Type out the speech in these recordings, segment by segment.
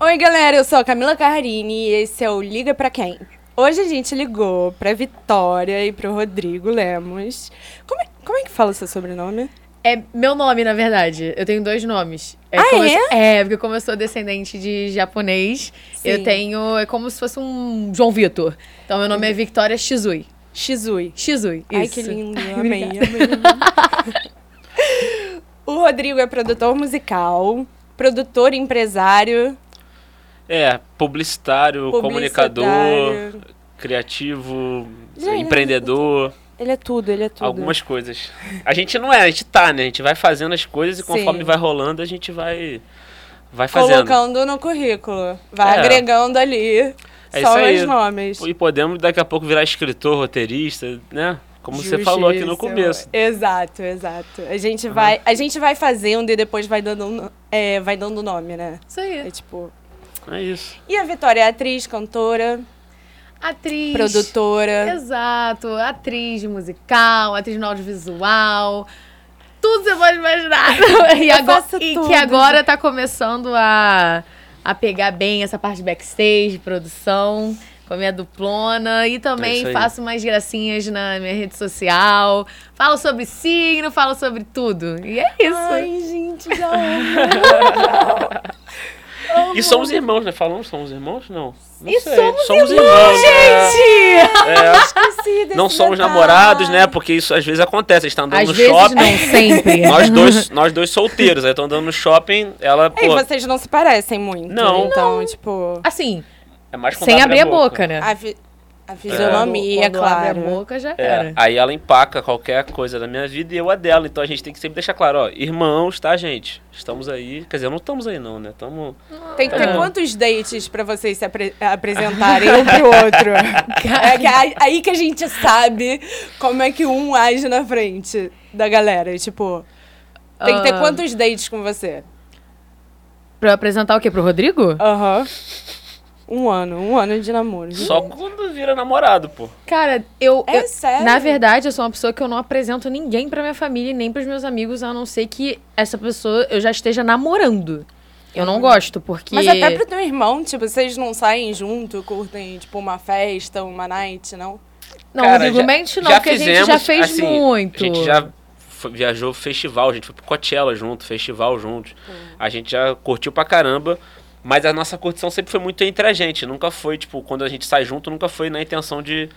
Oi, galera, eu sou a Camila Carrini e esse é o Liga Pra Quem? Hoje a gente ligou pra Vitória e pro Rodrigo Lemos. Como é, como é que fala o seu sobrenome? É meu nome, na verdade. Eu tenho dois nomes. É Ah, como eu é? é, porque como eu sou descendente de japonês, Sim. eu tenho. É como se fosse um João Vitor. Então meu nome é Victoria Shizui. Shizui. Shizui. Ai, isso. que lindo. Ai, Amei, amei. o Rodrigo é produtor musical, produtor empresário, É, publicitário, comunicador, publicitário. criativo, Gente, empreendedor, Ele é tudo, ele é tudo. algumas coisas. A gente não é, a gente tá, né? A gente vai fazendo as coisas e Sim. conforme vai rolando, a gente vai vai fazendo. Colocando no currículo. Vai É. agregando ali É só os nomes. E podemos daqui a pouco virar escritor, roteirista, né? Como você falou aqui no começo. Exato, exato. A gente vai, a gente vai fazendo e depois vai dando, um é, vai dando nome, né? Isso aí. É tipo. É isso. E a Vitória é atriz, cantora, Atriz. produtora. Exato. Atriz musical, atriz no audiovisual. Tudo você pode imaginar. e agora, faço e tudo. que agora tá começando a, a pegar bem essa parte de backstage, produção, com a minha duplona. E É também aí. faço umas gracinhas na minha rede social. Falo sobre signo, falo sobre tudo. E é isso. Ai, gente, já E somos irmãos, né? Falamos somos irmãos? Não. Não E sei. somos irmãos, né? Gente! É, esqueci desse não somos detalhe. namorados, né? Porque isso às vezes acontece. Eles estão andando Às no vezes shopping. não, sempre. Nós dois, nós dois solteiros, aí estão andando no shopping, ela, E pô, vocês não se parecem muito. Não. Então, tipo. Assim, é mais quando sem abre abrir a boca, né? A, fi- a fisionomia, Quando abre claro. a boca já É, era. aí ela empaca qualquer coisa da minha vida e eu a dela. Então a gente tem que sempre deixar claro, ó, irmãos, tá, gente? Estamos aí. Quer dizer, não estamos aí não, né? Estamos. Tem que ter É. quantos dates pra vocês se apre- apresentarem um pro outro? é que aí- aí que a gente sabe como é que um age na frente da galera. Tipo, tem que ter Ah. quantos dates com você? Pra apresentar o quê? Pro Rodrigo? Aham. Um ano, um ano de namoro. Só quando vira namorado, pô. Cara, eu. É eu- sério? Na verdade, eu sou uma pessoa que eu não apresento ninguém pra minha família e nem pros meus amigos, a não ser que essa pessoa eu já esteja namorando. Eu não gosto, porque. Mas até pro teu irmão, tipo, vocês não saem junto, curtem, tipo, uma festa, uma night, não? Não, Cara, Rodrigo já- Mente não, já porque a gente fizemos, já fez assim, muito. A gente já viajou festival, a gente foi pro Coachella junto, festival juntos. A gente já curtiu pra caramba. Mas a nossa curtição sempre foi muito entre a gente. Nunca foi, tipo, quando a gente sai junto, nunca foi na intenção de,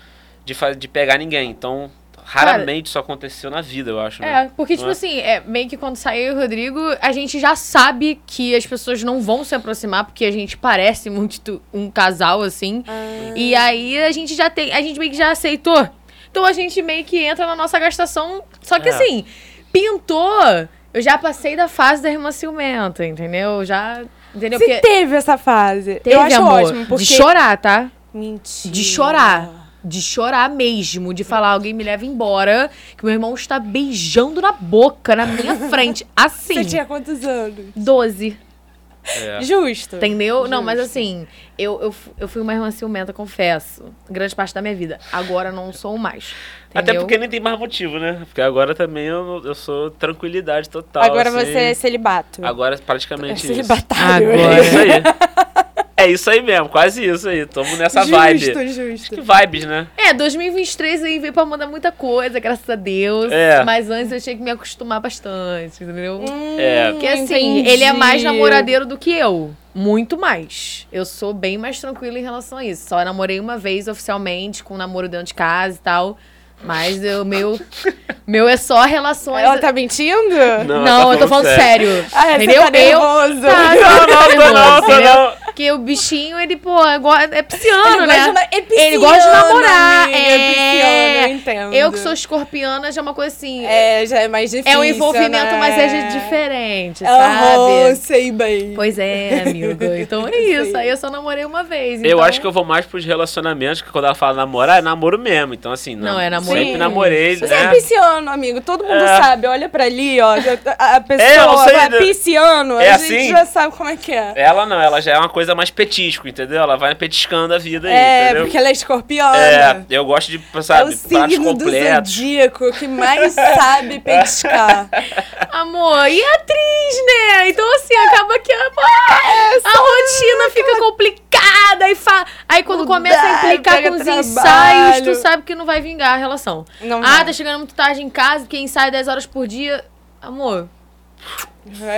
de, de pegar ninguém. Então, raramente isso aconteceu na vida, eu acho. né? É, porque, tipo Não é? assim, é, meio que quando sai eu e o Rodrigo, a gente já sabe que as pessoas não vão se aproximar, porque a gente parece muito um casal, assim. E aí a gente já tem. A gente meio que já aceitou. Então a gente meio que entra na nossa gastação. Só que É. assim, pintou. Eu já passei da fase da irmã ciumenta, entendeu? Já. Entendeu? Se Porque teve essa fase. teve eu acho amor. ótimo, porque... De chorar, tá? Mentira. De chorar. De chorar mesmo. De falar, alguém me leva embora. Que meu irmão está beijando na boca, na minha frente. Assim. Você tinha quantos anos? 12. É. Justo. Entendeu? Não, mas Justo. assim, eu, eu, eu fui uma irmã ciumenta, confesso. Grande parte da minha vida. Agora não sou mais. Até entendeu? porque nem tem mais motivo, né? Porque agora também eu, eu sou tranquilidade total. Agora assim. você é celibato. Agora é é praticamente isso. celibatário. Agora. É isso aí. É isso aí mesmo, quase isso aí. Tamo nessa justo, vibe. Justo. que vibes, né? É, 2023 aí veio pra mudar muita coisa, graças a Deus. É. Mas antes eu tinha que me acostumar bastante, entendeu? Hum, É. Porque assim, entendi. ele é mais namoradeiro do que eu. Muito mais. Eu sou bem mais tranquila em relação a isso. Só namorei uma vez oficialmente, com um namoro dentro de casa e tal. Mas o meu, meu é só relações. Ela tá mentindo? Não, ela tá eu tô falando sério. Ah, você entendeu? tá nervoso. Eu, tá, Não, não, não, entendeu? não. Porque o bichinho, ele, pô, é, é pisciano, Ele né? gosta de é Ele gosta de pisciano, namorar. amiga, é... é pisciano, eu entendo. Eu que sou escorpiana, já é uma coisa assim. É, já é mais difícil, é um envolvimento, né? mas é de- diferente, sabe? sei bem. Pois é, amigo. Então é isso. Aí eu só namorei uma vez. Eu então- acho que eu vou mais pros relacionamentos, que quando ela fala namorar, é namoro mesmo. Então, assim, Não, é namoro. Sempre Sim. namorei, Você é né? pisciano, amigo. Todo mundo É. sabe. Olha pra ali, ó. A, pessoa É, eu sei, é pisciano. É a assim? gente já sabe como é que é. Ela não, ela já é uma coisa mais petisco, entendeu? Ela vai petiscando a vida aí, É, entendeu? porque ela é escorpiana. É, eu gosto de, É sabe, o pratos signo do completos. zodíaco que mais sabe petiscar. Amor, e a atriz? né? Então, assim, acaba que a, a rotina fica complicada. E fa... Aí quando Mudar, começa a implicar com os trabalho. ensaios, tu sabe que não vai vingar a relação. Não ah, vai. tá chegando muito tarde em casa, porque ensaia 10 horas por dia. Amor,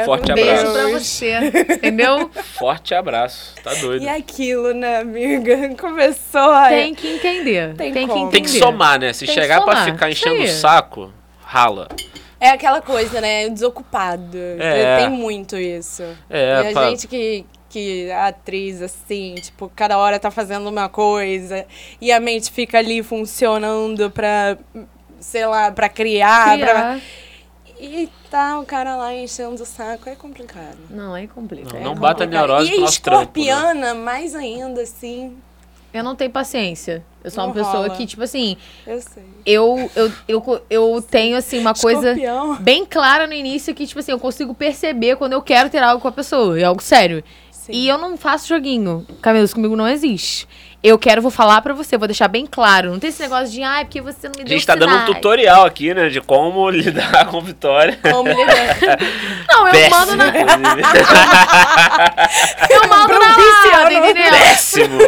Forte beijo abraço. pra Deus. você. Entendeu? Forte abraço. Tá doido. E aquilo, né, amiga? Começou a. Tem que entender. Tem Tem, que entender. Tem que somar, né? Se Tem chegar pra ficar enchendo o saco, rala. É aquela coisa, né? Desocupado. É. Tem muito isso. É, e a pra- gente que, que é atriz, assim, tipo, cada hora tá fazendo uma coisa e a mente fica ali funcionando pra, sei lá, pra criar. pra- Criar. E tá o cara lá enchendo o saco. É complicado. Não, aí complica. Não, é não complicado. bata neurose e a nosso trampo, né? escorpiana, mais ainda, assim. Eu não tenho paciência. Eu sou Não uma pessoa rola. que, tipo assim, Eu sei. eu, eu, eu, eu tenho, assim, uma coisa Escorpião. bem clara no início que, tipo assim, eu consigo perceber quando eu quero ter algo com a pessoa. É algo sério. Sim. E eu não faço joguinho. Camelos, comigo não existe. Eu quero, vou falar pra você, vou deixar bem claro. Não tem esse negócio de, ai, porque você não me A deu gente tá dando um sinais." tutorial aqui, né? De como lidar com Vitória. Como lidar? Não, eu Péssimo, mando na, eu mando na lata, entendeu? Péssimo.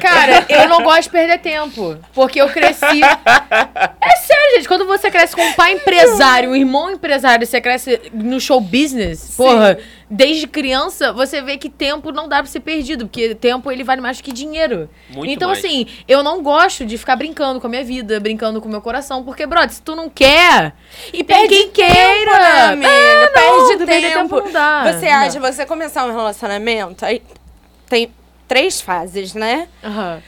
Cara, eu não gosto de perder tempo. Porque eu cresci. É sério, gente. Quando você cresce com um pai empresário, um irmão empresário, você cresce no show business, porra, desde criança, você vê que tempo não dá pra ser perdido. Porque tempo ele vale mais que dinheiro. Muito então, mais. assim, eu não gosto de ficar brincando com a minha vida, brincando com o meu coração. Porque, brother, se tu não quer. E tem quem queira. né, amiga? É, não, perde tempo. tempo não dá. Você Não acha, dá. você começar um relacionamento, aí tem três fases, né? Aham.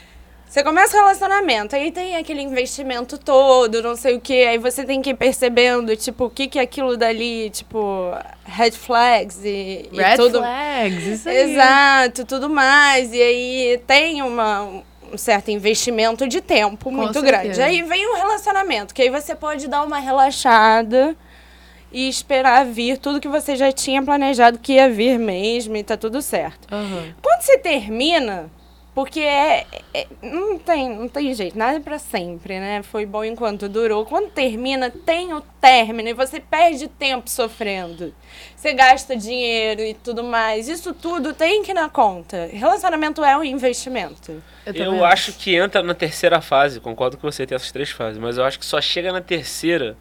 Você começa o relacionamento, aí tem aquele investimento todo, não sei o que, aí você tem que ir percebendo, tipo, o que que é aquilo dali, tipo, red flags e, e Red tudo. flags, isso aí. Exato, tudo mais. E aí tem uma, um certo investimento de tempo muito certeza. grande. Aí vem o relacionamento, que aí você pode dar uma relaxada e esperar vir tudo que você já tinha planejado que ia vir mesmo e tá tudo certo. Aham. Quando você termina, porque é, é- não tem, não tem jeito, nada é pra sempre, né? Foi bom enquanto durou. Quando termina, tem o término e você perde tempo sofrendo. Você gasta dinheiro e tudo mais. Isso tudo tem que ir na conta. Relacionamento é um investimento. também Eu acho que entra na terceira fase, concordo com você tem essas três fases, mas eu acho que só chega na terceira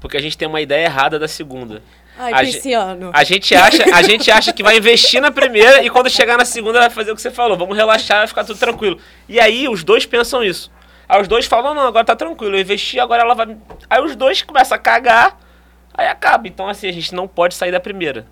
porque a gente tem uma ideia errada da segunda. Ai, A pisciano. A gente acha, a gente acha que vai investir na primeira e quando chegar na segunda vai fazer o que você falou, vamos relaxar, vai ficar tudo tranquilo. E aí os dois pensam isso. Aí os dois falam, não, agora tá tranquilo, eu investi, agora ela vai. Aí os dois começam a cagar, aí acaba. Então assim, a gente não pode sair da primeira.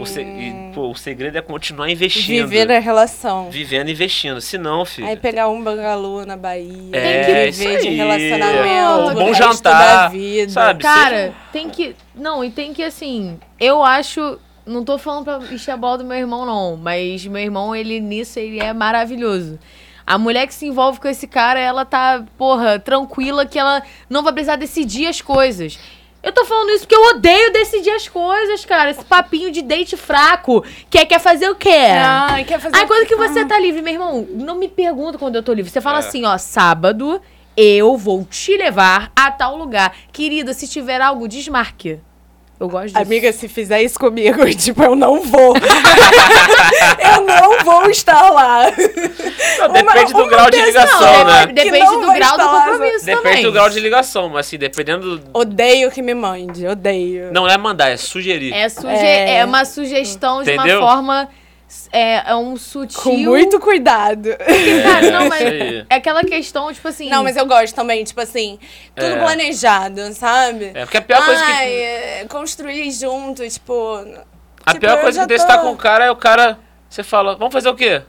O, se- e, pô, o segredo é continuar investindo. Viver a relação. Vivendo e investindo. Se não, filho. Aí pegar um bangalô na Bahia. É, viver isso de aí. relacionamento. Um bom resto jantar, Da vida. sabe? Cara, tem que. Não, e tem que assim. Eu acho. Não tô falando pra encher a bola do meu irmão, não. Mas meu irmão, ele nisso, ele é maravilhoso. A mulher que se envolve com esse cara, ela tá, porra, tranquila que ela não vai precisar decidir as coisas. Eu tô falando isso porque eu odeio decidir as coisas, cara. Esse papinho de date fraco. Quer, quer fazer o quê? Ai, quer fazer Aí quando que você tá livre, meu irmão, não me pergunta quando eu tô livre. Você fala É. assim, ó, sábado eu vou te levar a tal lugar. Querida, se tiver algo, desmarque. Eu gosto disso. Amiga, se fizer isso comigo, tipo, eu não vou. eu não vou estar lá. Não, depende Uma- do grau de uma ligação, né? que Depende não do grau do compromisso Depende também. do grau de ligação, mas assim, dependendo. do- Odeio que me mande, odeio. Não é mandar, é sugerir. É, suge... É. é. uma sugestão de Entendeu? uma forma... É, é um sutil... Com muito cuidado. Cara, não, É, mas é aquela questão, tipo assim... Não, mas eu gosto também, tipo assim, tudo É. planejado, sabe? É, porque a pior coisa Ai, que. é, construir junto, tipo. A tipo, pior coisa que tem é tô- estar com o cara é o cara. Você fala, vamos fazer o quê?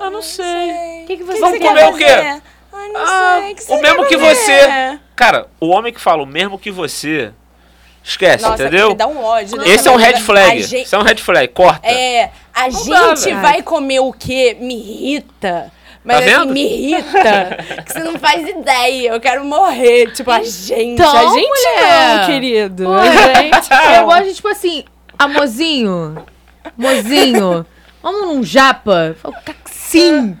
Eu não sei. O que, que você Vamos quer comer o quê? fazer? Ai, não Ah, sei. O que o mesmo que fazer? você. Cara, o homem que fala o mesmo que você. Esquece, Nossa, entendeu? me dá um ódio. né? Esse é um red flag. gente- Esse é um red flag. Corta. É, a Não dá, gente velho. vai comer o quê? Me irrita. Mas Tá assim, vendo? me irrita. que você não faz ideia. Eu quero morrer. Tipo, a gente. Então, a gente mulher. não, querido. Pô, a gente Eu gosto de, tipo assim, amorzinho, mozinho, vamos num japa? Eu falo, "Ca- Sim,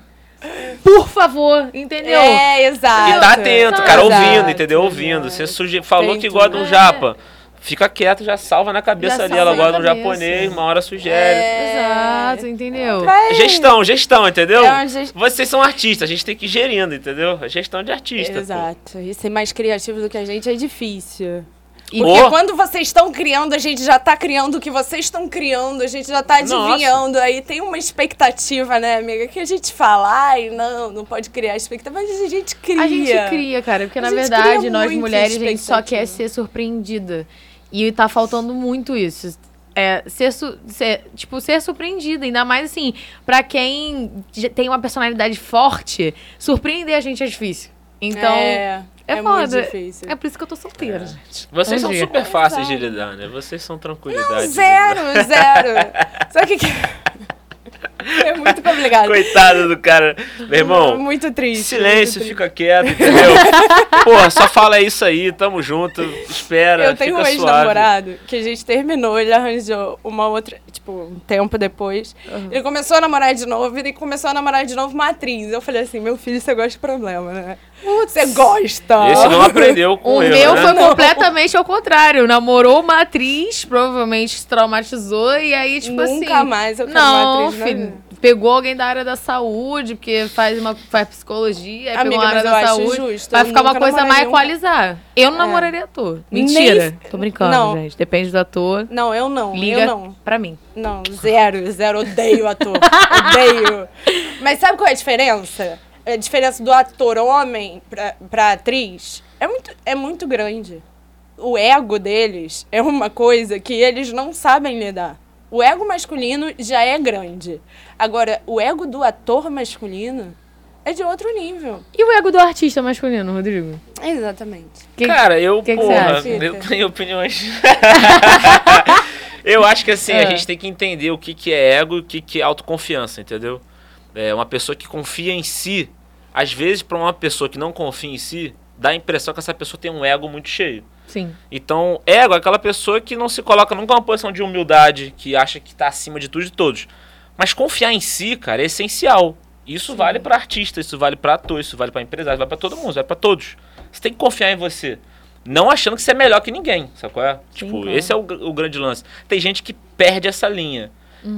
por favor, entendeu? É, exato. E tá atento, Exato. cara, ouvindo, Exato, entendeu? Ouvindo. Você suge... falou Tem que gosta de um japa. Fica quieto, já salva na cabeça Já ali. Ela gosta japonês, uma hora sugere. É. Exato, entendeu? Pra- Gestão, gestão, entendeu? É gest- Vocês são artistas, a gente tem que ir gerindo, entendeu? A gestão de artista. pô. Exato. E ser mais criativo do que a gente é difícil. E- Porque Ô. quando vocês estão criando, a gente já tá criando o que vocês estão criando, a gente já tá Nossa. adivinhando. Aí tem uma expectativa, né, amiga? Que a gente fala, ai, não, não pode criar expectativa, mas a gente cria. A gente cria, cara, porque A na verdade nós mulheres a gente só quer ser surpreendida. E tá faltando muito isso. É, ser, su- ser- tipo, ser surpreendida. Ainda mais assim, pra quem já tem uma personalidade forte, surpreender a gente é difícil. Então, é, é, é foda. muito difícil. por isso que eu tô solteira, gente. Vocês Bom são dia. super fáceis de lidar, né? Vocês são tranquilidade. de Zero, zero. Sabe o que, que é? muito complicado. Coitado do cara. Meu irmão, muito triste. silêncio, muito triste. fica quieto, entendeu? Porra, só fala isso aí, tamo junto, espera, Eu tenho um ex-namorado que a gente terminou, ele arranjou uma outra, tipo, um tempo depois. Ele começou a namorar de novo, ele começou a namorar de novo uma atriz. Eu falei assim, meu filho, você gosta de problema, né? Você gosta. Esse não aprendeu com O eu, meu né? foi completamente ao contrário. Namorou uma atriz, provavelmente se traumatizou, e aí, tipo assim. Nunca mais eu quero Não, uma atriz filho. Pegou alguém da área da saúde, porque faz uma faz psicologia, pegou Amiga, uma área da saúde. justo, Vai ficar uma coisa mais equalizar. Eu não É. namoraria ator. Nem- Mentira. Tô brincando, Não. gente. Depende do ator. Não, eu não. Liga Eu não. pra mim. Não, zero, zero. Odeio ator. odeio. Mas sabe qual é a diferença? A diferença do ator homem pra, pra atriz é muito, é muito grande. O ego deles é uma coisa que eles não sabem lidar. O ego masculino já é grande. Agora, o ego do ator masculino é de outro nível. E o ego do artista masculino, Rodrigo? Exatamente. Que- Cara, eu, que que você porra, acha? eu tenho opiniões. eu acho que assim, a É. gente tem que entender o que, que é ego e o que, que é autoconfiança, entendeu? É uma pessoa que confia em si, às vezes, pra uma pessoa que não confia em si, dá a impressão que essa pessoa tem um ego muito cheio. Sim. Então, ego é aquela pessoa que não se coloca nunca numa posição de humildade, que acha que tá acima de tudo e de todos. Mas confiar em si, cara, é essencial. Isso vale pra artista, isso vale pra ator, isso vale pra empresário, vale pra todo mundo, vale pra todos. Você tem que confiar em você. Não achando que você é melhor que ninguém, sabe qual é? tipo, esse é o, o grande lance. Tem gente que perde essa linha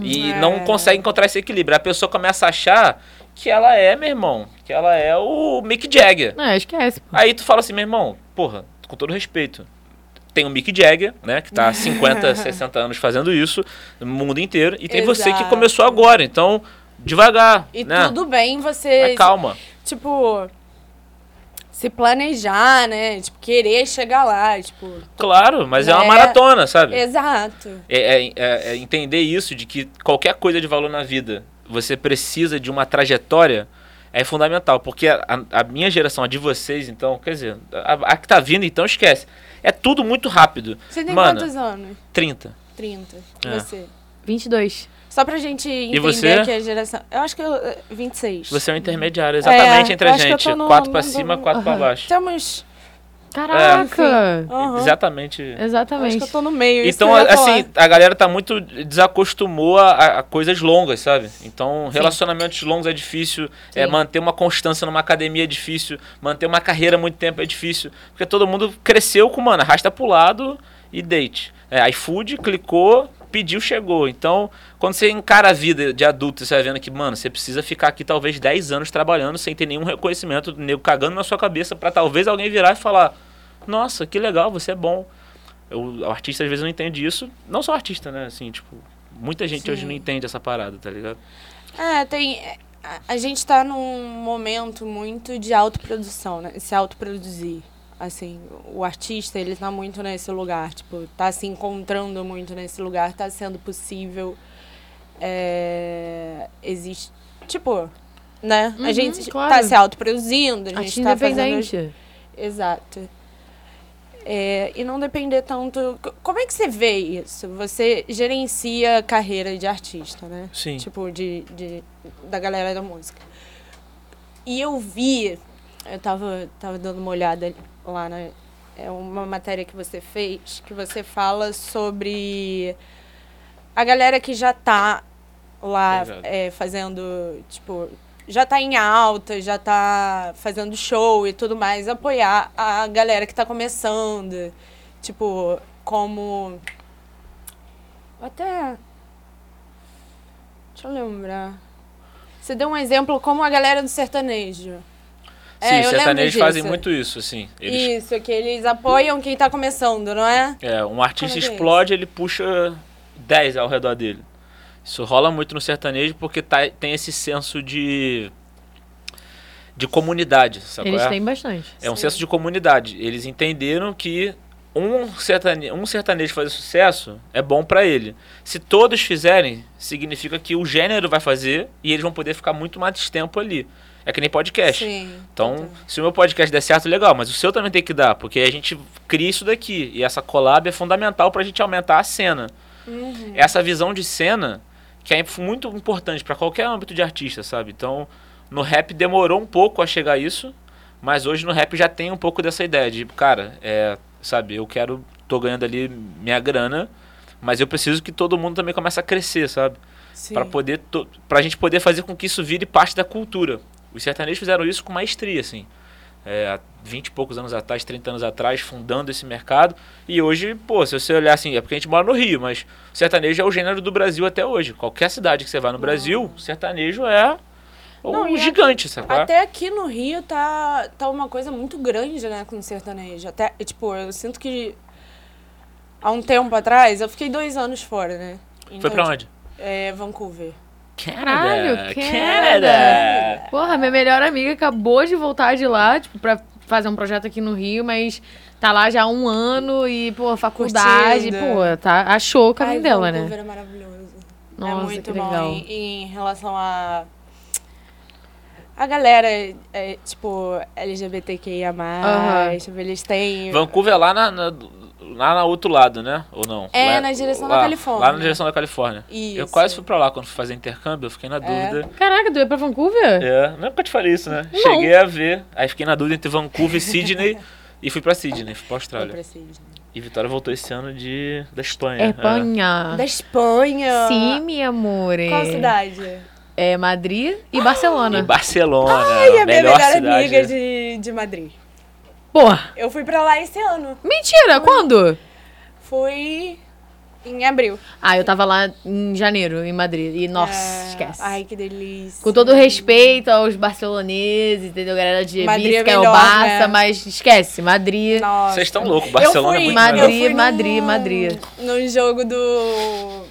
e É. não consegue encontrar esse equilíbrio. A pessoa começa a achar que ela é, meu irmão, que ela é o Mick Jagger. Não, esquece. pô. Aí tu fala assim, meu irmão, porra, com todo respeito. Tem o Mick Jagger, né, que tá há 50, 60 anos fazendo isso no mundo inteiro, e tem você que Exato. começou agora. Então, devagar, E né? tudo bem você. Mas calma. tipo, se planejar, né? Tipo, querer chegar lá, tipo. Claro, mas é, uma É. maratona, sabe? Exato. É, é- é- é entender isso de que qualquer coisa de valor na vida, você precisa de uma trajetória, é fundamental. Porque a, a- a minha geração, a de vocês, então, quer dizer, a, a que tá vindo, então esquece. É tudo muito rápido. Você tem Mano, quantos anos? 30. 30. É. Você. 22. Só pra gente entender você? que a geração. Eu acho que eu. eh, 26. Você é um intermediário, exatamente É, entre a gente. no- quatro pra no- cima, quatro pra Aham. baixo. Estamos. Caraca! Aham. Exatamente. Acho Exatamente. que eu tô no meio. isso Então, assim, a galera tá muito desacostumou a, a coisas longas, sabe? Então, relacionamentos longos é difícil, é, Sim. manter uma constância numa academia é difícil, manter uma carreira há muito tempo é difícil, porque todo mundo cresceu com, mano, arrasta pro lado e date. É, iFood, clicou, pediu, chegou. Então, quando você encara a vida de adulto, você vai vendo que, mano, você precisa ficar aqui talvez 10 anos trabalhando sem ter nenhum reconhecimento, nego cagando na sua cabeça pra talvez alguém virar e falar: Nossa, que legal, você é bom. O, o artista às vezes não entende isso. Não só artista, né? Assim, tipo, muita gente hoje Sim. não entende essa parada, tá ligado? É, tem. a- A gente tá num momento muito de autoprodução, né? Se autoproduzir. Assim, o artista, ele tá muito nesse lugar, tipo, tá se encontrando muito nesse lugar, tá sendo possível. É, existe. Tipo, né? a Uhum, gente claro. tá se autoproduzindo, a gente Artista tá fazendo. independente. Exato. É, e não depender tanto. Como é que você vê isso? Você gerencia a carreira de artista, né? Sim. Tipo, de, de, da galera da música. E eu vi, eu tava, tava dando uma olhada lá na. É uma matéria que você fez, que você fala sobre a galera que já tá lá é, fazendo, tipo, já tá em alta, já tá fazendo show e tudo mais, apoiar a galera que tá começando. Tipo, como. Até. Deixa eu lembrar. Você deu um exemplo como a galera do sertanejo. É, Sim, eu os sertanejos fazem muito isso, assim. Eles, Isso, que eles apoiam quem tá começando, não é? é, um artista é que é explode, ele puxa 10 ao redor dele. Isso rola muito no sertanejo porque tá- tem esse senso de de comunidade, sabe Eles qual é? têm bastante. É um Sim. senso de comunidade. Eles entenderam que um sertanejo, um sertanejo fazer sucesso é bom pra ele. Se todos fizerem, significa que o gênero vai fazer e eles vão poder ficar muito mais tempo ali. É que nem podcast. Sim. Então, se o meu podcast der certo, legal, mas o seu também tem que dar, porque a gente cria isso daqui. E essa collab é fundamental pra gente aumentar a cena. Uhum. Essa visão de cena que é muito importante pra qualquer âmbito de artista, sabe? Então, no rap demorou um pouco a chegar a isso, mas hoje no rap já tem um pouco dessa ideia de, cara, é, sabe, eu quero, tô ganhando ali minha grana, mas eu preciso que todo mundo também comece a crescer, sabe? Pra poder to- pra gente poder fazer com que isso vire parte da cultura. Os sertanejos fizeram isso com maestria, assim. É, há 20 e poucos anos atrás, 30 anos atrás, fundando esse mercado. E hoje, pô, se você olhar assim, é porque a gente mora no Rio, mas o sertanejo é o gênero do Brasil até hoje. Qualquer cidade que você vá no Brasil, sertanejo é um Não, gigante, sabe? é? Até aqui no Rio tá, tá uma coisa muito grande, né, com o sertanejo. Até, tipo, eu sinto que há um tempo atrás, eu fiquei dois anos fora, né? Foi Então, pra onde? É, Vancouver. Caralho, Canadá, Canadá. Porra, minha melhor amiga acabou de voltar de lá, tipo, pra fazer um projeto aqui no Rio, mas tá lá já há um ano e, pô, faculdade, Curtindo. pô, tá, achou o caminho Ai, dela, né? Vancouver é maravilhoso. Nossa, é muito que bom legal. em, em relação a... A galera, é, tipo, LGBTQIA+, Aham. tipo, eles têm... Vancouver é lá na, na- lá no outro lado, né? Ou não? É, Lá- na direção da lá- Califórnia. Lá na direção da Califórnia. Isso. Eu quase fui pra lá quando fui fazer intercâmbio, eu fiquei na dúvida. Caraca, tu ia pra Vancouver? É, nunca te falei isso, né? Não. Cheguei a ver, aí fiquei na dúvida entre Vancouver e Sydney e fui pra Sydney, fui pra Austrália. pra Sydney. E Vitória voltou esse ano de da Espanha. É Espanha. Da Espanha. Sim, meu amor. Qual cidade? É Madrid e É. Barcelona. E Barcelona, Ai, a minha melhor melhor cidade. amiga de, de Madrid. Porra. Eu fui pra lá esse ano. Mentira, quando? Fui em abril. Ah, eu tava lá em janeiro, em Madrid. E, nossa, É, esquece. Ai, que delícia. Com todo respeito aos barceloneses, entendeu? Galera de Madrid é que é o melhor, Barça, né? mas esquece, Madrid. Nossa. Vocês estão loucos, Eu Barcelona fui, é muito Madrid, eu Madrid, num- Madrid. Num jogo do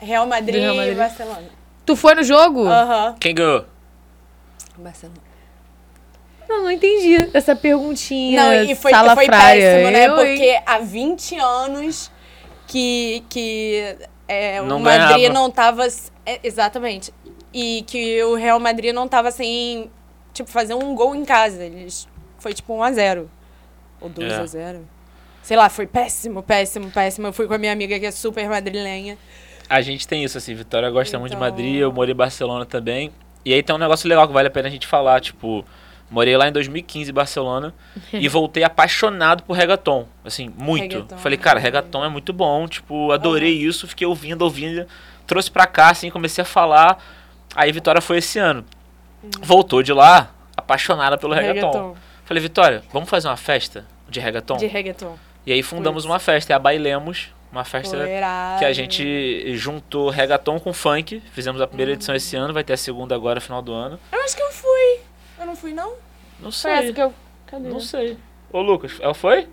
Real Madrid, Do Real Madrid. e Barcelona. Tu foi no jogo? Aham. Quem ganhou? Barcelona. Não, não entendi essa perguntinha. Não, e foi, sala foi fraia. péssimo, né? Eu, hein? Porque há 20 anos que, que é, o Madrid ganhava. não tava. é, exatamente. E que o Real Madrid não tava sem, tipo, fazer um gol em casa. Eles, foi tipo 1x0. Ou 2x0. É. Sei lá, foi péssimo, péssimo, péssimo. Eu fui com a minha amiga que é super madrilenha. A gente tem isso, assim, Vitória gosta muito de Então- Madrid, eu morei em Barcelona também. E aí tem um negócio legal que vale a pena a gente falar, tipo, morei lá em 2015 em Barcelona e voltei apaixonado por reggaeton, assim, muito. Reggaeton, Falei, cara, reggaeton é muito bom, tipo, adorei isso, fiquei ouvindo, ouvindo, trouxe pra cá, assim, comecei a falar. Aí Vitória foi esse ano. Voltou de lá, apaixonada pelo reggaeton. Falei, Vitória, vamos fazer uma festa de reggaeton? De reggaeton. E aí fundamos uma festa, é a Bailemos, uma festa que a gente juntou reggaeton com funk. Fizemos a primeira edição esse ano, vai ter a segunda agora, final do ano. Eu acho que eu fui. Eu não fui, não? Não Foi sei. que eu. Cadê? Não sei. Ô, Lucas, ela foi?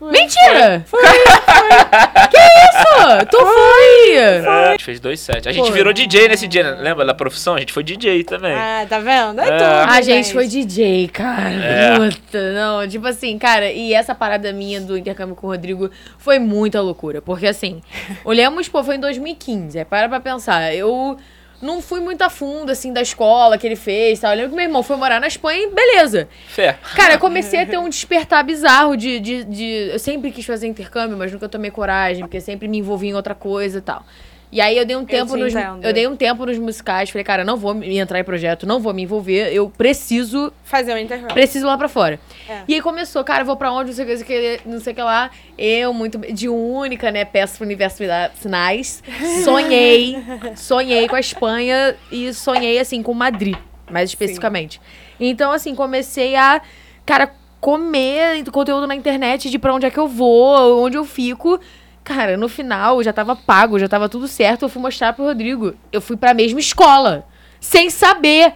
Mentira! Foi, Que isso? Tu foi! É, a gente fez dois sets. A gente Foi. virou DJ nesse dia, né? lembra da profissão? A gente foi DJ também. Ah, tá vendo? É, É. tudo. A gente foi DJ, cara. É. Puta, não. Tipo assim, cara, e essa parada minha do intercâmbio com o Rodrigo foi muita loucura. Porque assim, olhamos, pô, foi em 2015. Aí para pra pensar. Eu não fui muito a fundo, assim, da escola que ele fez. Tá? Eu lembro que meu irmão foi morar na Espanha e beleza. Fé. Cara, eu comecei a ter um despertar bizarro de, de, de- Eu sempre quis fazer intercâmbio, mas nunca tomei coragem, porque sempre me envolvi em outra coisa e tal. E aí eu dei um tempo te nos. entendo. Eu dei um tempo nos musicais, falei, cara, não vou me entrar em projeto, não vou me envolver, eu preciso Fazer o intercâmbio. preciso ir lá pra fora. É. E aí começou, cara, eu vou pra onde, não sei o que, não sei o que, lá. Eu, muito de única, né, peço pro universo me dar sinais. Sonhei, sonhei com a Espanha e sonhei, assim, com Madrid, mais especificamente. Então, assim, comecei a, cara, comer conteúdo na internet de pra onde é que eu vou, onde eu fico. Cara, no final já tava pago, já tava tudo certo. Eu fui mostrar pro Rodrigo. Eu fui pra mesma escola. Sem saber.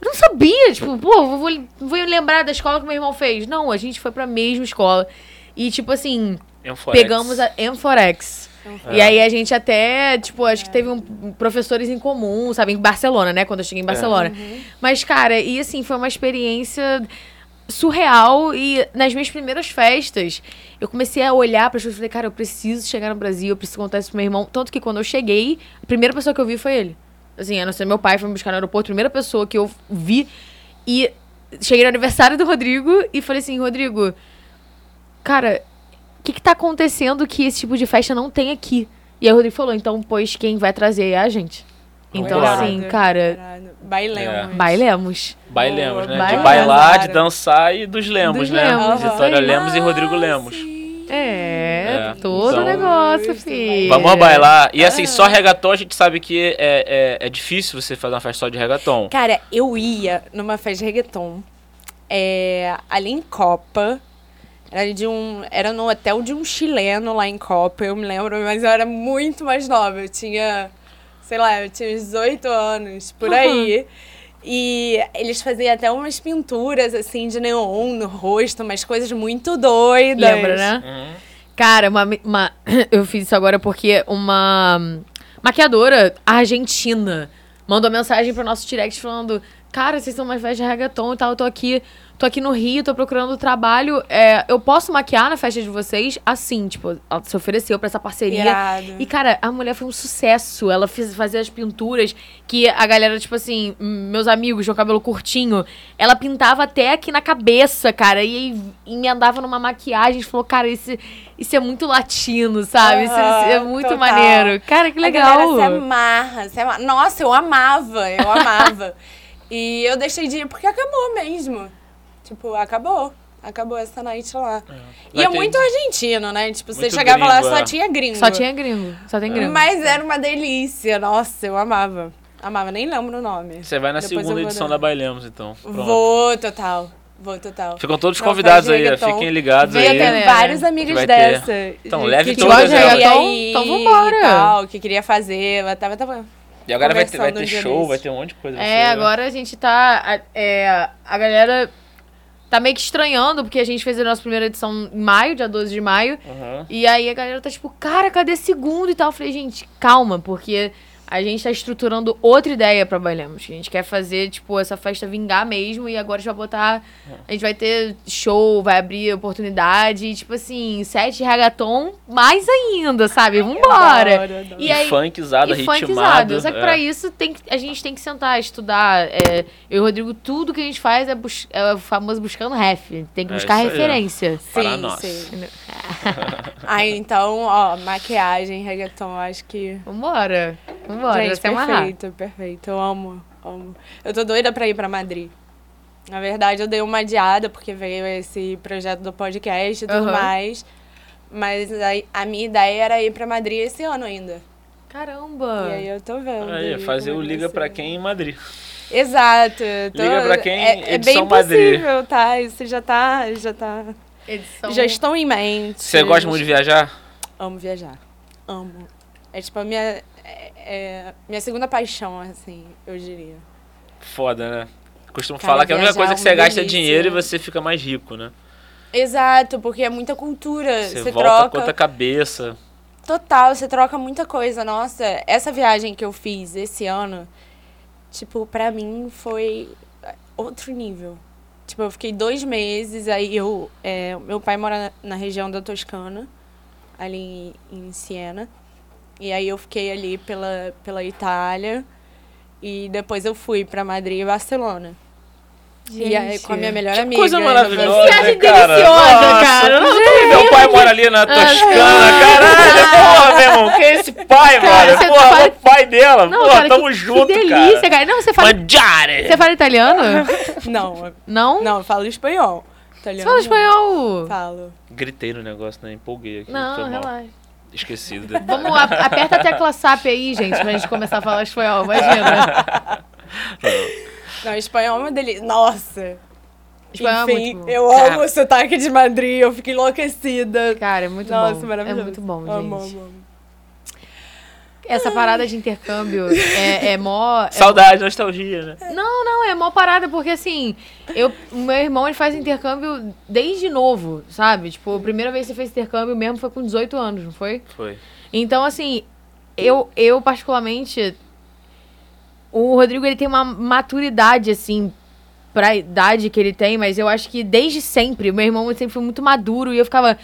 Eu não sabia, tipo, pô, vou, vou lembrar da escola que meu irmão fez. Não, a gente foi pra mesma escola. E, tipo assim, Enforex. pegamos a M4X. E aí a gente até, tipo, acho que teve um, professores em comum, sabe, em Barcelona, né? Quando eu cheguei em Barcelona. Mas, cara, e assim, foi uma experiência surreal e nas minhas primeiras festas eu comecei a olhar para as pessoas e falei, cara, eu preciso chegar no Brasil, eu preciso contar isso pro meu irmão. Tanto que quando eu cheguei, a primeira pessoa que eu vi foi ele. Assim, a não ser meu pai foi me buscar no aeroporto, a primeira pessoa que eu vi e cheguei no aniversário do Rodrigo e falei assim, Rodrigo, cara, o que que tá acontecendo que esse tipo de festa não tem aqui? E aí o Rodrigo falou, então, pois quem vai trazer é a gente. Então, Irado. assim, cara. Bailemos. É. bailemos. Bailemos, né? Boa, De bailar, de dançar e dos Lemos, Dos né? Lemos. Vitória. Lemos e Rodrigo Lemos. É, É, todo então- o negócio, filho. Vamos bailar. E assim, só reggaeton a gente sabe que é, é, é difícil você fazer uma festa só de reggaeton. Cara, eu ia numa festa de reggaeton é, ali em Copa. Era, de um, era no hotel de um chileno lá em Copa, eu me lembro, mas eu era muito mais nova. Eu tinha, sei lá, eu tinha uns 18 anos, por aí. E eles faziam até umas pinturas, assim, de neon no rosto, umas coisas muito doidas. Lembra, né? Uhum. Cara, uma, uma- eu fiz isso agora porque uma maquiadora argentina mandou mensagem pro nosso direct falando: Cara, vocês são mais velhos de reggaeton e tal, eu tô aqui, tô aqui no Rio, tô procurando trabalho. É, eu posso maquiar na festa de vocês? Assim, tipo, ela se ofereceu pra essa parceria. Irado. E, cara, a mulher foi um sucesso. Ela fez, fazia as pinturas que a galera, tipo assim, meus amigos tinham cabelo curtinho. Ela pintava até aqui na cabeça, cara. E aí emendava numa maquiagem. Falou, cara, isso, isso é muito latino, sabe? Isso, isso é muito total. maneiro. Cara, que A legal. galera se amarra, se amarra. Nossa, eu amava, eu amava. e eu deixei de ir porque acabou mesmo. Tipo, acabou. Acabou essa night lá. E Vai é muito argentino, né? Tipo, você Muito chegava lá, gringo, só é. tinha gringo. Só tinha gringo. Só tem gringo. Mas era uma delícia. Nossa, eu amava. Amava, nem lembro o nome. Você vai na Depois segunda edição dar. da Bailemos, então. Pronto. Vou, total. Vou, total. Ficam todos Não, convidados de aí, reggaeton. fiquem ligados Veio aí. né? vários amigos vai ter. dessa. Então, leve que todas queria elas. ir Então, vambora. E tal, que queria fazer. Eu tava, tava E agora vai ter, vai ter show, vai ter um monte de coisa. É, ser- agora a gente tá. É, a galera tá meio que estranhando, porque a gente fez a nossa primeira edição em maio, dia 12 de maio. Aham. E aí a galera tá tipo, cara, cadê segundo e tal? Eu falei, gente, calma, porque a gente tá estruturando outra ideia pra Bailemos. A gente quer fazer, tipo, essa festa vingar mesmo e agora a gente vai botar. A gente vai ter show, vai abrir oportunidade, e, tipo assim, sete reggaeton, mais ainda, sabe? Vambora! Adoro, adoro. E E, aí- funkzada, e ritmado. funkizado. Só que é. pra isso tem que- a gente tem que sentar, estudar. É, eu e o Rodrigo, tudo que a gente faz é, bus- é o famoso buscando ref. Tem que É buscar referência. Para Sim, nós. sim. Aí, então, ó, maquiagem, reggaeton, acho que... Vambora. Vambora, Gente, amarrar. perfeito, perfeito. Eu amo, amo. Eu tô doida pra ir pra Madrid. Na verdade, eu dei uma adiada, porque veio esse projeto do podcast e tudo Aham. mais. Mas aí, a minha ideia era ir pra Madrid esse ano ainda. Caramba. E aí eu tô vendo. Aí, aí fazer o é Liga pra quem em Madrid. Exato. tô- Liga pra quem? É, é Edição bem Madrid. possível, tá? Isso já tá... Já tá... Edição. Já estão em mente. Você gosta muito de viajar? Amo viajar. Amo. É tipo a minha... É, minha segunda paixão, assim, eu diria. Foda, né? Costumo Cara, falar que a única coisa é que você gasta é dinheiro e você fica mais rico, né? Exato, porque é muita cultura. Você Você volta troca. com outra cabeça. Total, você troca muita coisa. Nossa, essa viagem que eu fiz esse ano, tipo, pra mim foi outro nível. Tipo, eu fiquei dois meses, aí eu. é, meu pai mora na, na região da Toscana, ali em, em Siena. E aí eu fiquei ali pela, pela Itália. E depois eu fui pra Madrid e Barcelona. E aí com a minha melhor Que amiga. coisa ainda maravilhosa, foi- Viagem cara. deliciosa, Nossa, cara. Não Meu pai mora ali na Toscana, caralho. Porra, meu irmão, quem é esse pai, Cara, mano? você Porra, fala- o pai dela. Não, Porra, cara, tamo que, junto, que delícia, cara. cara. Não, você fala, Mangiare! você fala italiano? Não, Não? não, eu falo espanhol. Você Italiano, fala não. espanhol? Falo. Gritei no negócio, né? Empolguei aqui. Não, relaxa. Esquecido. Vamos, a- aperta a tecla SAP aí, gente, pra gente começar a falar espanhol, imagina. Não, espanhol é uma delícia. Nossa! Espanhol é Enfim, muito bom. eu Cara. amo o sotaque de Madrid, eu fico enlouquecida. Cara, é muito Nossa, bom. maravilhoso. É muito bom, gente. Amo, amo, amo. Essa parada de intercâmbio é, é mó. é Saudade, nostalgia, né? Não, não, é mó parada, porque assim, eu, o meu irmão ele faz intercâmbio desde novo, sabe? Tipo, a primeira vez que você fez intercâmbio mesmo foi com 18 anos, não foi? Foi. Então, assim, eu, eu particularmente. O Rodrigo ele tem uma maturidade, assim, pra idade que ele tem, mas eu acho que desde sempre, o meu irmão sempre foi muito maduro e eu ficava.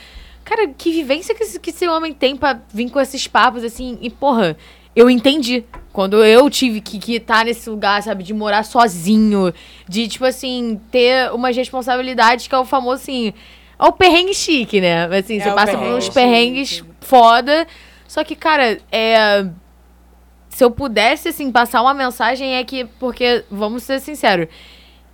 Cara, que vivência que, esse- que esse homem tem pra vir com esses papos, assim, e porra, eu entendi. Quando eu tive que estar que tá nesse lugar, sabe, de morar sozinho, de, tipo assim, ter umas responsabilidades que é o famoso, assim, é o perrengue chique, né? Assim, É você passa por uns chique. perrengues foda. Só que, cara, é. Se eu pudesse, assim, passar uma mensagem é que. Porque, vamos ser sinceros,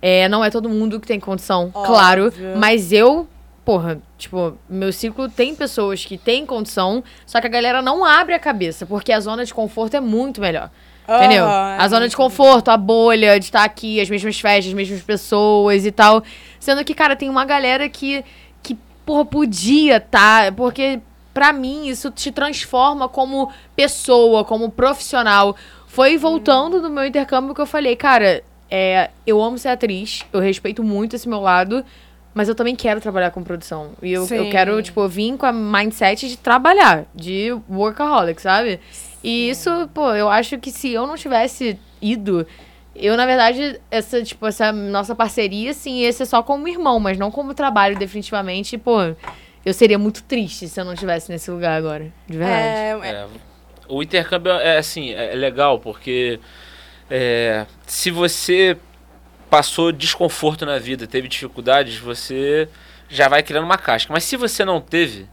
é, não é todo mundo que tem condição, Óbvio. claro. Mas eu, porra, tipo, meu ciclo tem pessoas que têm condição, só que a galera não abre a cabeça, porque a zona de conforto é muito melhor. Entendeu? Aham, a é zona de conforto, a bolha de estar aqui, as mesmas festas, as mesmas pessoas e tal. Sendo que, cara, tem uma galera que, que porra, podia estar. porque, pra mim, isso te transforma como pessoa, como profissional. Foi voltando do meu intercâmbio que eu falei, cara, é, eu amo ser atriz, eu respeito muito esse meu lado. Mas eu também quero trabalhar com produção. E eu, eu Sim. quero, tipo, vim com a mindset de trabalhar, de workaholic, sabe? E isso, pô, eu acho que se eu não tivesse ido, eu, na verdade, essa, tipo, essa nossa parceria, assim, ia ser só como irmão, mas não como trabalho, definitivamente. Pô, eu seria muito triste se eu não estivesse nesse lugar agora. De verdade. É, é, É, o intercâmbio é assim, é legal porque é, se você passou desconforto na vida, teve dificuldades, você já vai criando uma casca. Mas se você não teve,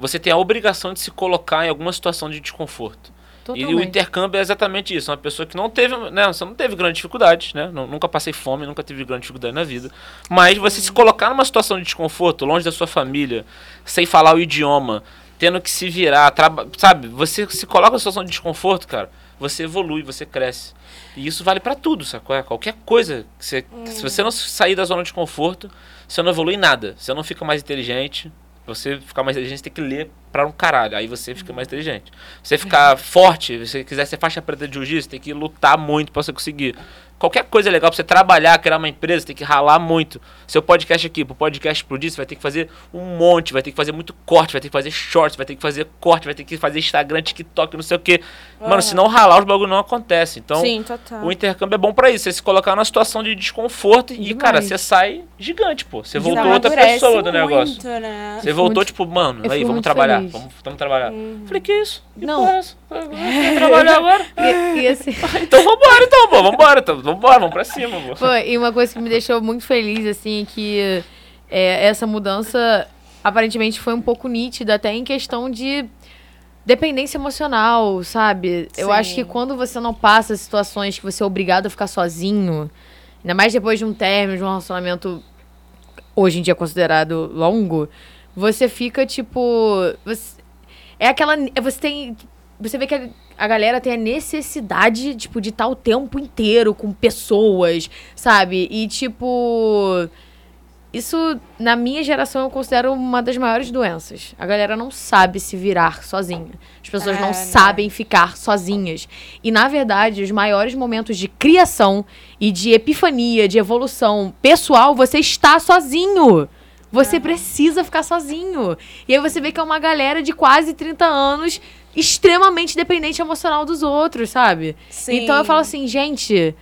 você tem a obrigação de se colocar em alguma situação de desconforto. E o Totalmente. intercâmbio é exatamente isso. Uma pessoa que não teve, né? Você não teve grandes dificuldades, né? Nu- Nunca passei fome, nunca tive grande dificuldade na vida. Mas você se colocar numa situação de desconforto, longe da sua família, sem falar o idioma, tendo que se virar, sabe? Você se coloca numa situação de desconforto, cara, você evolui, você cresce. E isso vale pra tudo, sacou? É Qualquer coisa. Você, que Se você não sair da zona de conforto, você não evolui em nada. Você não fica mais inteligente. Você ficar mais inteligente, você tem que ler pra um caralho. Aí você fica mais inteligente. Você ficar forte, se você quiser ser faixa preta de jiu-jitsu, tem que lutar muito pra você conseguir. Qualquer coisa é legal pra você trabalhar, criar uma empresa, tem que ralar muito. Seu podcast aqui, pro podcast explodir, você vai ter que fazer um monte, vai ter que fazer muito corte, vai ter que fazer shorts, vai ter que fazer corte, vai ter que fazer Instagram, TikTok, não sei o quê. Mano, Aham. se não ralar, os bagulho não acontece. Então, Sim, total. o intercâmbio é bom pra isso, você se colocar numa situação de desconforto e, Demais. cara, você sai gigante, pô. Você voltou outra pessoa do negócio. né? Você voltou, muito- tipo, mano, aí, vamos trabalhar. feliz. Vamos, vamos trabalhar. Uhum. Falei, que isso? Que Não. porra é trabalhar agora? E, e assim, Então vambora, então, pô. Vambora, então, vambora, vamos pra cima. Pô, e uma coisa que me deixou muito feliz, assim, é que é, essa mudança aparentemente foi um pouco nítida, até em questão de dependência emocional, sabe? Eu Sim. acho que quando você não passa situações que você é obrigado a ficar sozinho, ainda mais depois de um término, de um relacionamento hoje em dia considerado longo, você fica tipo. Você, é aquela. Você tem. Você vê que a, a galera tem a necessidade, tipo, de estar o tempo inteiro com pessoas, sabe? E, tipo. Isso, na minha geração, eu considero uma das maiores doenças. A galera não sabe se virar sozinha. As pessoas É, não né? sabem ficar sozinhas. E, na verdade, os maiores momentos de criação e de epifania, de evolução pessoal, você está sozinho. Você precisa ficar sozinho. E aí você vê que é uma galera de quase 30 anos extremamente dependente emocional dos outros, sabe? Sim. Então eu falo assim, gente,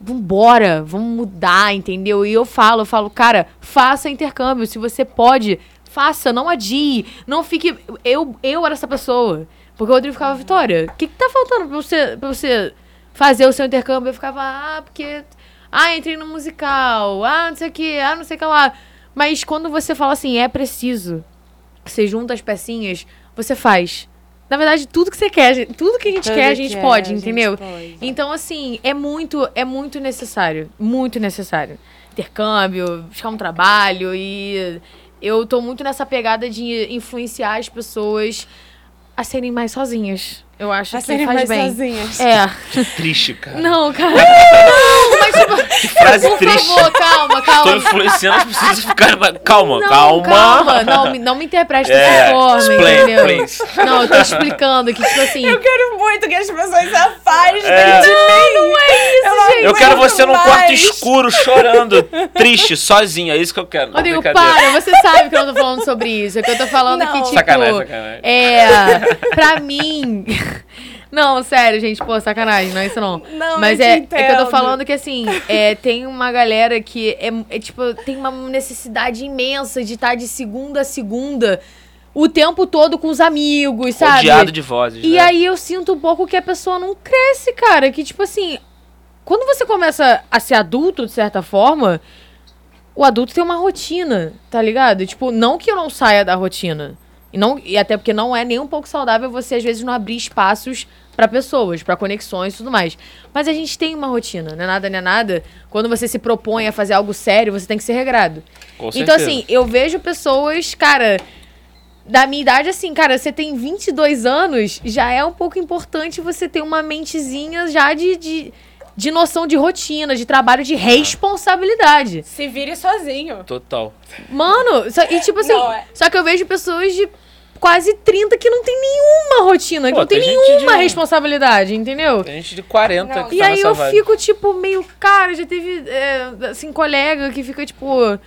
vambora, vamos mudar, entendeu? E eu falo, eu falo, cara, faça intercâmbio, se você pode, faça, não adie, não fique... Eu, eu era essa pessoa, porque o Rodrigo ficava, Vitória, o que, que tá faltando pra você, pra você fazer o seu intercâmbio? Eu ficava, ah, porque... Ah, entrei no musical, ah, não sei o que, ah, não sei o que lá. Mas quando você fala assim, é preciso, você junta as pecinhas, você faz. Na verdade, tudo que você quer, tudo que a gente Tudo quer, a gente é, pode, a gente entendeu? pode. Então, assim, é muito, é muito necessário. Muito necessário. Intercâmbio, buscar um trabalho e eu tô muito nessa pegada de influenciar as pessoas a serem mais sozinhas. Eu acho A que faz mais bem. sozinhas. É. Triste, cara. Não, cara. Não, mas tipo, Que frase por triste. favor, calma, Tô calma. influenciando as pessoas a ficarem. mais- Calma, Não, calma. calma. Não, me- não me interprete dessa É, forma, explain, entendeu? please. Não, eu tô explicando que, tipo assim. Eu quero muito que as pessoas se afastem É. de mim. Não é isso, Eu não gente. Eu quero você num quarto mais. escuro, chorando, triste, sozinha. É isso que eu quero. Não, Rodrigo, para, você sabe que eu não tô falando sobre isso. É que eu tô falando Não. que, tipo. Sacanagem, sacanagem. É. Pra mim. Não, sério, gente, pô, sacanagem, não é isso não. Não, Mas eu é, te é que eu tô entendo. falando que, assim, é, tem uma galera que é, é, tipo, tem uma necessidade imensa de estar de segunda a segunda o tempo todo com os amigos, sabe? Rodeado de vozes. E né? aí eu sinto um pouco que a pessoa não cresce, cara. Que, tipo assim, quando você começa a ser adulto, de certa forma, o adulto tem uma rotina, tá ligado? Tipo, não que eu não saia da rotina. E, não, e até porque não é nem um pouco saudável você, às vezes, não abrir espaços pra pessoas, pra conexões e tudo mais. Mas a gente tem uma rotina, não é nada, não é nada. Quando você se propõe a fazer algo sério, você tem que ser regrado. Com Então, certeza. assim, eu vejo pessoas, cara, da minha idade, assim, cara, você tem 22 anos, já é um pouco importante você ter uma mentezinha já de, de, de noção de rotina, de trabalho, de responsabilidade. Se vire sozinho. Total. Mano, só- e tipo assim, Não, é- só que eu vejo pessoas de quase 30 que não tem nenhuma rotina, que Pô, não tem, tem nenhuma de- responsabilidade, entendeu? Tem gente de 40 Não. que E tá aí nessa eu vibe. fico, tipo, meio. Cara, já teve, é, assim, colega que fica, tipo.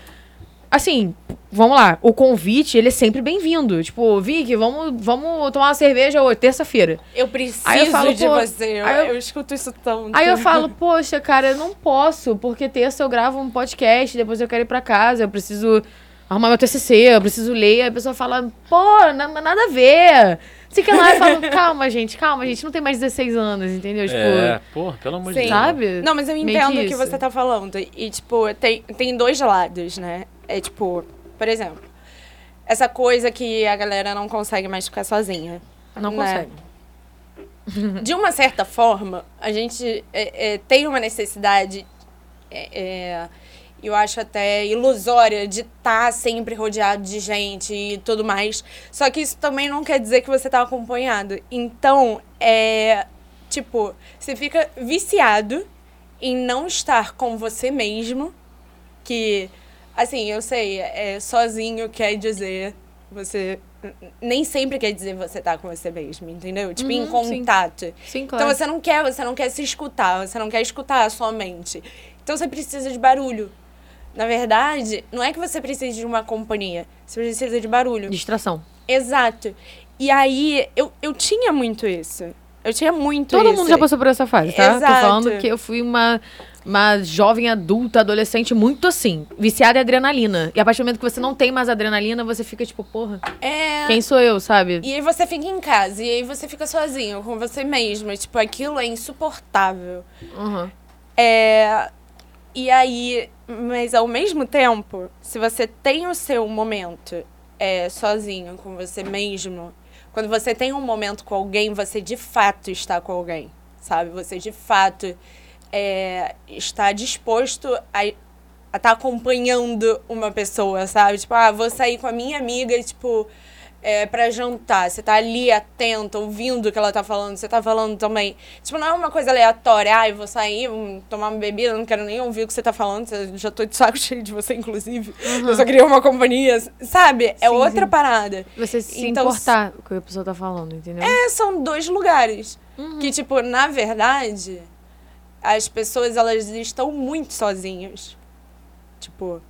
Assim, vamos lá. O convite, ele é sempre bem-vindo. Tipo, Vicky, vamos, vamos tomar uma cerveja hoje, terça-feira. Eu preciso Aí eu falo, de você. Eu, aí eu- eu escuto isso tanto. Aí eu falo, poxa, cara, eu não posso, porque terça eu gravo um podcast, depois eu quero ir pra casa, eu preciso arrumar meu TCC, eu preciso ler. Aí a pessoa fala, pô, na- nada a ver. Sei que lá, eu falo, calma, gente, calma, gente, não tem mais 16 anos, entendeu? Tipo, É, porra, pelo amor de. Deus. sabe? Não, mas eu entendo o que você tá falando. E, tipo, tem, tem dois lados, né? É tipo, por exemplo, essa coisa que a galera não consegue mais ficar sozinha. Não né? consegue. De uma certa forma, a gente é, é, tem uma necessidade, é, é, eu acho até ilusória, de estar sempre rodeado de gente e tudo mais. Só que isso também não quer dizer que você tá acompanhado. Então, é. Tipo, você fica viciado em não estar com você mesmo. Que, assim, eu sei, é, sozinho quer dizer você. Nem sempre quer dizer você tá com você mesmo, entendeu? Tipo, em Uhum, sim. contato. Sim, claro. Então você não quer, você não quer se escutar, você não quer escutar a sua mente. Então você precisa de barulho. Na verdade, não é que você precisa de uma companhia, você precisa de barulho. Distração. Exato. E aí, eu, eu tinha muito isso. Eu tinha muito Todo isso. mundo já passou por essa fase, tá? Tô Exato. falando que eu fui uma, uma jovem adulta, adolescente, muito assim, viciada em adrenalina. E a partir do momento que você não tem mais adrenalina, você fica tipo, porra, É. quem sou eu, sabe? E aí você fica em casa, e aí você fica sozinho com você mesmo. Tipo, aquilo é insuportável. Uhum. É, e aí, mas ao mesmo tempo, se você tem o seu momento é, sozinho com você mesmo, quando você tem um momento com alguém, você de fato está com alguém, sabe? Você de fato é, está disposto a estar acompanhando uma pessoa, sabe? Tipo, ah, vou sair com a minha amiga, tipo, é, pra jantar. Você tá ali atento, ouvindo o que ela tá falando, você tá falando também. Tipo, não é uma coisa aleatória, ah, eu vou sair, vou tomar uma bebida, não quero nem ouvir o que você tá falando, eu já tô de saco cheio de você, inclusive. Eu só queria uma companhia, sabe? É Sim, outra sim. parada. Você se Então, importar com o que a pessoa tá falando, entendeu? É, são dois lugares. Que, tipo, na verdade, as pessoas, elas estão muito sozinhas. Tipo,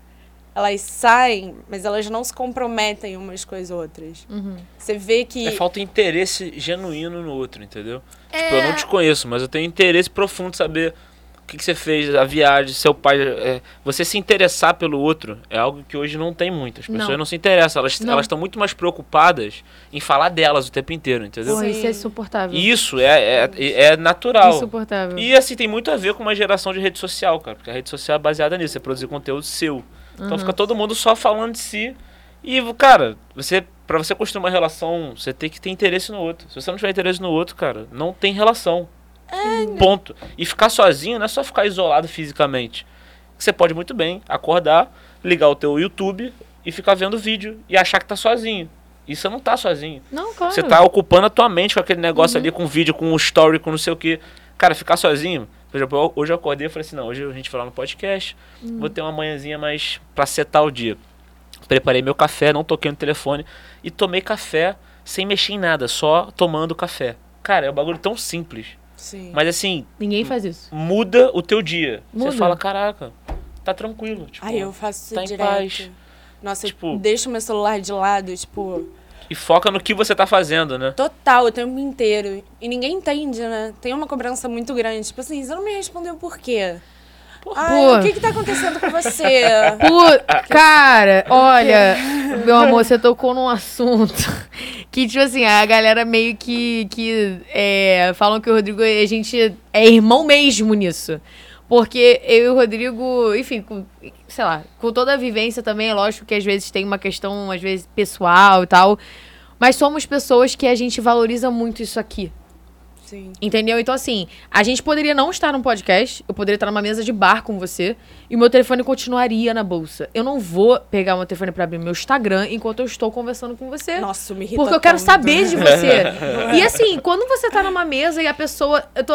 elas saem, mas elas não se comprometem umas com as outras. Uhum. Você vê que... É falta interesse genuíno no outro, entendeu? É. Tipo, eu não te conheço, mas eu tenho interesse profundo em saber o que, que você fez, a viagem, seu pai. é, você se interessar pelo outro é algo que hoje não tem muito. As pessoas Não. não, se interessam, elas estão muito mais preocupadas em falar delas o tempo inteiro, entendeu? Porra, isso é Sim. insuportável. E Isso é, é, é natural. Insuportável. E assim, tem muito a ver com uma geração de rede social, cara. Porque a rede social é baseada nisso, é produzir conteúdo seu. Então Uhum. fica todo mundo só falando de si. E, cara, você para você construir uma relação, você tem que ter interesse no outro. Se você não tiver interesse no outro, cara, não tem relação. Ponto. E ficar sozinho não é só ficar isolado fisicamente. Você pode muito bem acordar, ligar o teu YouTube e ficar vendo vídeo e achar que tá sozinho. E você não tá sozinho. Não, claro. Você tá ocupando a tua mente com aquele negócio ali, com vídeo, com story, com não sei o que. Cara, ficar sozinho. Por exemplo, hoje eu acordei e falei assim, não, hoje a gente vai lá no podcast, vou ter uma manhãzinha mais pra setar o dia. Preparei meu café, não toquei no telefone e tomei café sem mexer em nada, só tomando café. Cara, é um bagulho tão simples. Sim. Mas assim, Ninguém faz isso. muda o teu dia. Muda. Você fala, caraca, tá tranquilo. Tipo, Ai, eu faço isso tá em direto. paz. Nossa, Tipo- eu deixo meu celular de lado, tipo, E foca no que você tá fazendo, né? total, o tempo inteiro. E ninguém entende, né? Tem uma cobrança muito grande. Tipo assim, você não me respondeu por quê? Ai, o que que tá acontecendo com você? Pô, cara, olha, meu amor, você tocou num assunto que, tipo assim, a galera meio que, que é, falam que o Rodrigo, a gente é irmão mesmo nisso. Porque eu e o Rodrigo, enfim, com, sei lá, com toda a vivência também, é lógico que às vezes tem uma questão, às vezes, pessoal e tal. Mas somos pessoas que a gente valoriza muito isso aqui. Sim. Entendeu? Então, assim, a gente poderia não estar num podcast, eu poderia estar numa mesa de bar com você, e o meu telefone continuaria na bolsa. Eu não vou pegar o meu telefone pra abrir meu Instagram enquanto eu estou conversando com você. Nossa, me irrita porque eu quero tanto. saber de você. e assim, quando você tá numa mesa e a pessoa. Eu tô.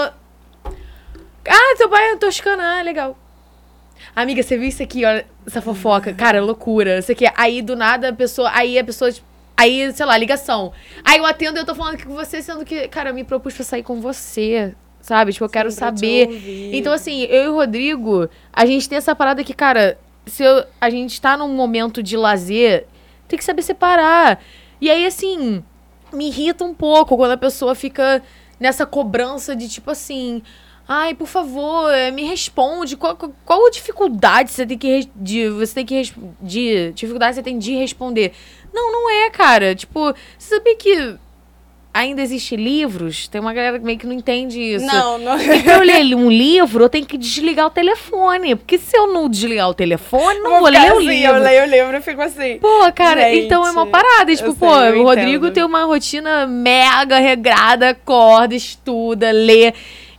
Ah, teu pai é toscano. Ah, legal. Amiga, você viu isso aqui, olha, essa fofoca? Cara, é loucura. Não sei o quê. Aí, do nada, a pessoa. Aí a pessoa. tipo, Aí, sei lá, ligação. Aí eu atendo e eu tô falando aqui com você, sendo que, cara, eu me propus pra sair com você. Sabe? Tipo, eu quero saber. Então, assim, eu e o Rodrigo, a gente tem essa parada que, cara, se eu- a gente tá num momento de lazer, tem que saber separar. E aí, assim, me irrita um pouco quando a pessoa fica nessa cobrança de tipo assim. Ai, por favor, eh, me responde. Qual, qual- dificuldade você tem que de você tem que de dificuldade você tem de responder? Não, não é, cara. Tipo, você sabia que ainda existem livros? Tem uma galera que meio que não entende isso. Não, não. E pra eu ler um livro, eu tenho que desligar o telefone. Porque se eu não desligar o telefone, não vou, ficar ler o assim, livro. Eu leio o livro e fico assim. Pô, cara, Gente, então é uma parada. Tipo, pô, sei, eu o Rodrigo entendo. tem uma rotina mega regrada, acorda, estuda, lê.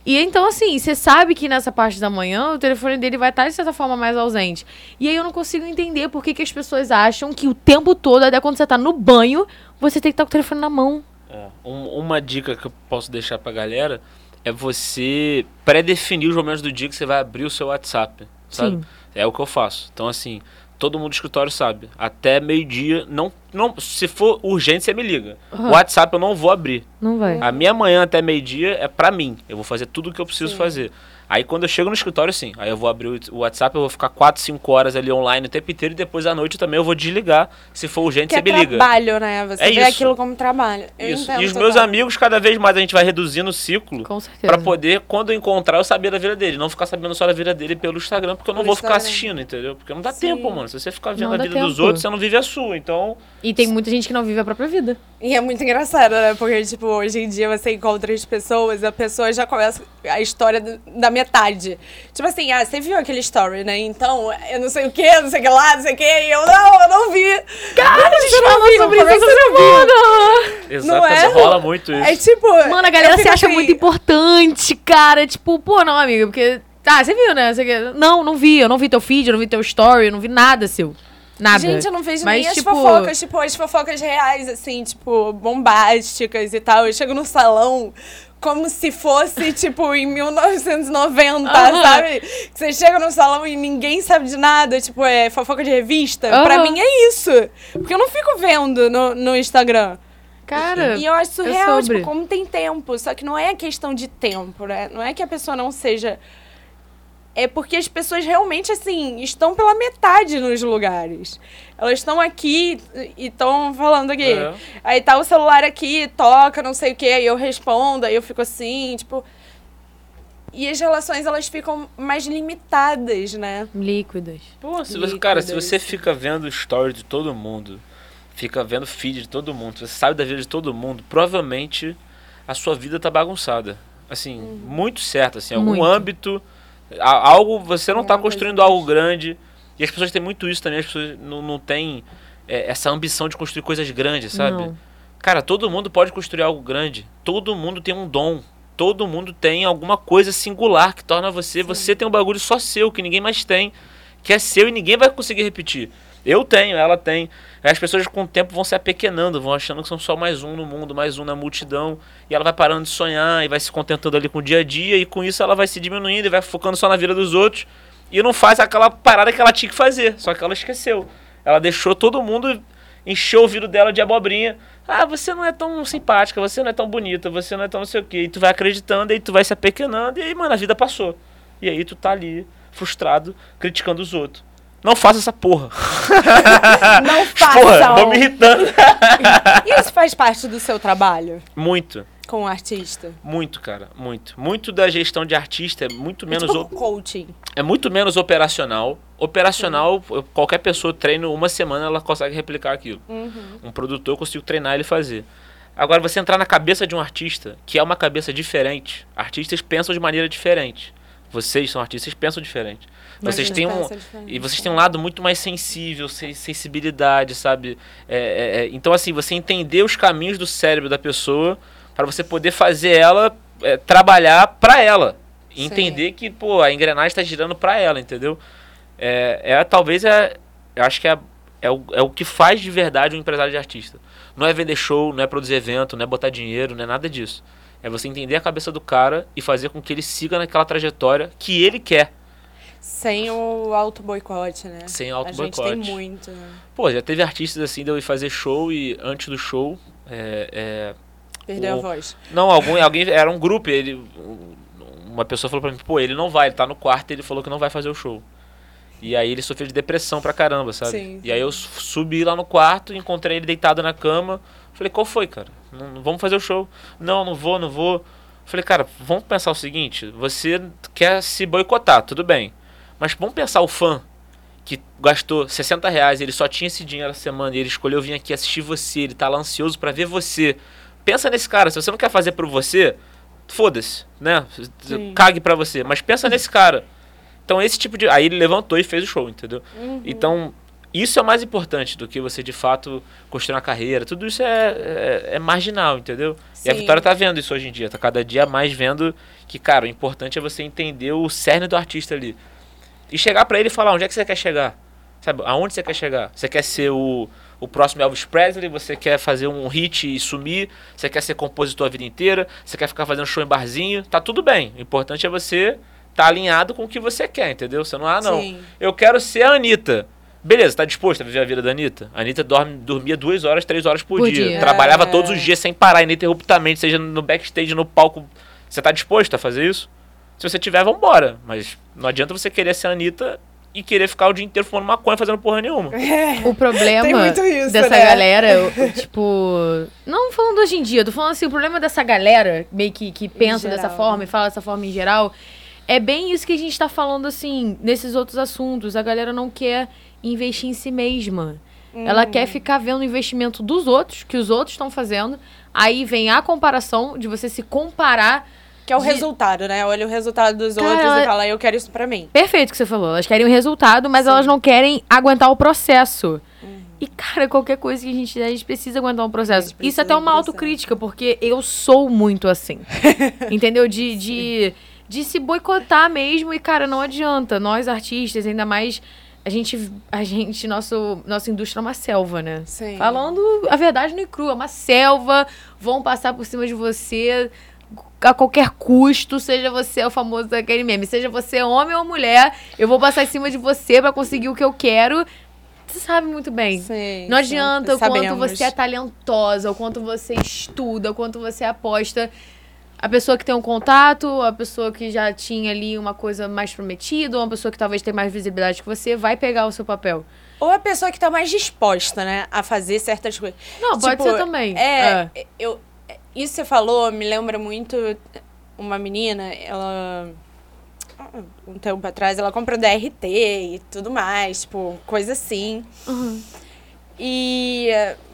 E então, assim, você sabe que nessa parte da manhã o telefone dele vai estar, de certa forma, mais ausente. E aí eu não consigo entender por que, que as pessoas acham que o tempo todo, até quando você tá no banho, você tem que estar com o telefone na mão. É. Um- uma dica que eu posso deixar pra galera é você pré-definir os momentos do dia que você vai abrir o seu WhatsApp, sabe? Sim. É o que eu faço. Então, assim, todo mundo do escritório sabe. Até meio-dia, não, não, se for urgente, você me liga. O WhatsApp eu não vou abrir. Não vai. A minha manhã até meio-dia é pra mim. Eu vou fazer tudo o que eu preciso Sim. fazer. Aí quando eu chego no escritório, sim. Aí eu vou abrir o WhatsApp, eu vou ficar 4, 5 horas ali online o tempo inteiro e depois à noite também eu vou desligar. Se for urgente, Que você é me liga. trabalho, né? Você É vê isso. aquilo como trabalho. Eu Isso. E os meus amigos, cada vez mais a gente vai reduzindo o ciclo. Com certeza. Pra poder, quando eu encontrar, eu saber da vida dele. Não ficar sabendo só da vida dele pelo Instagram, porque eu não Pelo vou ficar Instagram. assistindo, entendeu? Porque não dá Sim. tempo, mano. Se você ficar vendo Não a vida dos tempo. outros, você não vive a sua. Então, E tem muita gente que não vive a própria vida. E é muito engraçado, né? Porque, tipo, hoje em dia você encontra as pessoas, a pessoa já começa a história da metade. Tipo assim, ah, você viu aquele story, né? Então, eu não sei o que, não sei o que lá, não sei o que, e eu não, eu não vi. Cara, gente falou sobre é que isso viu? exatamente, é? rola muito isso. É tipo. Mano, a galera eu se acha assim, muito importante, cara. Tipo, pô, não, amiga, porque. Ah, você viu, né? Você... Não, não vi. Eu não vi teu feed, eu não vi teu story, eu não vi nada seu. Nada. Gente, eu não vejo Mas, nem as tipo, fofocas, tipo, as fofocas reais, assim, tipo, bombásticas e tal. Eu chego no salão como se fosse, tipo, em 1990, Aham. sabe? Que Você chega no salão e ninguém sabe de nada, tipo, é fofoca de revista. Pra Aham. mim é isso. Porque eu não fico vendo no, no Instagram. Cara. E eu acho surreal, sobre. tipo, como tem tempo. Só que não é questão de tempo, né? Não é que a pessoa não seja. É porque as pessoas realmente, assim, estão pela metade nos lugares. Elas estão aqui e estão falando aqui. É. Aí tá o celular aqui, toca, não sei o quê, aí eu respondo, aí eu fico assim, tipo. E as relações, elas ficam mais limitadas, né? Líquidas. Pô, se você, cara, se você fica vendo story de todo mundo, fica vendo feed de todo mundo, você sabe da vida de todo mundo, provavelmente a sua vida tá bagunçada. Assim, muito certo, assim, algum Muito. âmbito, algo, você não tá Alguma coisa construindo algo grande. E as pessoas têm muito isso também, as pessoas não, não têm é, essa ambição de construir coisas grandes, sabe? Não. Cara, todo mundo pode construir algo grande. Todo mundo tem um dom. Todo mundo tem alguma coisa singular que torna você. Você tem um bagulho só seu, que ninguém mais tem. Que é seu e ninguém vai conseguir repetir. Eu tenho, ela tem. As pessoas com o tempo vão se apequenando, vão achando que são só mais um no mundo, mais um na multidão. E ela vai parando de sonhar e vai se contentando ali com o dia a dia. E com isso ela vai se diminuindo e vai focando só na vida dos outros. E não faz aquela parada que ela tinha que fazer. Só que ela esqueceu. Ela deixou todo mundo encher o ouvido dela de abobrinha. Ah, você não é tão simpática, você não é tão bonita, você não é tão não sei o quê. E tu vai acreditando, e tu vai se apequenando, e aí, mano, a vida passou. E aí tu tá ali, frustrado, criticando os outros. Não faça essa porra. Não façam. Porra, vou me irritando. Isso faz parte do seu trabalho Muito, com o artista? muito, cara, muito. Muito da gestão de artista é muito menos tipo o- coaching. é muito menos operacional. Operacional, eu- qualquer pessoa treina uma semana, ela consegue replicar aquilo. Um produtor, eu consigo treinar ele fazer. Agora, você entrar na cabeça de um artista, que é uma cabeça diferente, artistas pensam de maneira diferente. Vocês são artistas, pensam diferente. Vocês Imagina, têm um, pensa diferente. e vocês têm um lado muito mais sensível, sen- sensibilidade, sabe? É, é, é, então, assim, você entender os caminhos do cérebro da pessoa para você poder fazer ela é, trabalhar para ela. Sim. entender que, pô, a engrenagem está girando para ela, entendeu? É, é talvez é, eu acho que é, é, o, é o que faz de verdade um empresário de artista. Não é vender show, não é produzir evento, não é botar dinheiro, não é nada disso. É você entender a cabeça do cara e fazer com que ele siga naquela trajetória que ele quer. Sem o auto-boicote, né? Sem A gente tem muito, né? Pô, já teve artistas assim de eu ir fazer show e antes do show. É, é, Perdeu O- a voz. não, algum, alguém. Era um grupo, ele. um- Uma pessoa falou pra mim, pô, ele não vai, ele tá no quarto e ele falou que não vai fazer o show. E aí ele sofreu de depressão pra caramba, sabe? Sim, E aí eu su- subi lá no quarto, encontrei ele deitado na cama. Falei, qual foi, cara? Não, não vamos fazer o show. Não, não vou, não vou. Falei, cara, vamos pensar o seguinte, você quer se boicotar, tudo bem. Mas vamos pensar o fã que gastou 60 reais, ele só tinha esse dinheiro a semana e ele escolheu vir aqui assistir você, ele tá lá ansioso pra ver você. Pensa nesse cara, se você não quer fazer por você, foda-se, né? Sim. Cague pra você, mas pensa nesse cara. Então esse tipo de. Aí ele levantou e fez o show, entendeu? Então, isso é mais importante do que você de fato construir uma carreira. Tudo isso é, é, é marginal, entendeu? E a Sim. Vitória tá vendo isso hoje em dia, tá cada dia mais vendo que, cara, o importante é você entender o cerne do artista ali. E chegar pra ele e falar onde é que você quer chegar. Sabe, aonde você quer chegar? Você quer ser o, o próximo Elvis Presley? Você quer fazer um hit e sumir? Você quer ser compositor a vida inteira? Você quer ficar fazendo show em barzinho? Tá tudo bem. O importante é você tá alinhado com o que você quer, entendeu? Você não, ah, não. Sim. Eu quero ser a Anitta. Beleza, tá disposto a viver a vida da Anitta? A Anitta dorme, dormia duas horas, três horas por, Por dia. dia. Trabalhava É. todos os dias sem parar, ininterruptamente, seja no backstage, no palco. Você tá disposto a fazer isso? Se você tiver, vambora. Mas não adianta você querer ser a Anitta e querer ficar o dia inteiro fumando maconha fazendo porra nenhuma. O problema isso, dessa né? galera, tipo. Não falando hoje em dia, eu tô falando assim, o problema dessa galera, meio que, que pensa dessa forma e fala dessa forma em geral, é bem isso que a gente tá falando, assim, nesses outros assuntos. A galera não quer investir em si mesma. Ela quer ficar vendo o investimento dos outros, que os outros estão fazendo. Aí vem a comparação de você se comparar. Que é o De- resultado, né? Olha o resultado dos Cara, outros ela- e fala, eu quero isso pra mim. Perfeito o que você falou. Elas querem o resultado, mas Sim. elas não querem aguentar o processo. E, cara, qualquer coisa que a gente a gente precisa aguentar um processo. Isso é até precisa uma autocrítica, porque eu sou muito assim. entendeu? De, de, de se boicotar mesmo. E, cara, não adianta. Nós, artistas, ainda mais. A gente, a gente nosso, nossa indústria é uma selva, né? Sim. Falando a verdade no e cru, é uma selva, vão passar por cima de você a qualquer custo, seja você o famoso aquele meme, seja você homem ou mulher, eu vou passar em cima de você pra conseguir o que eu quero. Você sabe muito bem. Sim, Não adianta o quanto você é talentosa, o quanto você estuda, o quanto você aposta. A pessoa que tem um contato, a pessoa que já tinha ali uma coisa mais prometida, ou uma pessoa que talvez tenha mais visibilidade que você, vai pegar o seu papel. Ou a pessoa que tá mais disposta, né, a fazer certas coisas. Não, pode Tipo, ser também. É, eu, isso que você falou me lembra muito uma menina, ela. Um tempo atrás, ela comprou DRT e tudo mais, tipo, coisa assim. Uhum. E,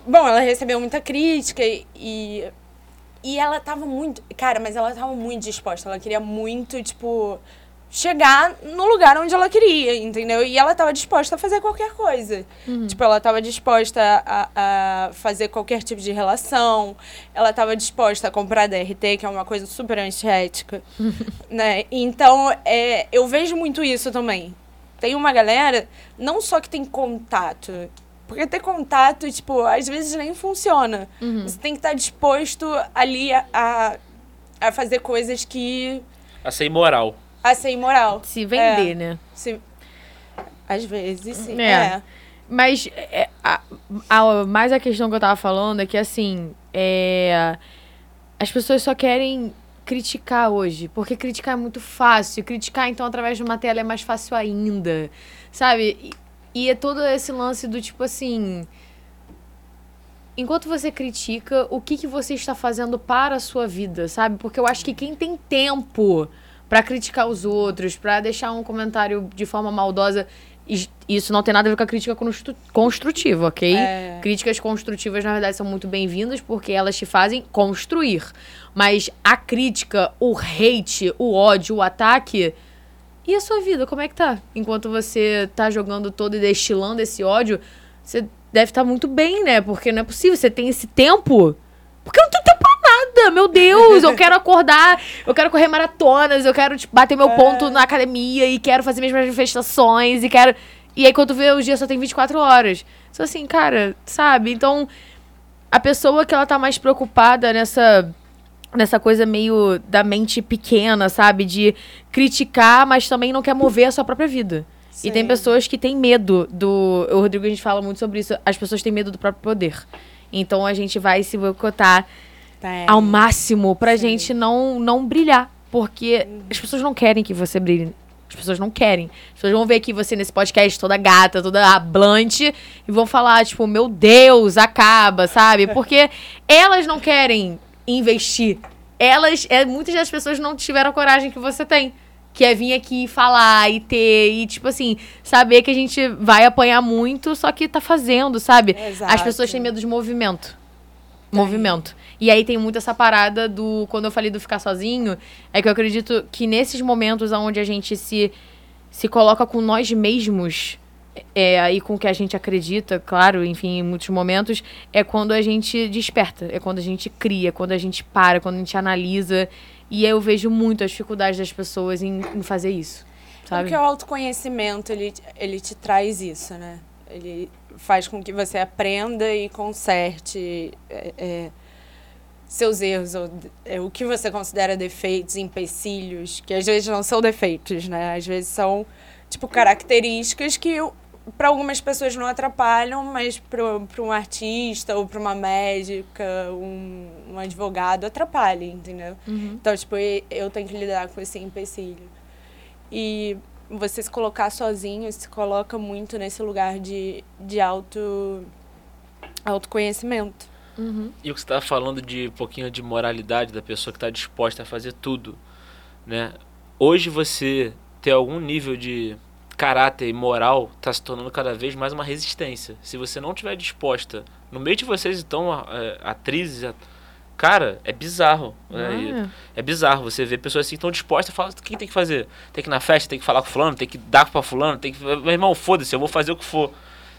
bom, ela recebeu muita crítica e. E ela tava muito. Cara, mas ela tava muito disposta. Ela queria muito, tipo, chegar no lugar onde ela queria, entendeu? E ela tava disposta a fazer qualquer coisa. Tipo, ela tava disposta a, a fazer qualquer tipo de relação. Ela tava disposta a comprar DRT, que é uma coisa super antiética. né? Então, é, eu vejo muito isso também. tem uma galera, não só que tem contato, porque ter contato, tipo, às vezes nem funciona. Uhum. Você tem que estar disposto ali a, a, a fazer coisas que. A ser imoral. A ser imoral. Se vender, É. né? Se- às vezes, sim. É. É. Mas é, a, a- mais a questão que eu tava falando é que, assim, é, as pessoas só querem criticar hoje, porque criticar é muito fácil. Criticar, então, através de uma tela é mais fácil ainda, sabe? E, e é todo esse lance do tipo assim. Enquanto você critica, o que, que você está fazendo para a sua vida, sabe? Porque eu acho que quem tem tempo pra criticar os outros, pra deixar um comentário de forma maldosa, is- isso não tem nada a ver com a crítica constru- construtiva, ok? É. Críticas construtivas, na verdade, são muito bem-vindas porque elas te fazem construir. Mas a crítica, o hate, o ódio, o ataque. E a sua vida, como é que tá? Enquanto você tá jogando todo e destilando esse ódio, você deve estar muito bem, né? Porque não é possível, você tem esse tempo. Porque eu não tenho tempo nada, meu Deus! Eu quero acordar, eu quero correr maratonas, eu quero tipo, bater meu ponto na academia e quero fazer minhas manifestações e quero. E aí, quando tu vê, o dia só tem 24 horas. Só assim, cara, sabe? Então, a pessoa que ela tá mais preocupada nessa nessa coisa meio da mente pequena, sabe? De criticar, mas também não quer mover a sua própria vida. E tem Sim. pessoas que têm medo do. O Rodrigo, a gente fala muito sobre isso. As pessoas têm medo do próprio poder. Então a gente vai se boicotar Tem. ao máximo pra Sim. gente não, não brilhar. Porque as pessoas não querem que você brilhe. As pessoas não querem. As pessoas vão ver aqui você nesse podcast toda gata, toda hablante, e vão falar, tipo, meu Deus, acaba, sabe? Porque elas não querem investir. Elas, é, muitas das pessoas não tiveram a coragem que você tem. Que é vir aqui falar e ter, e tipo assim, saber que a gente vai apanhar muito, só que tá fazendo, sabe? As Exato. pessoas têm medo de movimento. Movimento. E aí tem muito essa parada do. Quando eu falei do ficar sozinho, é que eu acredito que nesses momentos onde a gente se, se coloca com nós mesmos, é, aí com o que a gente acredita, claro, enfim, em muitos momentos, é quando a gente desperta, é quando a gente cria, quando a gente para, quando a gente analisa. E eu vejo muito as dificuldades das pessoas em, em fazer isso. Sabe? Porque o autoconhecimento, ele, ele te traz isso, né? Ele faz com que você aprenda e conserte é, é, seus erros, ou, é, o que você considera defeitos, empecilhos, que às vezes não são defeitos, né? Às vezes são, tipo, características que para algumas pessoas não atrapalham, mas para um artista ou para uma médica, um, um advogado, atrapalha, entendeu? Então, tipo, e- eu tenho que lidar com esse empecilho. E você se colocar sozinho se coloca muito nesse lugar de, de auto, autoconhecimento. E o que você estava falando de um pouquinho de moralidade da pessoa que está disposta a fazer tudo, né? Hoje você ter algum nível de caráter e moral está se tornando cada vez mais uma resistência. Se você não estiver disposta, no meio de vocês então é, atrizes, cara, é bizarro. né? E- Ah, É bizarro você ver pessoas assim tão dispostas a falar, o que tem que fazer? Tem que ir na festa, tem que falar com fulano, tem que dar pra fulano, tem que. Meu irmão, foda-se, eu vou fazer o que for.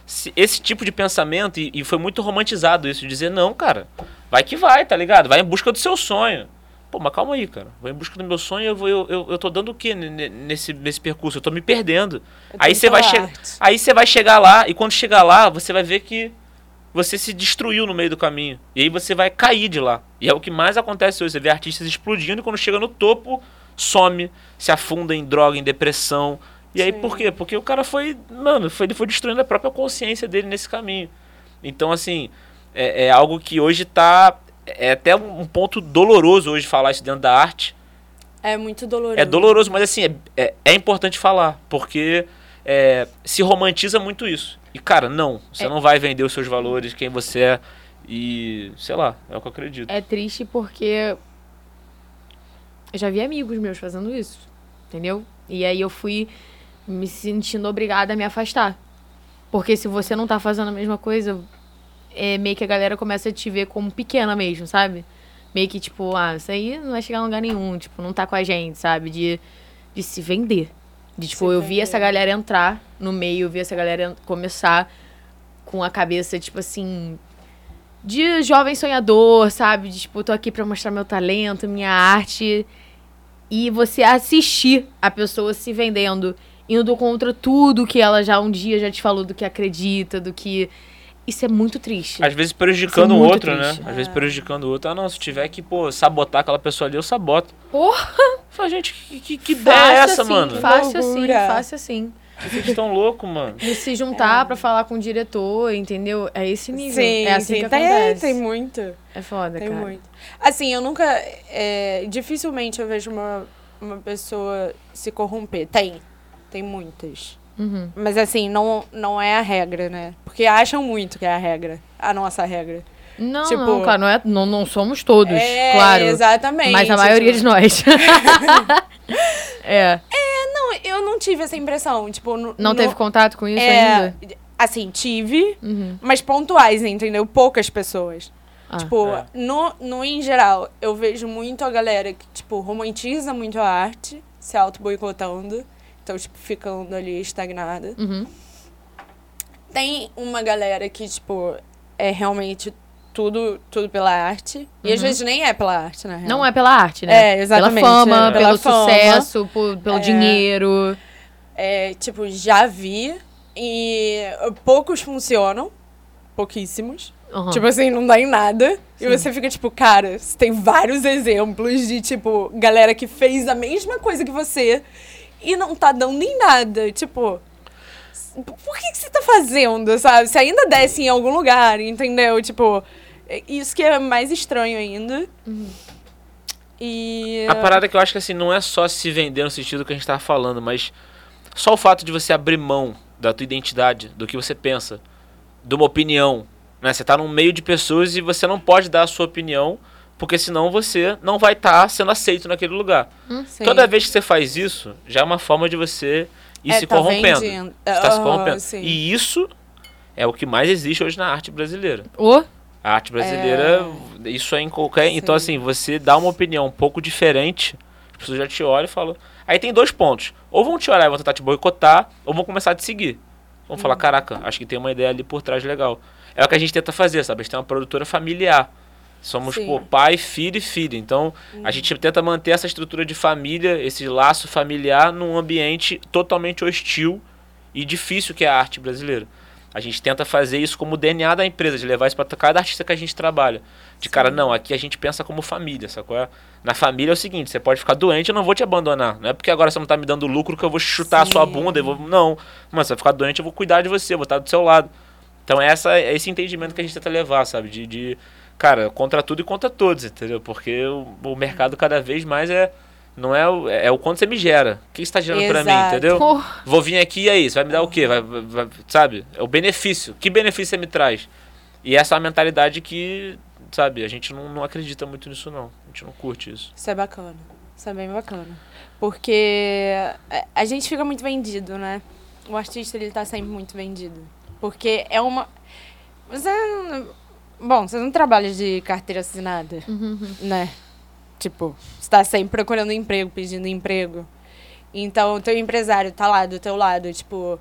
Se- esse tipo de pensamento, e, e foi muito romantizado isso, de dizer, não, cara, vai que vai, tá ligado? Vai em busca do seu sonho. Pô, mas calma aí, cara. Vou em busca do meu sonho, eu, vou, eu, eu, eu tô dando o ne- nesse, nesse percurso? Eu tô me perdendo. Aí você vai. Aí você vai chegar lá, e quando chegar lá, você vai ver que você se destruiu no meio do caminho. E aí você vai cair de lá. E é o que mais acontece hoje. Você vê artistas explodindo e quando chega no topo, some, se afunda em droga, em depressão. E aí Sim. por quê? Porque o cara foi, mano, foi, ele foi destruindo a própria consciência dele nesse caminho. Então, assim, é, é algo que hoje tá. É até um um ponto doloroso hoje falar isso dentro da arte. É muito doloroso. É doloroso, mas assim, é, é, é importante falar, porque é, se romantiza muito isso. E, cara, não, você É. não vai vender os seus valores, quem você é, e sei lá, é o que eu acredito. É triste porque eu já vi amigos meus fazendo isso, entendeu? E aí eu fui me sentindo obrigada a me afastar. Porque se você não tá fazendo a mesma coisa, é meio que a galera começa a te ver como pequena mesmo, sabe? Meio que tipo, ah, isso aí não vai chegar a lugar nenhum, tipo, não tá com a gente, sabe? De, de se vender. De tipo, Se eu vi vender. essa galera entrar no meio, eu vi essa galera começar com a cabeça, tipo assim, de jovem sonhador, sabe? De, tipo, tô aqui pra mostrar meu talento, minha arte. E você assistir a pessoa se vendendo indo contra tudo que ela já um dia já te falou do que acredita, do que. Isso é muito triste. Às vezes prejudicando é o outro, triste. né? Às vezes prejudicando o outro. Ah, não, se tiver que, pô, sabotar aquela pessoa ali, eu saboto. Porra! Fala, gente, que, que, que ideia é essa, assim, mano? Fácil assim, fácil assim. Vocês estão loucos, mano. De se juntar pra falar com o diretor, entendeu? É esse nível. Sim, é assim sim. que tem, acontece. tem muito. É foda, Tem cara. muito. Assim, eu nunca. é, dificilmente eu vejo uma, uma pessoa se corromper. Tem. Tem muitas. Uhum. Mas assim, não, não é a regra, né? Porque acham muito que é a regra. A nossa regra. Não, Tipo- não, claro, não, é, não, não somos todos, é, claro. Exatamente. Mas a maioria de tipo, nós. é. Não, eu não tive essa impressão. Tipo, Não no- teve contato com isso é, ainda? Assim, tive, Uhum. mas pontuais, entendeu? Poucas pessoas. Ah. Tipo, É. no, no em geral, eu vejo muito a galera que, tipo, romantiza muito a arte, se auto-boicotando. Então, tipo, ficando ali estagnada. Uhum. Tem uma galera que, tipo, é realmente tudo, tudo pela arte. E às Uhum. vezes nem é pela arte, na real. Não é pela arte, né? É, exatamente. Pela fama, é. pelo fama. sucesso, por- pelo É. dinheiro. É, tipo, já vi. E poucos funcionam. Pouquíssimos. Uhum. Tipo assim, não dá em nada. Sim. E você fica tipo, cara, você tem vários exemplos de, tipo, galera que fez a mesma coisa que você e não tá dando em nada. Tipo, por que, que você tá fazendo, sabe? Você ainda desce em algum lugar, entendeu? Tipo, é isso que é mais estranho ainda. E. A parada que eu acho que assim, não é só se vender no sentido que a gente tava falando, mas só o fato de você abrir mão da tua identidade, do que você pensa, de uma opinião. Né? Você tá num meio de pessoas e você não pode dar a sua opinião, porque senão você não vai estar sendo aceito naquele lugar. Sim. Toda vez que você faz isso, já é uma forma de você ir É, se tá corrompendo. vendendo. Você tá se corrompendo. sim. E isso é o que mais existe hoje na arte brasileira. Ô, A arte brasileira, isso é em qualquer. Então, Sim. assim, você dá uma opinião um pouco diferente, as pessoas já te olham e falam. Aí tem dois pontos. Ou vão te olhar e vão tentar te boicotar, ou vão começar a te seguir. Vão falar, Uhum. caraca, acho que tem uma ideia ali por trás legal. É o que a gente tenta fazer, sabe? A gente tem uma produtora familiar. Somos, Sim. pô, pai, filho e filho. Então, a gente tenta manter essa estrutura de família, esse laço familiar, num ambiente totalmente hostil e difícil que é a arte brasileira. A gente tenta fazer isso como DNA da empresa, de levar isso para cada artista que a gente trabalha. De cara, não, aqui a gente pensa como família, sacou? É? Na família é o seguinte, você pode ficar doente, eu não vou te abandonar. Não é porque agora você não tá me dando lucro que eu vou chutar a sua Sim. bunda. Eu vou... Não, mas você vai ficar doente, eu vou cuidar de você, eu vou estar do seu lado. Então essa, é esse entendimento que a gente tenta levar, sabe? De, de cara, contra tudo e contra todos, entendeu? Porque o, o mercado cada vez mais é... Não é o, é o quanto você me gera. O que você tá gerando pra mim, entendeu? porra. Vou vir aqui e aí, você vai me dar o quê? Vai, vai- sabe? É o benefício. Que benefício você me traz? E essa é uma mentalidade que, sabe, a gente não, não acredita muito nisso, não. A gente não curte isso. Isso é bacana. Isso é bem bacana. Porque a- a gente fica muito vendido, né? O artista, ele tá sempre muito vendido. Porque é uma... Você... Bom, você não trabalha de carteira assinada, né? Tipo, você tá sempre procurando emprego, pedindo emprego. Então, o teu empresário tá lá do teu lado, tipo...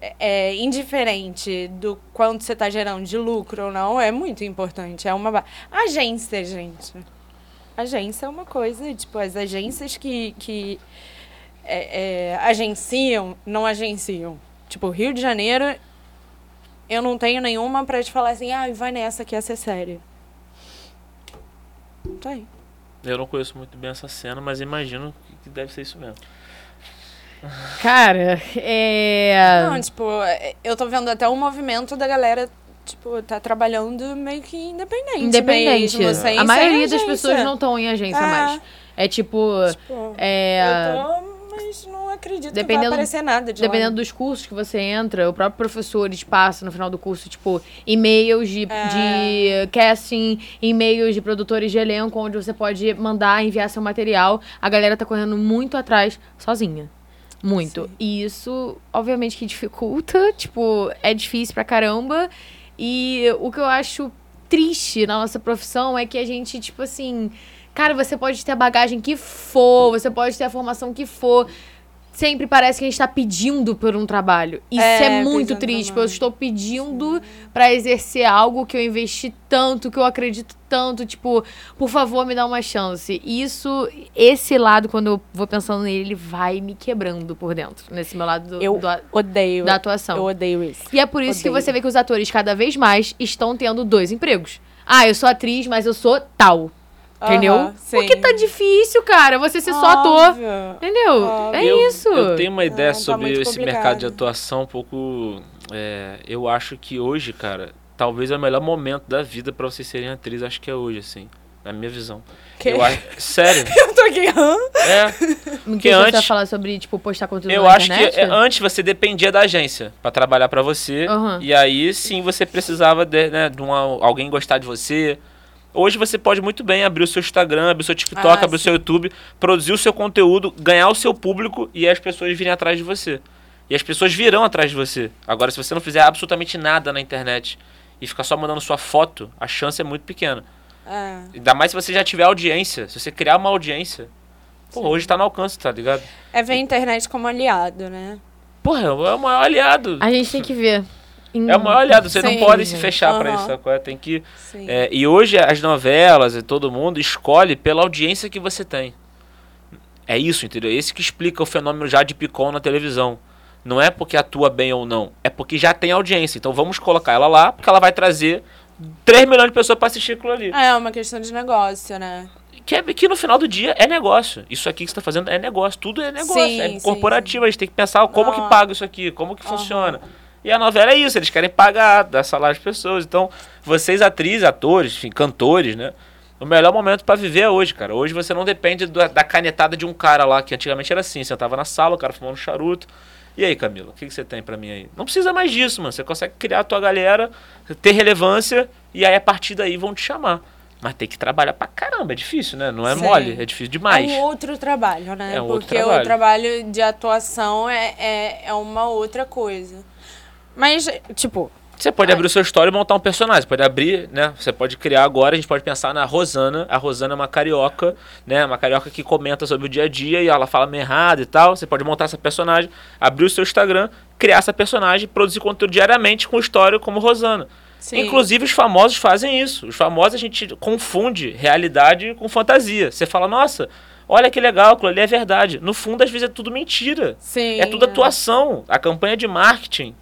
é- É indiferente do quanto você tá gerando de lucro ou não, é muito importante. É uma... Agência, gente. Agência é uma coisa, tipo, as agências que, que é, é, agenciam, não agenciam. Tipo, Rio de Janeiro, eu não tenho nenhuma pra te falar assim, ah, vai nessa que essa é séria. Não tem. Eu não conheço muito bem essa cena, mas imagino que- deve ser isso mesmo. Cara, é. Não, tipo, eu tô vendo até o movimento da galera, tipo, tá trabalhando meio que independente. Independente. Mesmo, sem- a maioria das pessoas não estão em agência É. mais. É tipo. Tipo, É. eu tô, mas não acredito que Dependendo- vai aparecer nada de Dependendo lá. dos cursos que você entra, o próprio professor passa no final do curso, tipo, e-mails de, É. de casting, e-mails de produtores de elenco, onde você pode mandar, enviar seu material. A galera tá correndo muito atrás, sozinha. Muito. Sim. E isso, obviamente, que dificulta, tipo, é difícil pra caramba. E o que eu acho triste na nossa profissão é que a gente, tipo assim, cara, você pode ter a bagagem que for, você pode ter a formação que for. sempre parece que a gente tá pedindo por um trabalho. Isso É, é, muito triste, eu estou pedindo pra exercer algo que eu investi tanto, que eu acredito tanto, tipo, por favor, me dá uma chance. E Isso, esse lado, quando eu vou pensando nele, ele vai me quebrando por dentro, nesse meu lado do- Eu do odeio. da atuação. Eu odeio isso. E é por isso que Odeio. você vê que os atores cada vez mais estão tendo dois empregos. Ah, eu sou atriz, mas eu sou tal. Entendeu? Aham, Porque tá difícil, cara, você ser só ator. Entendeu? Óbvio. É eu, isso. Eu tenho uma ideia Ah, tá sobre muito esse complicado. mercado de atuação um pouco. é, eu acho que hoje, cara, talvez é o melhor momento da vida pra vocês serem atriz. Acho que é hoje, assim. Na minha visão. Que? Eu acho, sério. Eu tô aqui, hã? É. O que que você vai antes- falar sobre, tipo, postar conteúdo Eu na acho que internet? é, antes você dependia da agência pra trabalhar pra você. Aham. E aí sim você precisava de, né, de uma, alguém gostar de você. Hoje você pode muito bem abrir o seu Instagram, abrir o seu TikTok, Ah, abrir o seu YouTube, produzir o seu conteúdo, ganhar o seu público e as pessoas virem atrás de você. E as pessoas virão atrás de você. Agora, se você não fizer absolutamente nada na internet e ficar só mandando sua foto, a chance é muito pequena. É. Ainda mais se você já tiver audiência. Se você criar uma audiência. Pô, hoje tá no alcance, tá ligado? É ver a internet como aliado, né? Porra, é o maior aliado. A gente tem que ver. É o maior aliado. Você Sim, não pode se fechar pra Aham. isso, sacou? Tem que. Sim. É, e hoje as novelas e todo mundo escolhe pela audiência que você tem. É isso, entendeu? Esse que explica o fenômeno já de Picon na televisão. Não é porque atua bem ou não, é porque já tem audiência. Então vamos colocar ela lá, porque ela vai trazer 3 milhões de pessoas pra assistir aquilo ali. É uma questão de negócio, né? Que, é, que no final do dia é negócio. Isso aqui que você tá fazendo é negócio. Tudo é negócio. Sim, é sim, corporativo. A gente tem que pensar como que Aham. paga isso aqui, como que funciona. E a novela é isso, eles querem pagar, dar salário às pessoas. Então, vocês, atrizes, atores, enfim, cantores, né? O melhor momento pra viver é hoje, cara. Hoje você não depende da, da canetada de um cara lá, que antigamente era assim. Você tava na sala, o cara fumando charuto. E aí, Camila, o que, que você tem pra mim aí? Não precisa mais disso, mano. Você consegue criar a tua galera, ter relevância, e aí a partir daí vão te chamar. Mas tem que trabalhar pra caramba, é difícil, né? Não é Sim. mole, é difícil demais. É um outro trabalho, né? É um outro Porque trabalho. o trabalho de atuação é, é, é uma outra coisa. Mas, tipo, Você pode abrir o seu story e montar um personagem. Você pode abrir, né? Você pode criar agora, a gente pode pensar na Rosana. A Rosana é uma carioca, né? Uma carioca que comenta sobre o dia a dia e ela fala meio errado e tal. Você pode montar essa personagem, abrir o seu Instagram, criar essa personagem, produzir conteúdo diariamente com história como Rosana. sim. Inclusive, os famosos fazem isso. Os famosos a gente confunde realidade com fantasia. Você fala, nossa, olha que legal, aquilo ali é verdade. No fundo, às vezes é tudo mentira. Sim, É tudo atuação. A campanha de marketing.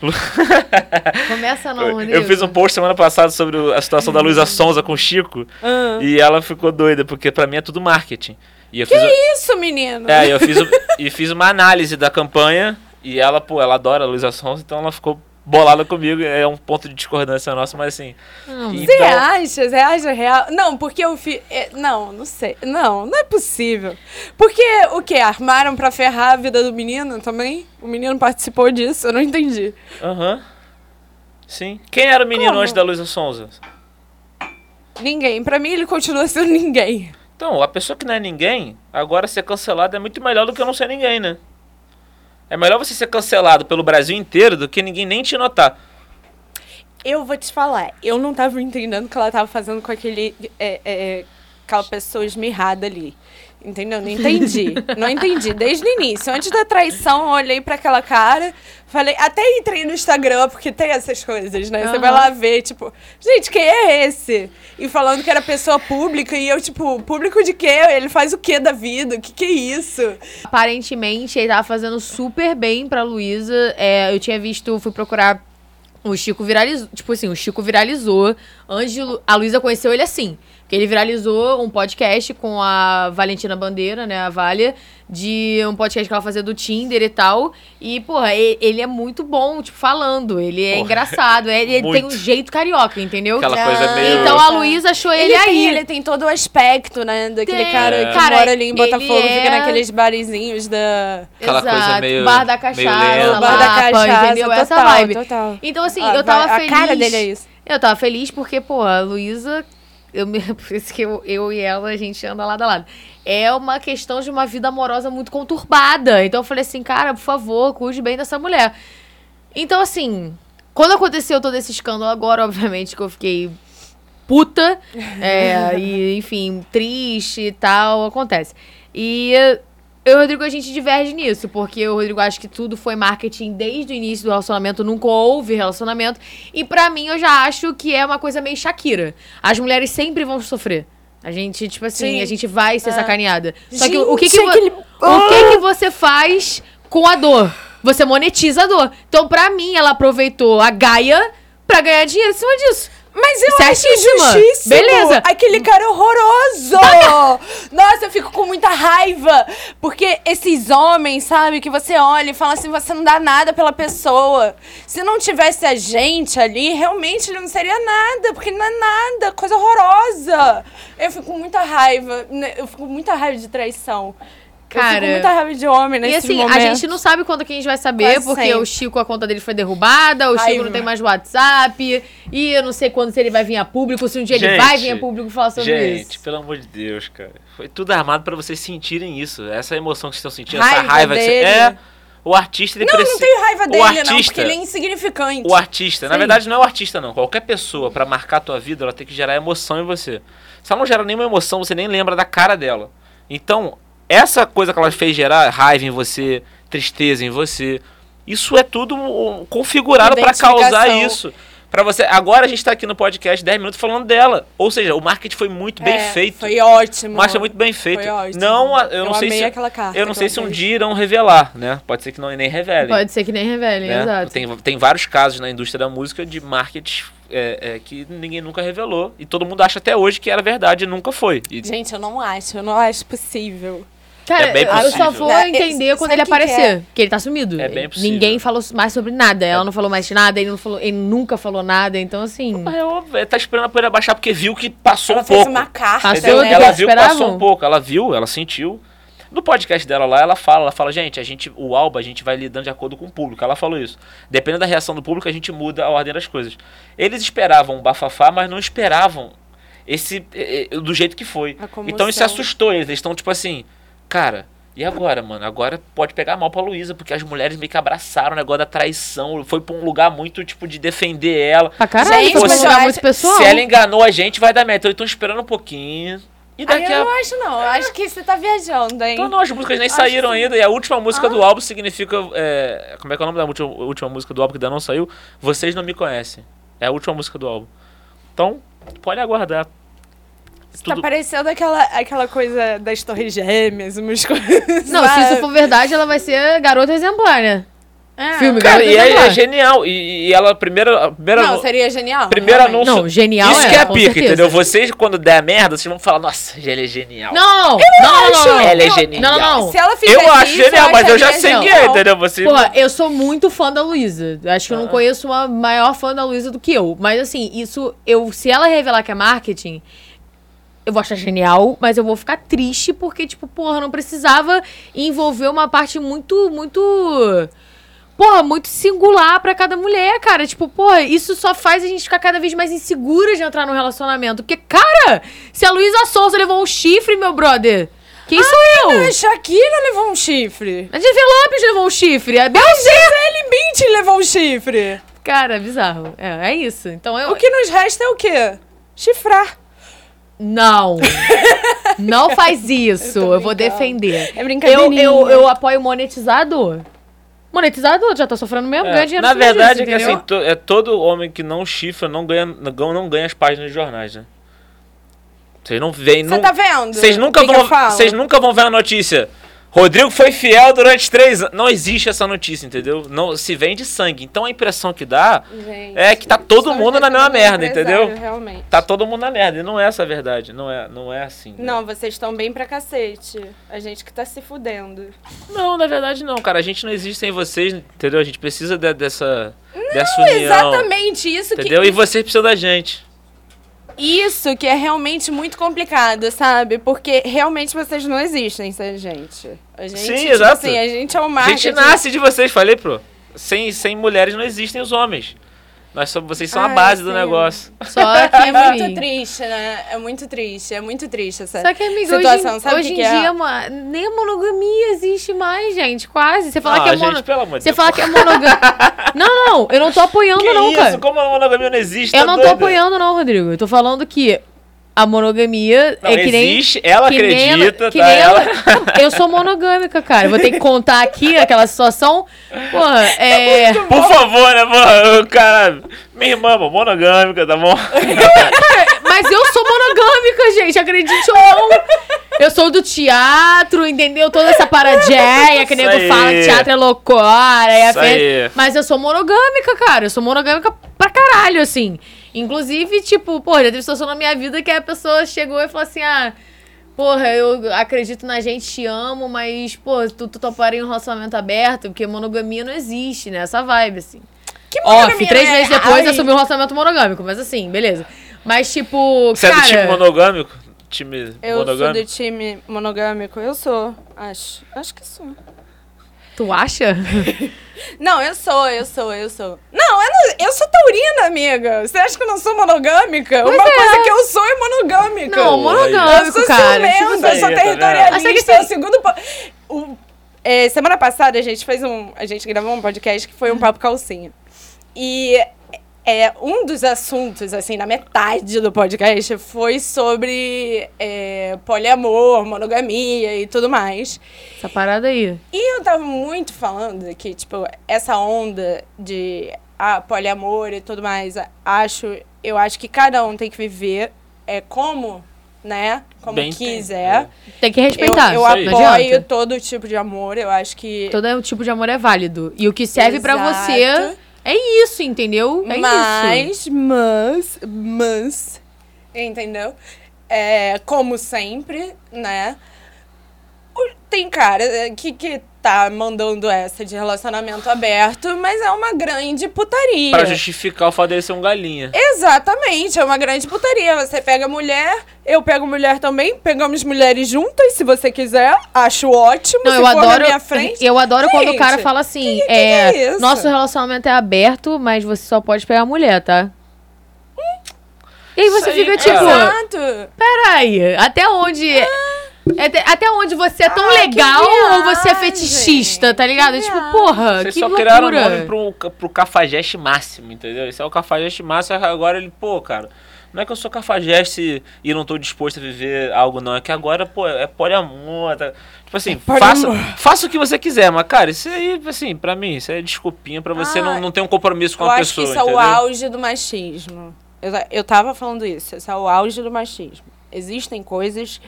Começa não, Eu, Rodrigo. eu fiz um post semana passada sobre a situação da Luísa Sonza com o Chico. Ah. E ela ficou doida, porque pra mim é tudo marketing. E eu fiz, o- Isso, menino! é, eu fiz, e fiz uma análise da campanha. E ela, pô, ela adora a Luísa Sonza, então ela ficou bolada comigo. É um ponto de discordância nosso, mas assim. Você então- acha? Você acha real? Não, porque eu fiz. Não, não sei. Não, não é possível. Porque o quê? Armaram pra ferrar a vida do menino também? O menino participou disso? Eu não entendi. Aham. Sim. Quem era o menino Como? antes da Luísa Sonza? Ninguém. Pra mim, ele continua sendo ninguém. Então, a pessoa que não é ninguém, agora ser cancelada é muito melhor do que eu não ser ninguém, né? É melhor você ser cancelado pelo Brasil inteiro do que ninguém nem te notar. Eu vou te falar, eu não tava entendendo o que ela tava fazendo com aquele. é, é, aquela pessoa esmirrada ali. Entendeu? Não entendi. não entendi. Desde o início. Antes da traição, eu olhei pra aquela cara, falei. Até entrei no Instagram, porque tem essas coisas, né? Você vai lá ver, tipo, gente, quem é esse? E falando que era pessoa pública, e eu, tipo, público de quê? Ele faz o quê da vida? O que, que é isso? Aparentemente, ele tava fazendo super bem pra Luísa. É, eu tinha visto, fui procurar. O Chico viralizou. Tipo assim, o Chico viralizou. Antes de a Luísa conheceu ele assim. Porque ele viralizou um podcast com a Valentina Bandeira, né? A Valia. De um podcast que ela fazia do Tinder e tal. E, porra, ele é muito bom, tipo, falando. Ele é Porra, engraçado. é- Ele, tem um jeito carioca, entendeu? Aquela coisa Ah, meio. Então a Luísa achou ele, Ele, aí. tem, ele tem todo o aspecto, né? Daquele Tem. cara É. que Cara, mora ali em Botafogo, ele fica é- naqueles barizinhos da. Aquela coisa meio- Bar da cachaça, Bar da cachaça, entendeu? Essa total, vibe. total. Então, assim, Ah, eu tava vai- feliz. A cara dele é isso. Eu tava feliz porque, pô, a Luísa. Eu me, por isso que eu, eu e ela, a gente anda lado a lado. É uma questão de uma vida amorosa muito conturbada. Então eu falei assim, cara, por favor, cuide bem dessa mulher. Então, assim, quando aconteceu todo esse escândalo agora, obviamente, que eu fiquei puta. é, e, enfim, triste e tal, acontece. E Eu e o Rodrigo, a gente diverge nisso, porque o Rodrigo acha que tudo foi marketing desde o início do relacionamento, nunca houve relacionamento. E pra mim, eu já acho que é uma coisa meio Shakira. As mulheres sempre vão sofrer. A gente, tipo assim, Sim. a gente vai ser É. sacaneada. Só que o que que, Gente, aquele- o que que você faz com a dor? Você monetiza a dor. Então, pra mim, ela aproveitou a Gaia pra ganhar dinheiro em cima disso. Mas eu acho Certíssima. justíssimo. Beleza. Aquele cara horroroso. Nossa, eu fico com muita raiva. Porque esses homens, sabe, que você olha e fala assim, você não dá nada pela pessoa. Se não tivesse a gente ali, realmente ele não seria nada. Porque não é nada. Coisa horrorosa. Eu fico com muita raiva. né, Eu fico com muita raiva de traição. Eu fico Cara, com muita raiva de homem E nesse assim, momento. a gente não sabe quando que a gente vai saber, Quase porque sempre. o Chico, a conta dele foi derrubada, o Chico Raiva. não tem mais WhatsApp, e eu não sei quando se ele vai vir a público, se um dia ele Gente, vai vir a público falar sobre Gente, isso. pelo amor de Deus, cara. Foi tudo armado pra vocês sentirem isso. Essa emoção que vocês estão sentindo, Raiva essa raiva que você. dele. É. O artista, ele Não, eu não precisa. tenho raiva dele, o não, artista, porque ele é insignificante. O artista, na Sim. verdade não é o artista não. Qualquer pessoa, pra marcar a tua vida, ela tem que gerar emoção em você. Se ela não gera nenhuma emoção, você nem lembra da cara dela. Então, essa coisa que ela fez gerar raiva em você, tristeza em você, isso é tudo configurado pra causar isso. Pra você, agora a gente tá aqui no podcast 10 minutos falando dela. Ou seja, o marketing foi muito bem É, feito. Foi ótimo. O marketing foi muito bem feito. Foi ótimo. Não, eu Eu não sei amei se aquela carta eu não sei se um dia irão revelar, né? Pode ser que não nem revelem Pode ser que nem revele, né? exato. Tem, tem vários casos na indústria da música de marketing é, é, que ninguém nunca revelou. E todo mundo acha até hoje que era verdade e nunca foi. E Gente, eu não acho, eu não acho possível. Cara, É bem eu só possível. vou É, entender é, quando sabe ele que aparecer, é? que ele tá sumido. É bem possível. Ninguém falou mais sobre nada, ela não falou mais de nada, ele, não falou, ele nunca falou nada, então assim... é óbvio, é, tá esperando a poeira baixar porque viu que passou Ela um fez pouco. uma carta, Passou né? Ela viu que passou um pouco, ela viu, ela sentiu. No podcast dela lá, ela fala, ela fala, gente, a gente, o álbum a gente vai lidando de acordo com o público. Ela falou isso. Dependendo da reação do público, a gente muda a ordem das coisas. Eles esperavam um bafafá, mas não esperavam esse do jeito que foi. Então isso assustou eles. Eles estão tipo assim, cara, e agora, mano? Agora pode pegar mal pra Luísa, porque as mulheres meio que abraçaram o negócio da traição. Foi pra um lugar muito, tipo, de defender ela. Pra caralho, Gente, mas eu muito acho- pessoal. Se ela enganou a gente, vai dar merda. Então, estão esperando um pouquinho. E Ai, daqui eu a não acho, não. Eu acho que você tá viajando, hein? então não, as músicas nem Acho saíram que ainda. E a última música Ah. do álbum significa. é, como é que é o nome da última, última música do álbum que ainda não saiu? Vocês não me conhecem. É a última música do álbum. Então, pode aguardar. Tá parecendo aquela, aquela coisa das torres gêmeas, umas coisas. Não, se isso for verdade, ela vai ser garota exemplar, né? É. filme, Cara, Garota e é, Exemplar. é genial. E, e ela, a primeira. A primeira Não, seria genial. primeiro realmente. anúncio. Não, genial Isso é, que é com pica, certeza. entendeu? Vocês, quando der merda, vocês vão falar, nossa, ele é genial. Não, não, não, acho- não. Ela é genial. Não, não, não. Se ela fizesse Eu acho isso, genial, mas eu já sei que é, entendeu? Você. Porra, eu sou muito fã da Luísa. Acho que eu não Ah. conheço uma maior fã da Luísa do que eu. Mas assim, isso, eu, se ela revelar que é marketing, eu vou achar genial, mas eu vou ficar triste porque, tipo, porra, não precisava envolver uma parte muito, muito. Porra, muito singular pra cada mulher, cara. Tipo, porra, isso só faz a gente ficar cada vez mais insegura de entrar num relacionamento. Porque, cara, se a Luísa Souza levou um chifre, meu brother, quem sou eu? A Shakira levou um chifre. A Jennifer Lopes levou um chifre. A Beyoncé Bündchen levou um chifre. Cara, bizarro. É, é isso. Então eu. O que nos resta é o quê? Chifrar. Não. não faz isso. Eu Eu, vou defender. É Eu, brincadeirinha. eu, eu apoio monetizador. Monetizador, já tá sofrendo mesmo, ganha dinheiro Na verdade, disso, é que assim, to- é todo homem que não chifra não ganha, não, não ganha as páginas de jornais, né? Vocês não veem. Você não- tá vendo? Vocês nunca, vão, eu nunca vão ver a notícia. Rodrigo foi fiel durante três anos. Não existe essa notícia, entendeu? Não se vende sangue. Então a impressão que dá Gente, é que tá todo mundo na tá mesma merda, entendeu? Realmente. Tá todo mundo na merda. E não é essa a verdade. Não é, não é assim. né? Não, vocês estão bem pra cacete. A gente que tá se fudendo. Não, na verdade não, cara. A gente não existe sem vocês, entendeu? A gente precisa de- dessa, dessa união. Exatamente, isso Entendeu? que. E vocês precisam da gente. Isso que é realmente muito complicado, sabe? Porque realmente vocês não existem sem a gente. A gente, Sim, tipo exato. assim, a gente é o A marketing. gente nasce de vocês, falei, pro. Sem, sem mulheres não existem os homens. Nós somos, vocês são a base do sim. negócio. Só que, É muito enfim. triste, né? É muito triste, é muito triste essa Só que, amiga, situação. hoje, hoje que em que é? dia, ma- nem a monogamia existe mais, gente, quase. Você fala Ah, que é gente, mono... pelo amor de Você Deus. fala que é monogamia. não, não, eu não tô apoiando, Que não, isso? cara. Como a monogamia não existe? Eu tá não tô doida? apoiando, não, Rodrigo. Eu tô falando que a monogamia Não, é que nem. existe, ela que nem acredita, ela- tá? que nem. Que tá? nem, ela, que tá? nem Ela- ela. Eu sou monogâmica, cara. Eu Vou ter que contar aqui aquela situação. Porra, é. Por favor, né, mano? Cara, minha irmã, pô, monogâmica, tá bom? Mas eu sou monogâmica, gente. Acredite ou não. Eu sou do teatro, entendeu? Toda essa paradéia que nego fala que teatro é loucura. É fe-. Mas eu sou monogâmica, cara. Eu sou monogâmica pra caralho, assim. Inclusive, tipo, porra, já teve situação na minha vida que a pessoa chegou e falou assim: ah. Porra, eu acredito na gente, te amo, mas, pô, tu, tu toparia em um relacionamento aberto, porque monogamia não existe, né? Essa vibe, assim. Que Ó, monogamia, três né? meses depois Ai. assumi um relacionamento monogâmico, mas assim, beleza. Mas, tipo, Você cara... é do time monogâmico? Time Eu sou monogâmico? do time monogâmico, eu sou, acho. Acho que sou. Tu acha? Não, eu sou, eu sou, eu sou. Não, eu, não, eu sou taurina, amiga. Você acha que eu não sou monogâmica? Pois Uma é. coisa que eu sou é monogâmica. Não, Pô, eu monogâmico, sou cara. ciumenta, Tipo, eu sou tá vendo? territorialista. É que é o assim- segundo... O, é, semana passada a gente fez um... A gente gravou um podcast que foi um papo calcinha. E é, um dos assuntos, assim, na metade do podcast foi sobre é, poliamor, monogamia e tudo mais. Essa parada aí. E eu tava muito falando que, tipo, essa onda de ah, poliamor e tudo mais, acho, eu acho que cada um tem que viver é, como, né? Como Bem quiser. Tem que Eu, respeitar. eu isso aí. não apoio todo tipo de amor, eu acho que. Todo tipo de amor é válido. E o que serve pra Exato. você é isso, entendeu? É isso. mas, mas, mas, entendeu? É, como sempre, né? Tem cara que, que tá mandando essa de relacionamento aberto, mas é uma grande putaria. Pra justificar o fato dele ser um galinha. Exatamente, é uma grande putaria. Você pega mulher, eu pego mulher também, pegamos mulheres juntas, se você quiser. Acho ótimo. Não, se eu adoro. minha frente. Eu adoro quando o Gente, cara fala assim: que- que é, que é isso? nosso relacionamento é aberto, mas você só pode pegar mulher, tá? E aí você aí, fica é. tipo, Exato. peraí, até onde. Até, até onde você é tão Ah, legal ou você é fetichista, tá ligado? que Tipo, porra, Vocês que só loucura. criaram o nome pro, pro cafajeste máximo, entendeu? Esse é o cafajeste máximo, agora ele, pô, cara, não é que eu sou cafajeste e não tô disposto a viver algo, não. É que agora, pô, é poliamor, tá? Tipo assim, faça, poliamor. faça o que você quiser, mas, cara, isso aí, assim, pra mim, isso é desculpinha pra você Ah, não, não ter um compromisso com Eu a acho que pessoa, isso é entendeu? o auge do machismo. Eu, eu tava falando isso, isso é o auge do machismo. Existem coisas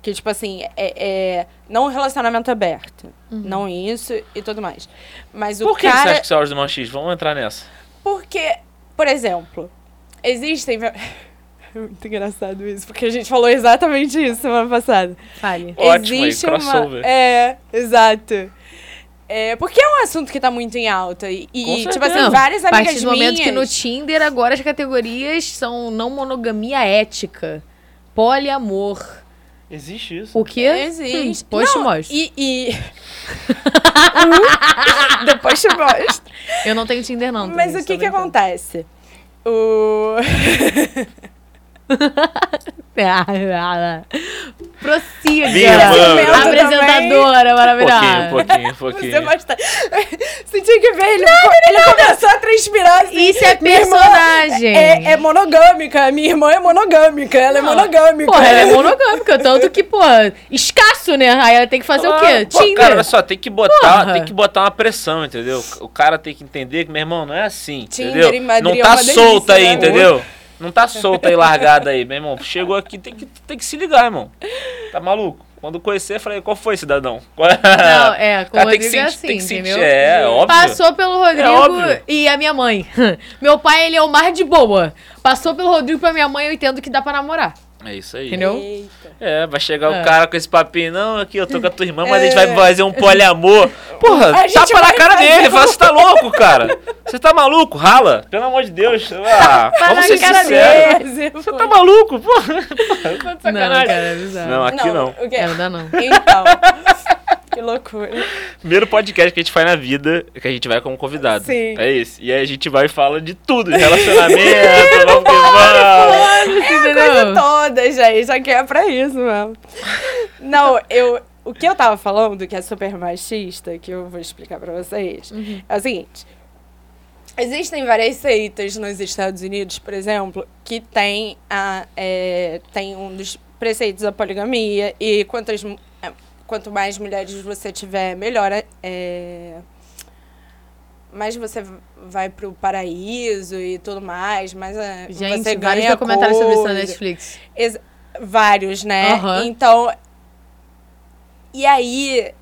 que, tipo assim, é, é não um relacionamento aberto. Não isso e tudo mais. Mas o Por que você cara. acha que isso é o auge do machismo? Vamos entrar nessa. Porque, por exemplo, existem. É muito engraçado isso, porque a gente falou exatamente isso semana passada. Fale. Ótimo aí, Existe uma. crossover. É, exato. É, porque é um assunto que tá muito em alta. E, e, tipo assim, Não, várias a amigas partir do momento que no minhas- Tinder agora as categorias são não monogamia ética, poliamor. Existe isso? O que? Existe. Hum, Depois te mostro. E. e... Depois te mostro. Eu não tenho Tinder não. Mas o que que acontece? O. Prossiga. Minha irmã. Apresentadora Um maravilhosa. pouquinho, um pouquinho, um pouquinho. Você tinha que ver, ele, ele começou a transpirar assim. Isso é personagem. É, é monogâmica, minha irmã é monogâmica, ela é monogâmica. Porra, ela é monogâmica, tanto que, pô, escasso, né? Aí ela tem que fazer o quê? Pô, Tinder. cara, olha só, tem que botar, Porra. tem que botar uma pressão, entendeu? O cara tem que entender que, meu irmão, não é assim, Tinder entendeu? Madrid Não é tá delícia, solta aí, né? entendeu? Não tá solta aí, largada aí, meu irmão. Chegou aqui, tem que, tem que se ligar, irmão. Tá maluco? Quando conhecer, falei, qual foi, cidadão? Qual Não, é, com o Cara, tem que Rodrigo é sentir- tem que assim, sentir, é, óbvio. Passou pelo Rodrigo óbvio. e a minha mãe. Meu pai, ele é o mais de boa. Passou pelo Rodrigo pra minha mãe, eu entendo que dá pra namorar. É isso aí. Entendeu? Eita. É, vai chegar É. o cara com esse papinho, não, aqui eu tô com a tua irmã, mas a gente vai fazer um poliamor. Porra, tapa na cara fazer dele, fala, você tá louco, cara? Você tá maluco? Rala, pelo amor de Deus. Ah, vamos ser cara sinceros. dele. Você tá maluco, porra? Tá. Não, cara, é bizarro. Não, aqui não. o quê? É, não dá não. Então. Que loucura. Primeiro podcast que a gente faz na vida, que a gente vai como convidado. Sim. É esse. E aí a gente vai e fala de tudo, de relacionamento, vamos que vamos. É a coisa toda, gente. Aqui é pra isso mesmo. Não, eu. O que eu tava falando, que é super machista, que eu vou explicar pra vocês, é o seguinte. Existem várias seitas nos Estados Unidos, por exemplo, que tem, a, é, tem um dos preceitos da poligamia e quantas, quanto mais mulheres você tiver, melhor. É, mais você vai pro paraíso e tudo mais, mais é, Gente, você vários ganha documentários sobre isso na. Netflix. Ex- vários, né? Aham. Então. E aí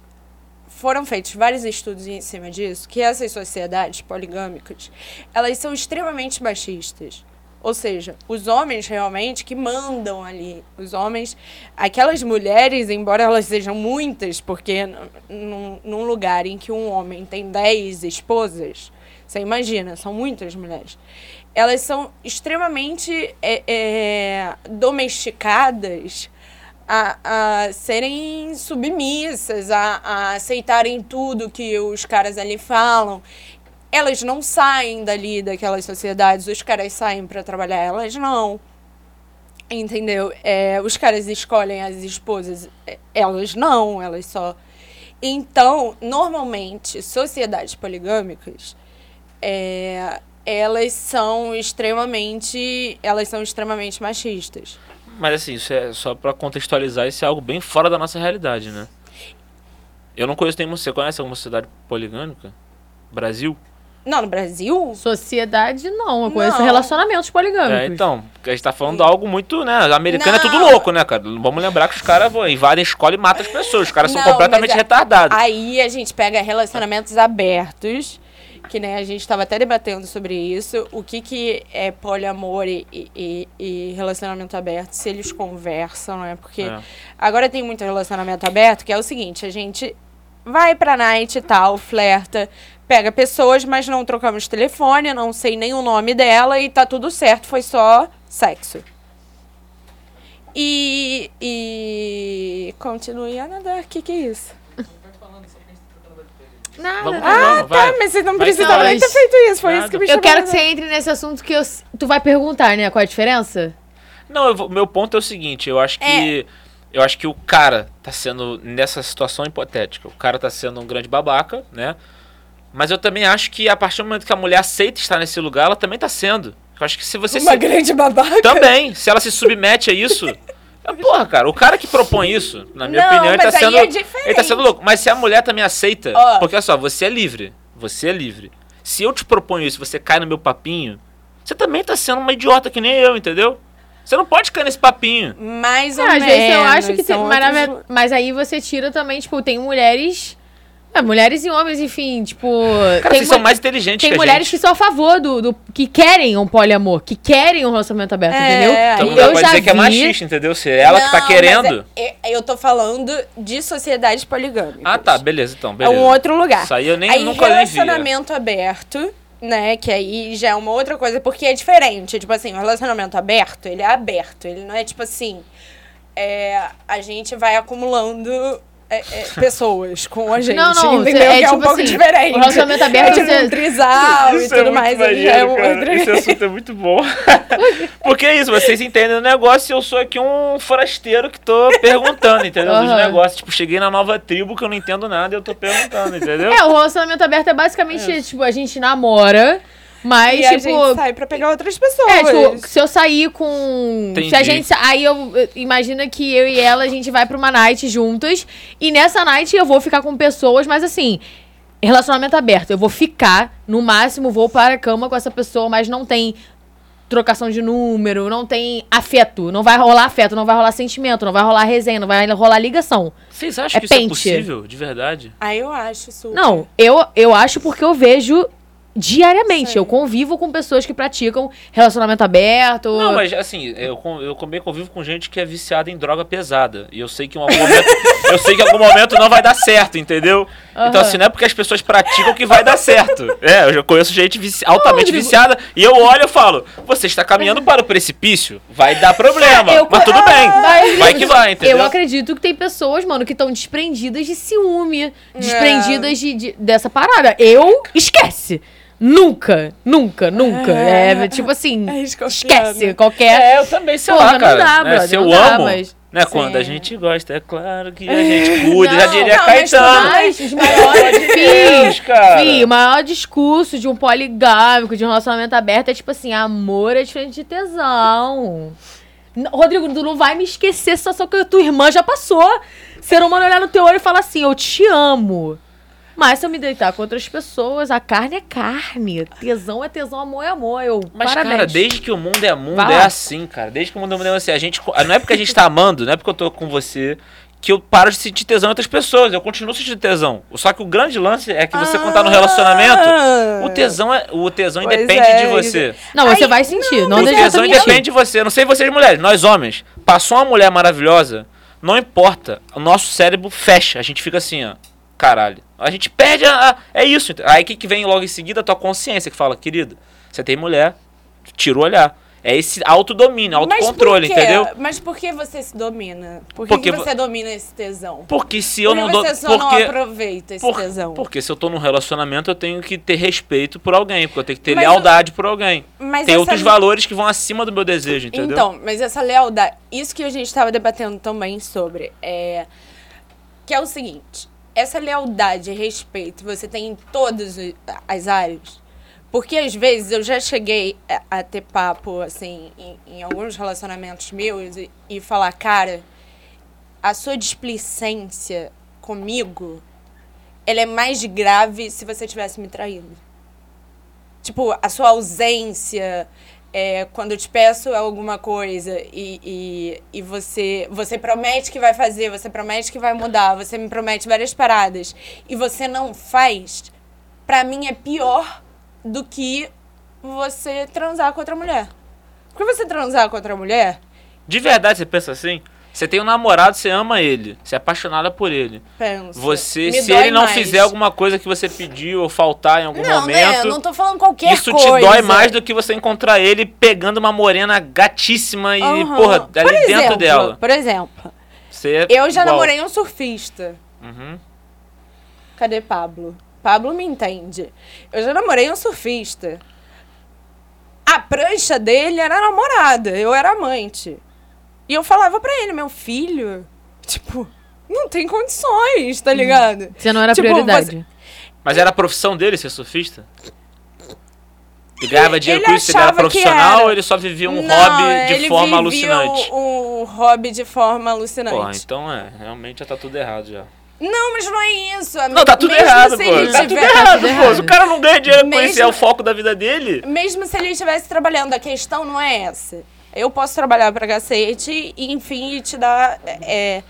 foram feitos vários estudos em cima disso, que essas sociedades poligâmicas, elas são extremamente machistas. Ou seja, os homens realmente que mandam ali. Os homens. Aquelas mulheres, embora elas sejam muitas, porque num, num lugar em que um homem tem 10 esposas, você imagina, são muitas mulheres. Elas são extremamente é, é, domesticadas a, a serem submissas, a, a aceitarem tudo que os caras ali falam. Elas não saem dali daquelas sociedades, os caras saem para trabalhar, elas não. Entendeu? É, os caras escolhem as esposas, é, elas não, elas só. Então, normalmente, sociedades poligâmicas, é, elas são extremamente, elas são extremamente machistas. Mas assim, isso é só pra contextualizar, isso é algo bem fora da nossa realidade, né? Eu não conheço nenhuma. Você conhece alguma sociedade poligâmica? Brasil? Não, no Brasil? Sociedade, não. Eu conheço Não. relacionamentos poligâmicos. É, então, a gente tá falando algo muito, né? Americano é tudo Não. louco, né, cara? Vamos lembrar que os caras vão, invadem a escola e matam as pessoas. Os caras são Não, completamente é- retardados. Aí a gente pega relacionamentos abertos, que né, a gente estava até debatendo sobre isso, o que, que é poliamor e, e- e relacionamento aberto, se eles conversam, né? Porque É. agora tem muito relacionamento aberto, que é o seguinte, a gente vai pra night e tal, flerta, pega pessoas, mas não trocamos telefone, não sei nem o nome dela e tá tudo certo, foi só sexo. E. E. Continue a nadar, o que, que é isso? Nada. Vamos, nada. vamos, vai. Tá, mas vocês não Vai, precisavam não, nem ter feito isso, foi Nada. isso que me Eu chamou quero a que você entre nesse assunto que eu, tu vai perguntar, né? Qual é a diferença? Não, eu vou- meu ponto é o seguinte, eu acho que. Eu acho que o cara tá sendo, nessa situação hipotética, o cara tá sendo um grande babaca, né? Mas eu também acho que a partir do momento que a mulher aceita estar nesse lugar, ela também tá sendo. Eu acho que se você Uma se... grande babaca. Também, se ela se submete a isso. Porra, cara, o cara que propõe isso, na minha Não, opinião, ele tá sendo. é ele tá sendo louco. Mas se a mulher também aceita, Ó. porque olha só, você é livre. Você é livre. Se eu te proponho isso, você cai no meu papinho, você também tá sendo uma idiota que nem eu, entendeu? Você não pode cair nesse papinho. Mais ou Ah, às menos. vezes eu acho que tem. Mas, outros- mas aí você tira também, tipo, tem mulheres. É, mulheres e homens, enfim, tipo. Cara, tem vocês são mais inteligentes Tem que a mulheres que gente. são a favor do, do. que querem um poliamor, que querem um relacionamento aberto, É, entendeu? Então aí não eu pode já dizer que é vi- machista, entendeu? Se é ela que tá Não, querendo. mas é- é- eu tô falando de sociedades poligâmicas. Ah, tá, beleza, então, É beleza. um outro lugar. Isso aí eu nem aí, nunca nem vi. é. relacionamento aberto, né? Que aí já é uma outra coisa, porque é diferente. Tipo assim, o relacionamento aberto, ele é aberto. Ele não é tipo assim. é, a gente vai acumulando é, é, pessoas com a gente. Não, não, entendeu? é que é um tipo pouco assim, diferente. o relacionamento aberto, É tipo você- um trisal e tudo mais. aí já é um outro- Esse assunto é muito bom. Porque é isso, vocês entendem o negócio e eu sou aqui um forasteiro que tô perguntando, entendeu? Dos Aham. negócios. Tipo, cheguei na nova tribo que eu não entendo nada e eu tô perguntando, entendeu? É, o relacionamento aberto é basicamente, tipo, a gente namora, mas, e a tipo. gente sai pra pegar outras pessoas. É, tipo, se eu sair com. Entendi. Se a gente. Aí eu. Imagina que eu e ela, a gente vai pra uma night juntas. E nessa night eu vou ficar com pessoas, mas assim. Relacionamento aberto. Eu vou ficar, no máximo, vou para a cama com essa pessoa, mas não tem trocação de número, não tem afeto. Não vai rolar afeto, não vai rolar sentimento, não vai rolar resenha, não vai rolar ligação. Vocês acham É que isso é pente. possível, de verdade? Aí eu acho super. Não, eu, eu acho porque eu vejo diariamente. Eu convivo com pessoas que praticam relacionamento aberto. Não, mas assim, eu, eu também convivo com gente que é viciada em droga pesada. E eu sei que em algum momento, eu sei que em algum momento não vai dar certo, entendeu? Então, Aham. assim, não é porque as pessoas praticam que vai dar certo. É, eu já conheço gente vici- altamente viciada. E eu olho e falo, você está caminhando para o precipício, vai dar problema. Eu- mas tudo bem. Mas- Vai que vai, entendeu? Eu acredito que tem pessoas, mano, que estão desprendidas de ciúme, desprendidas de, de- dessa parada. Eu, esquece. Nunca, nunca, nunca. É, É. tipo assim, É esquece qualquer. É, eu também, sei Porra, lá, não cara. dá, né? brother, Se não eu dá, amo, mas- Né? Sim. Quando a gente gosta, é claro que a gente cuida. já Não, diria não, Caetano. mas os maiores, cara. Fih, o maior discurso de um poligámico, de um relacionamento aberto é tipo assim, amor é diferente de tesão. Rodrigo, tu não vai me esquecer a situação que a tua irmã já passou. Ser humano olhar no teu olho e falar assim, eu te amo. Mas se eu me deitar com outras pessoas, a carne é carne. Tesão é tesão, amor é amor. Eu, Mas, parabéns. cara, desde que o mundo é mundo, Vai é assim, cara. Desde que o mundo é mundo é assim. A gente, não é porque a gente tá amando, não é porque eu tô com você, que eu paro de sentir tesão em outras pessoas. Eu continuo sentindo tesão. Só que o grande lance é que você, quando tá no relacionamento, o tesão, é, o tesão Pois independe é, de você. Não, você Ai, vai sentir. Não, o adianta tesão independe de você. Eu não sei vocês mulheres, nós homens. Passou uma mulher maravilhosa, não importa. O nosso cérebro fecha. A gente fica assim, ó. Caralho. A gente perde a. a- é isso. Aí o que, que vem logo em seguida? A tua consciência que fala, querido, você tem mulher, tira o olhar. É esse autodomínio, autocontrole, entendeu? Mas por que você se domina? Por que, Porque que vo- você domina esse tesão? Porque se eu Por que não você só não Porque, aproveita esse por- tesão? porque se eu tô num relacionamento, eu tenho que ter respeito por alguém. Porque eu tenho que ter Mas lealdade por alguém. Mas Tem outros valores que vão acima do meu desejo, entendeu? Então, mas essa lealdade, isso que a gente estava debatendo também sobre, é que é o seguinte, essa lealdade e respeito você tem em todas as áreas. Porque às vezes eu já cheguei a, a ter papo, assim, em, em alguns relacionamentos meus e, e falar, cara, a sua displicência comigo, ela é mais grave se você tivesse me traído. Tipo, a sua ausência, é, quando eu te peço alguma coisa e, e, e você, você promete que vai fazer, você promete que vai mudar, você me promete várias paradas e você não faz, pra mim é pior do que você transar com outra mulher. Porque você transar com outra mulher, De verdade, você pensa assim? Você tem um namorado, você ama ele, você é apaixonada por ele. pensa. Você, me se ele não mais. fizer alguma coisa que você pediu ou faltar em algum não, né? Momento, não tô falando qualquer isso coisa. te dói mais do que você encontrar ele pegando uma morena gatíssima e, Aham. porra, Por ali dentro exemplo, dela. Por exemplo, Você é eu já igual. namorei um surfista. Uhum. Cadê Pablo? Pablo me entende. Eu já namorei um surfista. A prancha dele era namorada, eu era amante. E eu falava pra ele, meu filho, tipo, não tem condições, tá ligado? Você não era Tipo, prioridade. Mas era a profissão dele ser surfista? Ele ganhava dinheiro Ele com isso? Ele era profissional era. ou ele só vivia um Não, hobby de ele forma vivia alucinante? Um, um hobby de forma alucinante. Porra, então é, realmente já tá tudo errado já. Não, mas não é isso. Não, tá tudo Mesmo errado, pô. ele Tá tudo tiver- errado, tudo pô. errado. Se o cara não ganha dinheiro com isso, Mesmo- é o foco da vida dele. Mesmo se ele estivesse trabalhando, a questão não é essa. Eu posso trabalhar pra cacete e, enfim, te dar. É,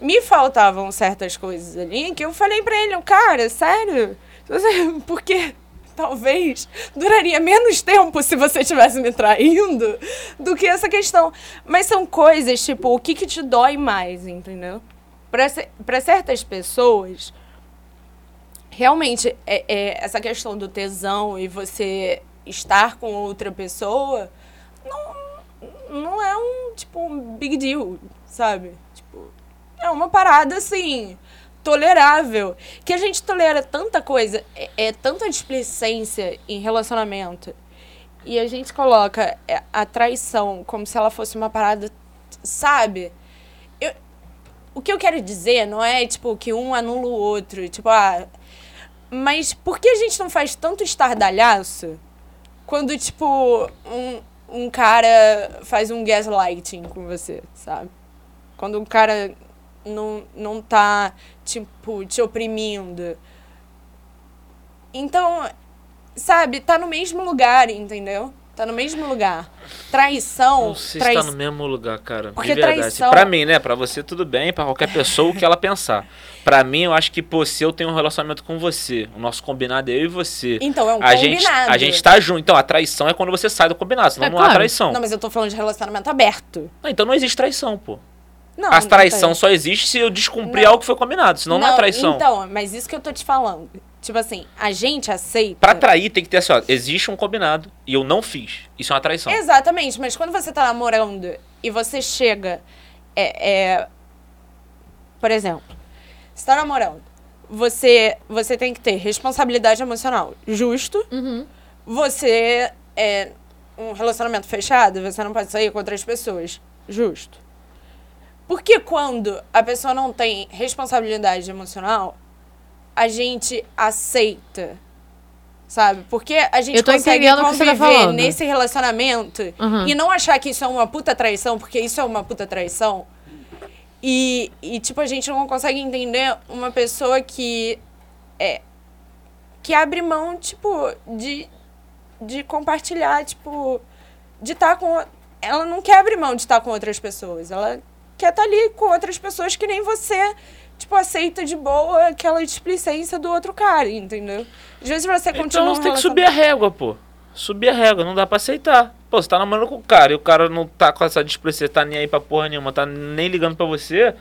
me faltavam certas coisas ali que eu falei pra ele, cara, sério? Porque talvez duraria menos tempo se você estivesse me traindo do que essa questão. Mas são coisas, tipo, o que, que te dói mais, entendeu? Pra certas pessoas, realmente, é, é, essa questão do tesão e você estar com outra pessoa não, não é um, tipo, um big deal, sabe? Tipo, é uma parada, assim, tolerável. Que a gente tolera tanta coisa, é, é tanta displicência em relacionamento. E a gente coloca é, a traição como se ela fosse uma parada, sabe? Eu, o que eu quero dizer não é, tipo, que um anula o outro. Tipo, ah. Mas por que a gente não faz tanto estardalhaço quando, tipo, um, um cara faz um gaslighting com você, sabe? Quando um cara não, não tá, tipo, te oprimindo. Então, sabe, tá no mesmo lugar, entendeu? Tá no mesmo lugar. Traição. Não sei se trai- tá no mesmo lugar, cara. Porque de verdade. traição- Pra mim, né? Pra você tudo bem, pra qualquer pessoa o que ela pensar. Pra mim, eu acho que, pô, se eu tenho um relacionamento com você, o nosso combinado é eu e você. Então, é um a gente, combinado. a gente tá junto. Então, a traição é quando você sai do combinado, senão É não há claro. traição. Não, mas eu tô falando de relacionamento aberto. Não, então não existe traição, pô. Não, a não traição tem. só existe se eu descumprir Não. algo que foi combinado, senão não, é traição. Então, mas isso que eu tô te falando. Tipo assim, a gente aceita. Pra trair tem que ter assim, ó, existe um combinado e eu não fiz. Isso é uma traição. Exatamente, mas quando você tá namorando e você chega. É, é, por exemplo, você tá namorando. Você, você tem que ter responsabilidade emocional justo. Uhum. Você é um relacionamento fechado, você não pode sair com outras pessoas. Justo. Porque quando a pessoa não tem responsabilidade emocional, a gente aceita. Sabe? Porque a gente consegue tá conviver falando. nesse relacionamento Uhum. e não achar que isso é uma puta traição, porque isso é uma puta traição. E, e tipo, a gente não consegue entender uma pessoa que é que abre mão, tipo, de, de compartilhar, tipo, de estar com. Ela não quer abrir mão de estar com outras pessoas. Ela quer estar ali com outras pessoas que nem você, tipo, aceita de boa aquela displicência do outro cara, entendeu? Às vezes você continua. Então você tem que subir a régua, pô. Subir a régua, não dá pra aceitar. Pô, você tá namorando com o cara e o cara não tá com essa displicência, tá nem aí pra porra nenhuma, tá nem ligando pra você,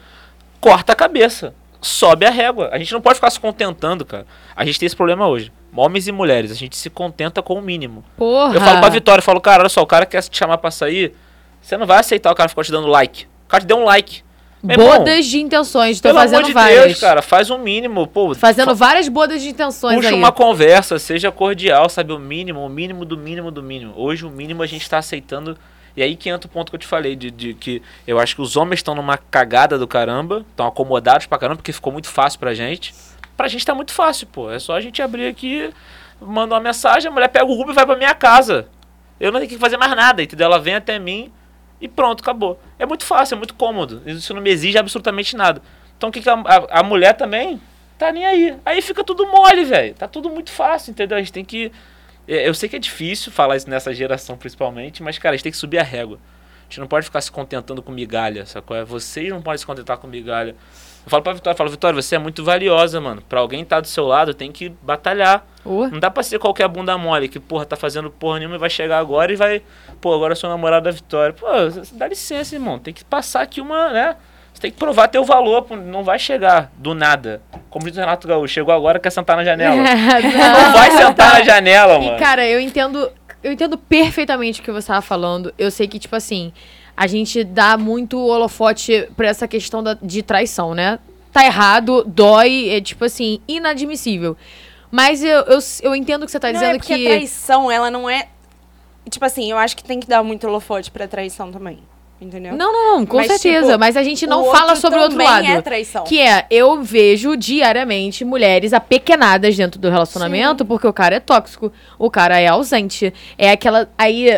corta a cabeça. Sobe a régua. A gente não pode ficar se contentando, cara. A gente tem esse problema hoje. Homens e mulheres, a gente se contenta com o mínimo. Porra. Eu falo pra Vitória, eu falo, cara, olha só, o cara quer te chamar pra sair, você não vai aceitar o cara ficar te dando like. O cara te deu um like. Irmão, Bodas de intenções. Tô pelo fazendo amor de várias. Deus, cara, faz um mínimo, pô. Fazendo fa- várias bodas de intenções Puxa aí. uma conversa, seja cordial, sabe? O mínimo, o mínimo do mínimo do mínimo. Hoje o mínimo a gente tá aceitando. E aí que entra o ponto que eu te falei, de, de que eu acho que os homens estão numa cagada do caramba, estão acomodados pra caramba, porque ficou muito fácil pra gente. Pra gente tá muito fácil, pô. É só a gente abrir aqui, manda uma mensagem, a mulher pega o Uber e vai pra minha casa. Eu não tenho que fazer mais nada, entendeu? Ela vem até mim e pronto, acabou. É muito fácil, é muito cômodo. Isso não me exige absolutamente nada. Então o que, que a, a, a mulher também tá nem aí. Aí fica tudo mole, velho. Tá tudo muito fácil, entendeu? A gente tem que. é, Eu sei que é difícil falar isso nessa geração principalmente, mas, cara, a gente tem que subir a régua. A gente não pode ficar se contentando com migalha, sacou? É, Vocês não podem se contentar com migalha. Eu falo pra Vitória, falo, Vitória, você é muito valiosa, mano. Pra alguém estar do seu lado, tem que batalhar. Uh, Não dá pra ser qualquer bunda mole que, porra, tá fazendo porra nenhuma e vai chegar agora e vai. Pô, agora eu sou namorado da Vitória. Pô, dá licença, irmão. Tem que passar aqui uma, né? Você tem que provar teu valor, não vai chegar do nada. Como diz o Renato Gaúcho, chegou agora, quer sentar na janela. Não vai sentar na janela, E, mano. cara, eu entendo. Eu entendo perfeitamente o que você tava falando. Eu sei que, tipo assim, a gente dá muito holofote pra essa questão da, de traição, né? Tá errado, dói, é tipo assim, inadmissível. Mas eu, eu, eu entendo o que você tá Não, dizendo é porque que. a traição, ela não é. Tipo assim, eu acho que tem que dar muito holofote pra traição também. Entendeu? Não, não, não, com Mas, certeza. tipo, mas a gente não fala sobre o outro também lado. é traição. Que é, eu vejo diariamente mulheres apequenadas dentro do relacionamento porque o cara é tóxico, o cara é ausente. É aquela. Aí,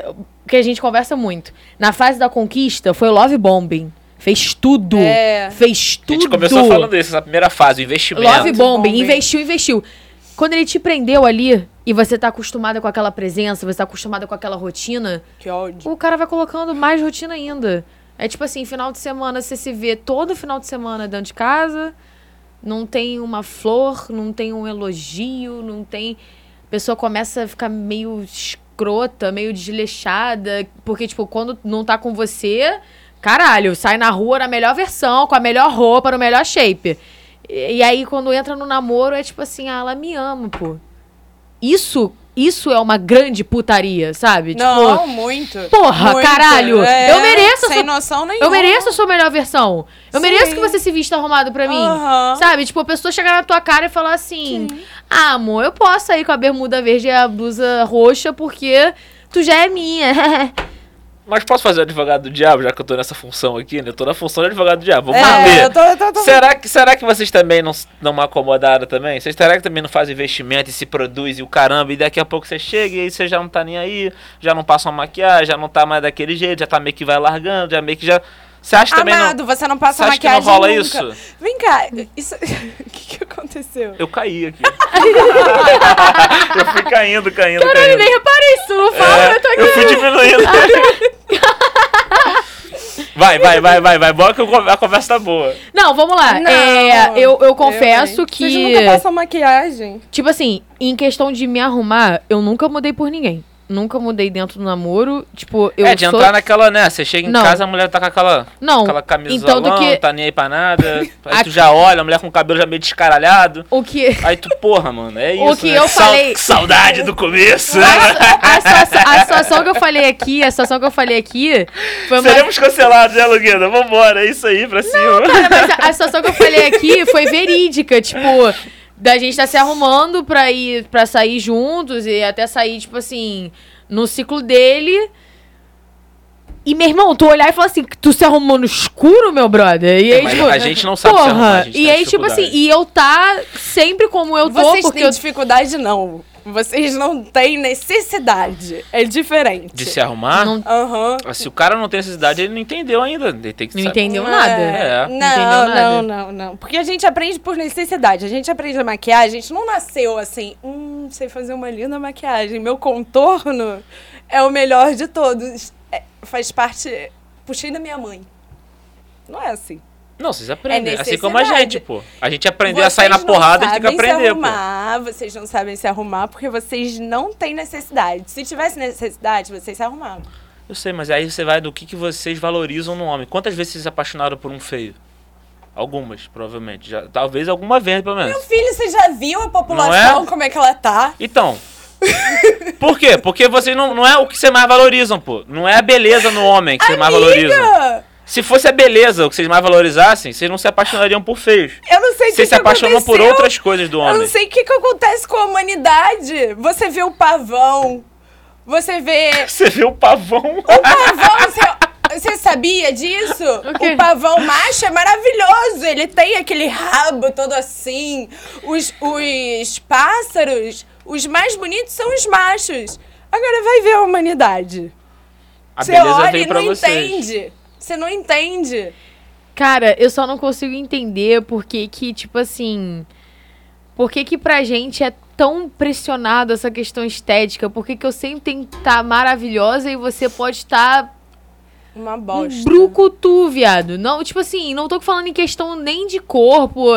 que a gente conversa muito. Na fase da conquista, foi o love bombing. Fez tudo. É. Fez A tudo. gente começou falando isso, essa primeira fase, o investimento. Love bombing, bombing. investiu, investiu. Quando ele te prendeu ali e você tá acostumada com aquela presença, você tá acostumada com aquela rotina, Que ódio. o cara vai colocando mais rotina ainda. É tipo assim, final de semana você se vê todo final de semana dentro de casa, não tem uma flor, não tem um elogio, não tem. A pessoa começa a ficar meio escrota, meio desleixada, porque, tipo, quando não tá com você, caralho, sai na rua na melhor versão, com a melhor roupa, no melhor shape. E, e aí, quando entra no namoro, é tipo assim, ah, ela me ama, pô. Isso, isso é uma grande putaria, sabe? Tipo, Não, muito. Porra, Muito. caralho! É, Eu mereço Sem essa- noção nenhuma. eu mereço a sua melhor versão. Eu Sim. mereço que você se vista arrumado pra mim. Aham. Sabe? Tipo, a pessoa chegar na tua cara e falar assim: Ah, amor, eu posso sair com a bermuda verde e a blusa roxa porque tu já é minha. Mas posso fazer o advogado do diabo, já que eu tô nessa função aqui, né? Eu tô na função de advogado do diabo. Vamos É, ver. tô, tô, tô- Será que, será que vocês também não não me acomodaram também? Vocês será que também não fazem investimento e se produzem o caramba e daqui a pouco você chega e aí você já não tá nem aí, já não passa uma maquiagem, já não tá mais daquele jeito, já tá meio que vai largando, já meio que já. Você acha também Amado, não? você não passa Você acha que não maquiagem rola nunca. isso? Vem cá, isso... o que, que aconteceu? Eu caí aqui. eu fui caindo, caindo, Caralho, caindo. nem reparei isso, não fala, É, eu tô aqui. eu fui diminuindo. vai, vai, vai, vai, vai. Bora que eu a conversa tá boa. Não, vamos lá. Não, É, eu, eu confesso hein? que. Vocês nunca passam maquiagem? Tipo assim, em questão de me arrumar, eu nunca mudei por ninguém. Nunca mudei dentro do namoro. Tipo, eu é, de sou... entrar naquela, né? Você chega em Não. casa, a mulher tá com aquela, Não, aquela camisa então do que- tá nem aí pra nada. Aí A- tu já olha, a mulher com o cabelo já meio descaralhado. O que... Aí tu, porra, mano, é O isso. que né? eu falei- saudade do começo. A, situação, a situação que eu falei aqui, a situação que eu falei aqui foi. Seremos cancelados, né, Lugueda? Vambora, é isso aí, pra cima. Cara, mas a, a situação que eu falei aqui foi verídica, tipo, da gente tá se arrumando pra ir para sair juntos e até sair, tipo assim, no ciclo dele. E, meu irmão, tu olhar e falar assim, tu se arrumou no escuro, meu brother? E aí, Mas tipo, a gente não sabe se porra, arrumar, a gente E tem aí, tipo assim, e eu tá sempre como eu tô, Vocês porque têm eu dificuldade, não. Vocês não têm necessidade. É diferente. De se arrumar? Não- Aham. Ah, Se o cara não tem necessidade, ele não entendeu ainda. Ele tem que não saber. entendeu nada. É. Não, Entendeu não, nada. não, não. Porque a gente aprende por necessidade. A gente aprende a maquiagem. A gente não nasceu assim, hum, sei fazer uma linda maquiagem. Meu contorno é o melhor de todos. É, faz parte. Puxei da minha mãe. Não é assim. Não, vocês aprendem. É assim como a gente, pô. A gente aprender a sair na Vocês porrada, a gente tem que aprender, se pô. arrumar, Vocês não sabem se arrumar porque vocês não têm necessidade. Se tivesse necessidade, vocês se arrumavam. Eu sei, mas aí você vai do que, que vocês valorizam no homem. Quantas vezes vocês se apaixonaram por um feio? Algumas, provavelmente. Já, talvez alguma vez, pelo menos. Meu filho, você já viu a população, é? como é que ela tá? Então. Por quê? Porque vocês não, não é o que vocês mais valorizam, pô. Não é a beleza no homem que vocês mais valorizam. Se fosse a beleza o que vocês mais valorizassem, vocês não se apaixonariam por feios. Eu não sei o que, Vocês se que apaixonam por aconteceu. outras coisas do Eu não homem. sei o que, que acontece com a humanidade. Você vê o pavão. Você vê. Você vê o pavão. O pavão, você, você sabia disso? O quê? O pavão macho é maravilhoso. Ele tem aquele rabo todo assim. Os, os pássaros, os mais bonitos são os machos. Agora vai ver a humanidade. A você beleza olha e não vocês. entende. Você não entende. Cara, eu só não consigo entender por que que, tipo assim... Por que que pra gente é tão pressionado essa questão estética? Por que que eu sempre tenho que estar maravilhosa e você pode estar Uma um bosta. brucutu, viado? Não, tipo assim, não tô falando em questão nem de corpo...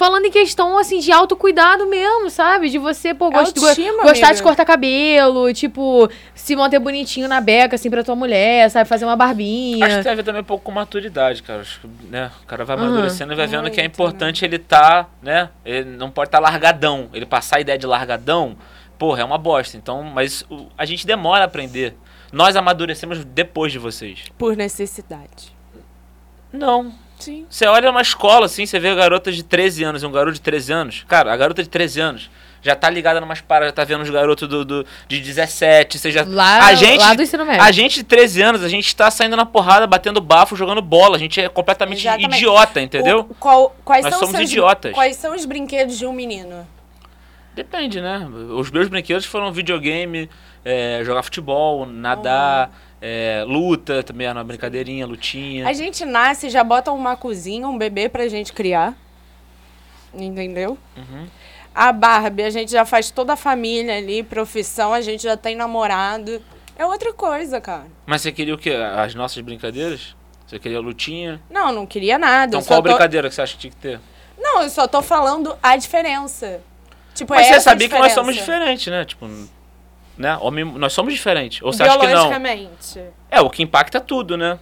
Falando em questão, assim, de autocuidado mesmo, sabe? De você, pô, gost- go- Autoestima, gostar amiga. de cortar cabelo, tipo, se manter bonitinho na beca, assim, pra tua mulher, sabe? Fazer uma barbinha. Acho que tem a ver também um pouco com maturidade, cara. Acho que, né, o cara vai Aham. amadurecendo e vai vendo que é Muito, importante ele tá, né? Ele não pode estar largadão. Ele passar a ideia de largadão, porra, é uma bosta. Então, mas o- a gente demora a aprender. Nós amadurecemos depois de vocês. Por necessidade. Não. Sim. Você olha uma escola assim, você vê garotas de 13 anos e um garoto de 13 anos. Cara, a garota de 13 anos já tá ligada numas paradas, já tá vendo os garotos do, do- de 17, você já... Lá, a gente, lá do ensino médio. A gente de 13 anos, a gente tá saindo na porrada, batendo bafo, jogando bola. A gente é completamente Exatamente. idiota, entendeu? O- qual- quais Nós são somos seus- idiotas. Quais são os brinquedos de um menino? Depende, né? Os meus brinquedos foram videogame, é, jogar futebol, nadar, é, luta, também era uma brincadeirinha, lutinha. A gente nasce e já bota uma cozinha, um bebê pra gente criar. Entendeu? Uhum. A Barbie, a gente já faz toda a família ali, profissão, a gente já tem namorado. É outra coisa, cara. Mas você queria o quê? As nossas brincadeiras? Você queria lutinha? Não, não queria nada. Então qual tô- brincadeira que você acha que tinha que ter? Não, eu só tô falando a diferença. Tipo, Mas é você sabia que nós somos diferentes, né? Tipo, né? Homem, nós somos diferentes. Ou você acha que não? É, o que impacta tudo, né?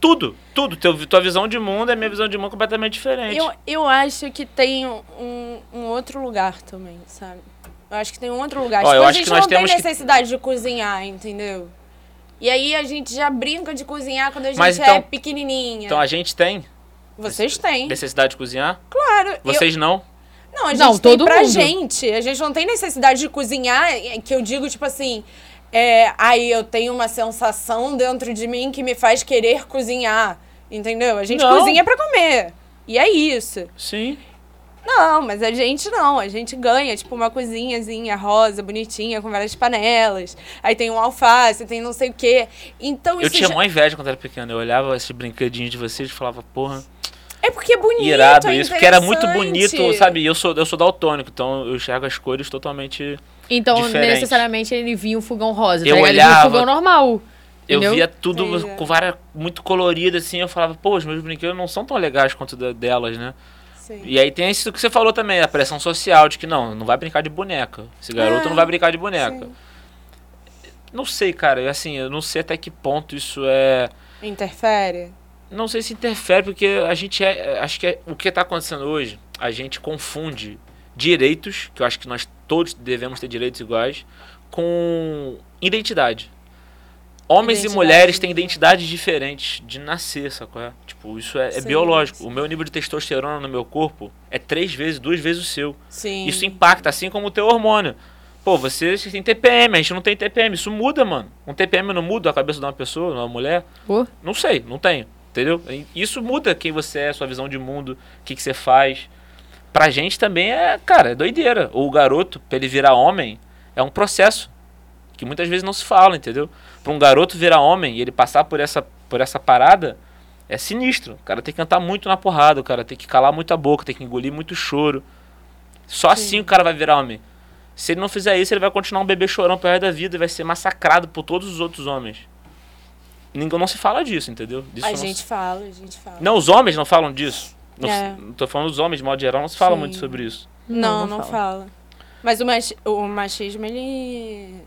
Tudo, tudo. Teu, tua visão de mundo é minha visão de mundo completamente diferente. Eu, eu acho que tem um, um outro lugar também, sabe? Eu acho que tem um outro lugar. Ó, tipo, eu a gente não tem temos que- necessidade de cozinhar, entendeu? E aí a gente já brinca de cozinhar quando a gente Mas é então- pequenininha. Então a gente tem Vocês têm. necessidade de cozinhar? Claro. eu- Vocês não? Não, a gente Não, tem todo pra mundo. gente. A gente não tem necessidade de cozinhar, é, que eu digo, tipo assim, é, aí eu tenho uma sensação dentro de mim que me faz querer cozinhar. Entendeu? A gente Não. cozinha pra comer. E é isso. Sim. Não, mas a gente não. A gente ganha, tipo, uma cozinhazinha rosa, bonitinha, com várias panelas. Aí tem um alface, tem não sei o quê. Então Eu isso tinha já- maior inveja quando era pequeno. Eu olhava esses brinquedinhos de vocês e falava, porra, É porque é bonito, irado é isso. Porque era muito bonito, sabe? Eu sou, eu sou daltônico, então eu enxergo as cores totalmente. Então, Diferente. necessariamente, ele via um fogão rosa, tá Eu ligado? Ele via um olhava- fogão normal. Eu Entendeu? via tudo Entendi. com várias. muito colorido, assim. Eu falava, pô, os meus brinquedos não são tão legais quanto da- delas, né? Sim. E aí tem isso que você falou também, a pressão social, de que não, não vai brincar de boneca. Esse garoto É, não vai brincar de boneca. sim. Não sei, cara, assim, eu não sei até que ponto isso é. Interfere? Não sei se interfere, porque a gente é. Acho que é- o que está acontecendo hoje, a gente confunde direitos, que eu acho que nós todos devemos ter direitos iguais, com identidade. Homens Identidade. e mulheres têm identidades diferentes de nascer, sacou? É? Tipo, isso é, é biológico. sim. O meu nível de testosterona no meu corpo é três vezes, duas vezes o seu. Sim. Isso impacta, assim como o teu hormônio. Pô, vocês têm TPM, a gente não tem TPM. Isso muda, mano. Um TPM não muda a cabeça de uma pessoa, de uma mulher? Pô. Não sei, não tenho. Entendeu? Isso muda quem você é, sua visão de mundo, o que, que você faz. Pra gente também é, cara, é doideira. O garoto, pra ele virar homem, é um processo que muitas vezes não se fala, entendeu? Pra um garoto virar homem e ele passar por essa, por essa parada, é sinistro. O cara tem que cantar muito na porrada, o cara tem que calar muito a boca, tem que engolir muito choro. Só assim o cara vai virar homem. Se ele não fizer isso, ele vai continuar um bebê chorão pro resto da vida e vai ser massacrado por todos os outros homens. Ninguém não se fala disso, entendeu? Disso A não gente se- fala, a gente fala. Não, os homens não falam disso. Não, É. não tô falando dos homens, de modo geral, não se fala Sim. muito sobre isso. Não, Não, não, não fala. Mas o, machi- o machismo, ele.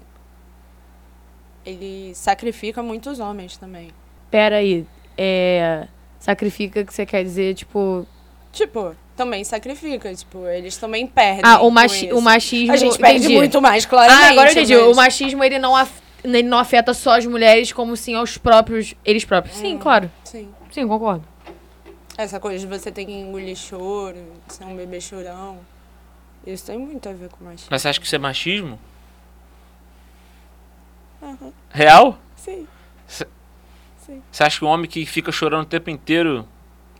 Ele sacrifica muitos homens também. Pera aí. É. Sacrifica que você quer dizer, tipo. Tipo, também sacrifica. Tipo, eles também perdem. Ah, o, machi o machismo. A gente perde entendi. muito mais, claramente. Ah, agora eu entendi. mas- O machismo, ele não, af- ele não afeta só as mulheres, como sim aos próprios. Eles próprios. Sim, claro. Sim. Sim, concordo. Essa coisa de você ter que engolir choro, ser um bebê chorão. Isso tem muito a ver com machismo. Mas você acha que isso é machismo? Aham. Real? Sim. Você acha que o homem que fica chorando o tempo inteiro.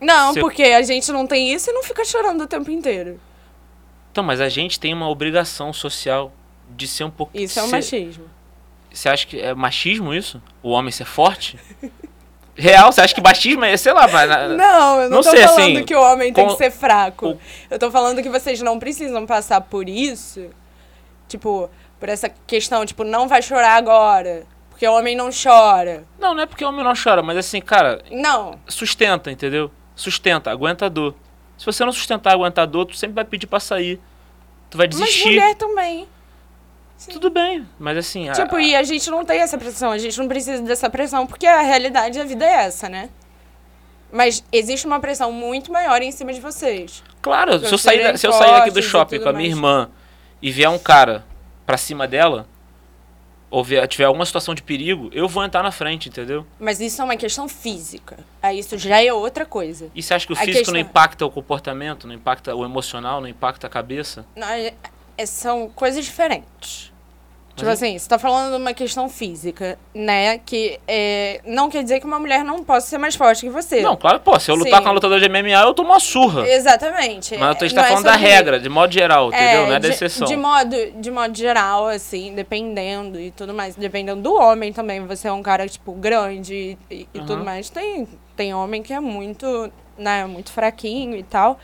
Não, Você- porque a gente não tem isso e não fica chorando o tempo inteiro. Então, mas a gente tem uma obrigação social de ser um pouco. Isso é um ser- machismo. Você acha que é machismo isso? O homem ser forte? Real? Você acha que machismo é, sei lá, mas. Não, eu não, não tô sei, falando assim, que o homem tem com- que ser fraco. o- Eu tô falando que vocês não precisam passar por isso. Tipo, por essa questão, tipo, não vai chorar agora. Porque o homem não chora. Não, não é porque o homem não chora, mas assim, cara, Não. sustenta, entendeu? Sustenta, aguenta a dor. Se você não sustentar, aguentar a dor, tu sempre vai pedir pra sair. Tu vai Mas desistir. mulher também. Tudo bem, mas assim. a- Tipo, a- e a gente não tem essa pressão, a gente não precisa dessa pressão, porque a realidade da vida é essa, né? Mas existe uma pressão muito maior em cima de vocês. Claro, se eu, sair, da- se eu sair daqui do shopping com a minha irmã e vier um cara pra cima dela, ou vier- tiver alguma situação de perigo, eu vou entrar na frente, entendeu? Mas isso é uma questão física. Aí isso já é outra coisa. E você acha que o A físico não questão- impacta o comportamento, não impacta o emocional, não impacta a cabeça? Não, é- é- são coisas diferentes. Tipo assim, você tá falando de uma questão física, né? Que é, não quer dizer que uma mulher não possa ser mais forte que você. Não, claro, pô, se eu lutar Sim. com uma lutadora de MMA, eu tomo uma surra. Exatamente. Mas a gente tá é falando da regra, de modo geral, entendeu? não é da de, exceção. De modo, de modo geral, assim, dependendo e tudo mais. Dependendo do homem também. Você é um cara, tipo, grande e, e Aham. tudo mais. Tem, tem homem que é muito, né, muito fraquinho e tal.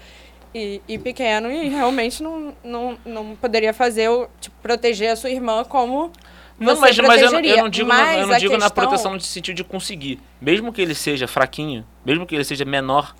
E, e pequeno e realmente não, não, não poderia fazer, o, tipo, proteger a sua irmã como Não, você mas, mas eu, não- eu protegeria. não digo, na, Mas eu não digo na questão proteção no sentido de conseguir. Mesmo que ele seja fraquinho, mesmo que ele seja menor,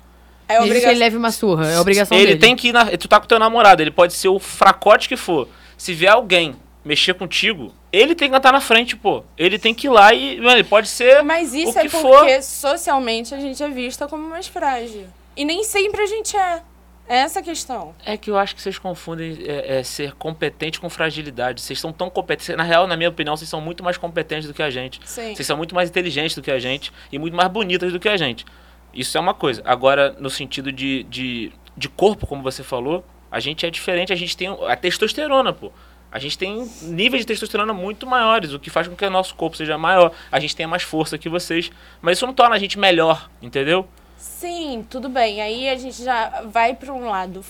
É Mesmo que obrigação. ele leve uma surra, é obrigação ele dele. tem que ir na. Tu tá com teu namorado, ele pode ser o fracote que for. Se vier alguém mexer contigo, ele tem que estar na frente, pô. Ele tem que ir lá e. Mano, ele pode ser. Mas isso o é que porque for. socialmente a gente é vista como mais frágil. E nem sempre a gente é. É essa a questão. É que eu acho que vocês confundem é, é, ser competente com fragilidade. Vocês são tão competentes. Na real, na minha opinião, vocês são muito mais competentes do que a gente. Sim. Vocês são muito mais inteligentes do que a gente e muito mais bonitas do que a gente. Isso é uma coisa. Agora, no sentido de, de, de corpo, como você falou, a gente é diferente. A gente tem a testosterona, pô. A gente tem níveis de testosterona muito maiores, o que faz com que o nosso corpo seja maior. A gente tenha mais força que vocês. Mas isso não torna a gente melhor, entendeu? Sim, tudo bem. Aí a gente já vai para um lado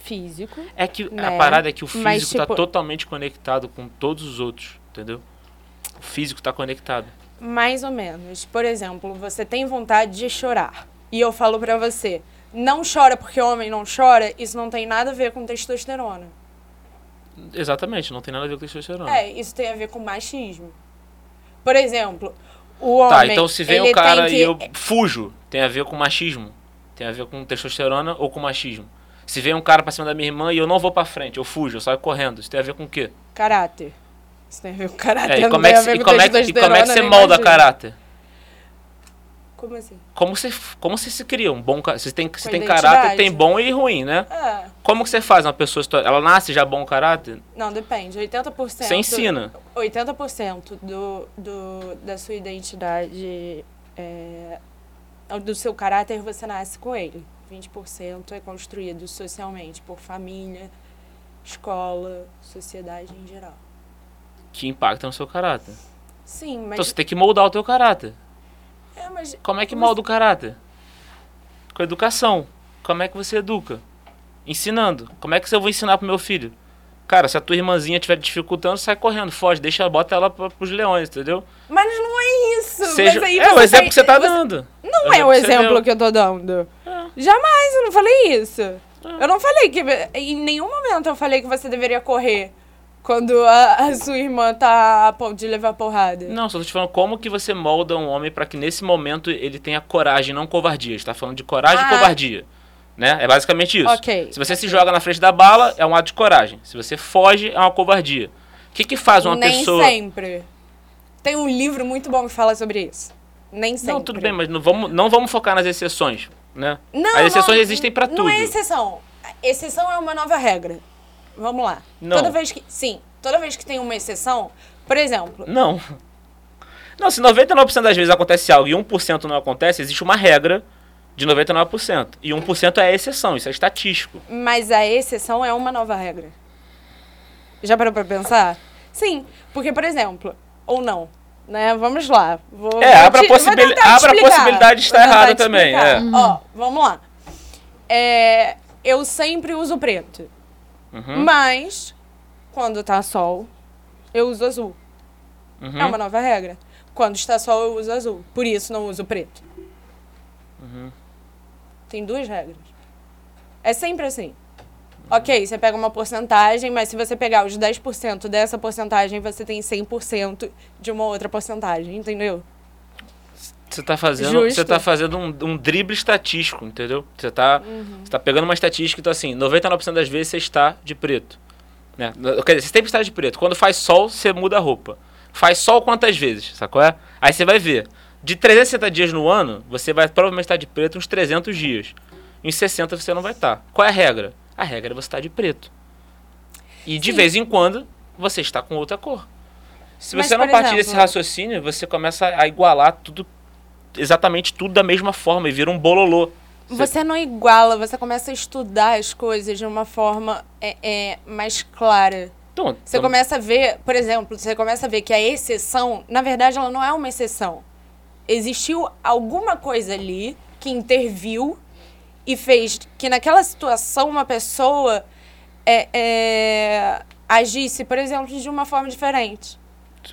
físico. É que a Né? parada é que o físico Mas, está tipo- totalmente conectado com todos os outros, entendeu? O físico está conectado. Mais ou menos. Por exemplo, você tem vontade de chorar. E eu falo pra você, não chora porque homem não chora, isso não tem nada a ver com testosterona. Exatamente, não tem nada a ver com testosterona. É, isso tem a ver com machismo. Por exemplo, o homem. Tá, então se vem um cara que- e eu fujo, tem a ver com machismo? Tem a ver com testosterona ou com machismo? Se vem um cara pra cima da minha irmã e eu não vou pra frente, eu fujo, eu saio correndo, isso tem a ver com o quê? Caráter. Isso tem a ver com caráter. É, e como é tem que, e com como é que, e como é que você molda machismo. caráter? Como assim? Como você, como você se cria um bom Você tem, você tem caráter, tem bom e ruim, né? É, Como que você faz uma pessoa. Ela nasce já bom caráter? não, depende. 80%. Você ensina. 80% do, do, da sua identidade, é, do seu caráter, você nasce com ele. 20% é construído socialmente, por família, escola, sociedade em geral. que impactam no seu caráter. Sim, mas. Então você tem que moldar o teu caráter. É, mas Como é que molda o caráter? Com educação. Como é que você educa? Ensinando. Como é que eu vou ensinar pro meu filho? Cara, se a tua irmãzinha estiver dificultando, sai correndo, foge, deixa, bota ela pra, pros leões, entendeu? Mas não é isso. Seja, mas aí é o você exemplo tá- que você tá você- dando. Não é o que você exemplo deu. que eu tô dando. É. Jamais, eu não falei isso. Eu não falei que. Em nenhum momento eu falei que você deveria correr quando a, a sua irmã tá a ponto de levar porrada. Não, só tô te falando como que você molda um homem pra que nesse momento ele tenha coragem, não covardia. A gente tá falando de coragem Ah. e covardia. Né? É basicamente isso. Ok. Se você se joga na frente da bala, é um ato de coragem. Se você foge, é uma covardia. O que, que faz uma Nem pessoa. sempre. Tem um livro muito bom que fala sobre isso. Nem sempre. Não, tudo bem, mas não vamos, não vamos focar nas exceções. Né? Não, As exceções não, existem pra tudo. Não é exceção. Exceção é uma nova regra. Vamos lá. Não. Toda vez que. Sim, toda vez que tem uma exceção, por exemplo, Não. Não, se 99% das vezes acontece algo e 1% não acontece, existe uma regra de 99%. E 1% é a exceção, isso é estatístico. mas a exceção é uma nova regra. Já parou pra pensar? Sim, porque, por exemplo, ou não, né? Vamos lá. Vou, É, vou abre a te- vou possibil- a possibilidade de estar te também, é. Ó, vamos lá. É, eu sempre uso preto. Uhum. Mas, quando tá sol, eu uso azul. Uhum. É uma nova regra. Quando está sol, eu uso azul. Por isso, não uso preto. Uhum. Tem duas regras. É sempre assim. Ok, você pega uma porcentagem, mas se você pegar os 10% dessa porcentagem, você tem 100% de uma outra porcentagem, entendeu? Você tá fazendo, você tá fazendo um, um drible estatístico, entendeu? Você tá, Uhum. você tá pegando uma estatística, então assim, 99% das vezes você está de preto. Né? Quer dizer, você sempre está de preto. Quando faz sol, você muda a roupa. Faz sol quantas vezes, sacou? É? Aí você vai ver. De 360 dias no ano, você vai provavelmente estar de preto uns 300 dias. Em 60 você não vai estar. Qual é a regra? A regra é você estar de preto. E de Sim. vez em quando, você está com outra cor. Se Mas, você não partir desse exemplo- raciocínio, você começa a igualar tudo, exatamente tudo da mesma forma e vira um bololô. Você não iguala, você começa a estudar as coisas de uma forma é, é, mais clara. Então, Você então- começa a ver, por exemplo, você começa a ver que a exceção, na verdade, ela não é uma exceção. Existiu alguma coisa ali que interviu e fez que naquela situação uma pessoa é, é, agisse, por exemplo, de uma forma diferente.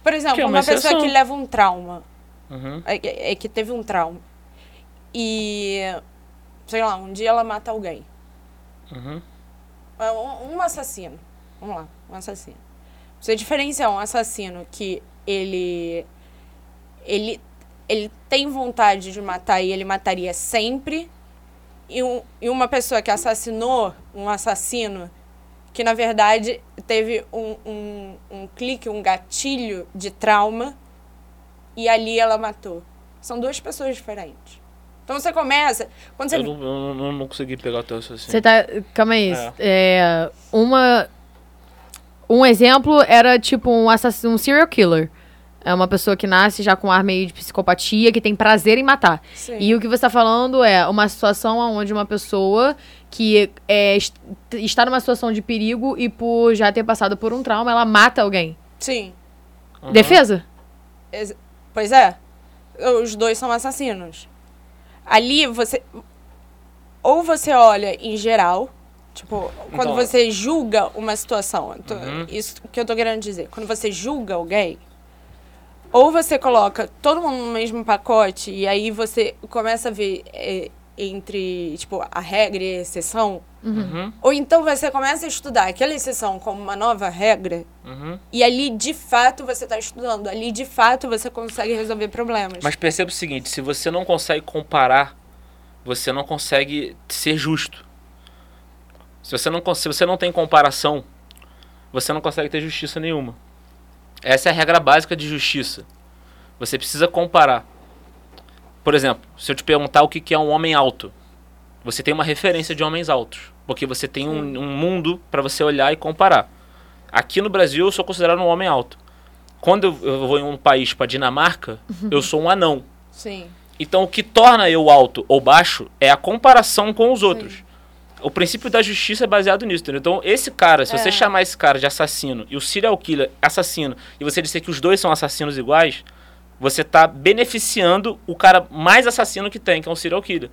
Por exemplo, é uma uma, pessoa que leva um trauma, Uhum. é, que- é que teve um trauma. E, sei lá, um dia ela mata alguém. Uhum. É Um, um assassino. Vamos lá, um assassino. Você diferenciar um assassino que ele. Ele, ele tem vontade de matar e ele mataria sempre. E, um, e uma pessoa que assassinou um assassino que, na verdade, teve um, um, um clique, um gatilho de trauma e ali ela matou. São duas pessoas diferentes. Então você começa. Quando você Eu, não, eu não, não consegui pegar o teu raciocínio. Você tá. Calma aí. É. É, uma. Um exemplo era tipo um assassino, um serial killer. É uma pessoa que nasce já com ar meio de psicopatia, que tem prazer em matar. Sim. E o que você está falando é uma situação onde uma pessoa que é, est- está numa situação de perigo e por já ter passado por um trauma, ela mata alguém. Sim. Uhum. Defesa? Ex- Pois é. Os dois são assassinos. Ali você. Ou você olha em geral, tipo, quando Então- você julga uma situação. Uhum. Isso que eu tô querendo dizer. Quando você julga alguém, ou você coloca todo mundo no mesmo pacote e aí você começa a ver é, entre, tipo, a regra e a exceção. Uhum. Ou então você começa a estudar aquela exceção como uma nova regra Uhum. e ali, de fato, você está estudando. Ali, de fato, você consegue resolver problemas. Mas perceba o seguinte, se você não consegue comparar, você não consegue ser justo. Se você não, se você não tem comparação, você não consegue ter justiça nenhuma. Essa é a regra básica de justiça. Você precisa comparar. Por exemplo, se eu te perguntar o que é um homem alto, você tem uma referência de homens altos. Porque você tem um, um mundo para você olhar e comparar. Aqui no Brasil, eu sou considerado um homem alto. Quando eu, eu vou em um país para Dinamarca, eu sou um anão. Sim. Então, o que torna eu alto ou baixo é a comparação com os outros. O princípio da justiça é baseado nisso, entendeu? Então, esse cara, se você É. chamar esse cara de assassino e o serial killer assassino, e você disser que os dois são assassinos iguais, você tá beneficiando o cara mais assassino que tem, que é um serial killer.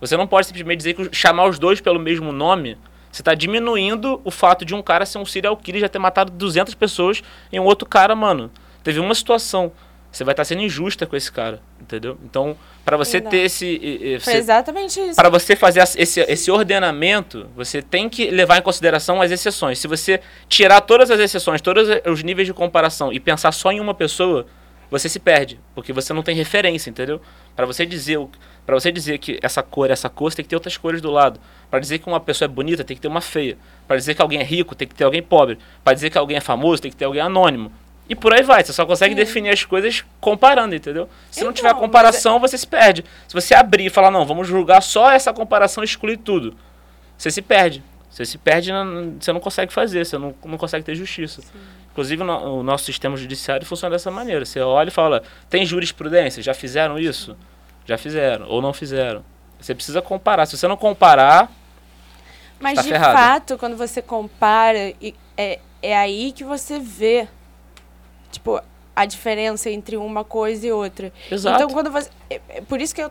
Você não pode simplesmente dizer que chamar os dois pelo mesmo nome, você tá diminuindo o fato de um cara ser um serial killer e já ter matado 200 pessoas e um outro cara, mano, teve uma situação. Você vai estar sendo injusta com esse cara, entendeu? Então, para você Não. ter esse, Foi você- exatamente isso. para você fazer esse, esse ordenamento, você tem que levar em consideração as exceções. Se você tirar todas as exceções, todos os níveis de comparação e pensar só em uma pessoa, você se perde, porque você não tem referência, entendeu? Para você dizer para você dizer que essa cor é essa cor, você tem que ter outras cores do lado. Para dizer que uma pessoa é bonita, tem que ter uma feia. Para dizer que alguém é rico, tem que ter alguém pobre. Para dizer que alguém é famoso, tem que ter alguém anônimo. E por aí vai, você só consegue definir as coisas comparando, entendeu? Se não Então, tiver mas comparação, você se perde. Se você abrir e falar, não, vamos julgar só essa comparação e excluir tudo, você se perde. Você se perde, você não consegue fazer, você não, não consegue ter justiça. Inclusive, o, no- o nosso sistema judiciário funciona dessa maneira. Você olha e fala, tem jurisprudência? Já fizeram isso? Já fizeram, ou não fizeram. Você precisa comparar. Se você não comparar, Mas tá de ferrado. fato, quando você compara, é, é aí que você vê, tipo, a diferença entre uma coisa e outra. exato. Então, quando você. é- é por isso que eu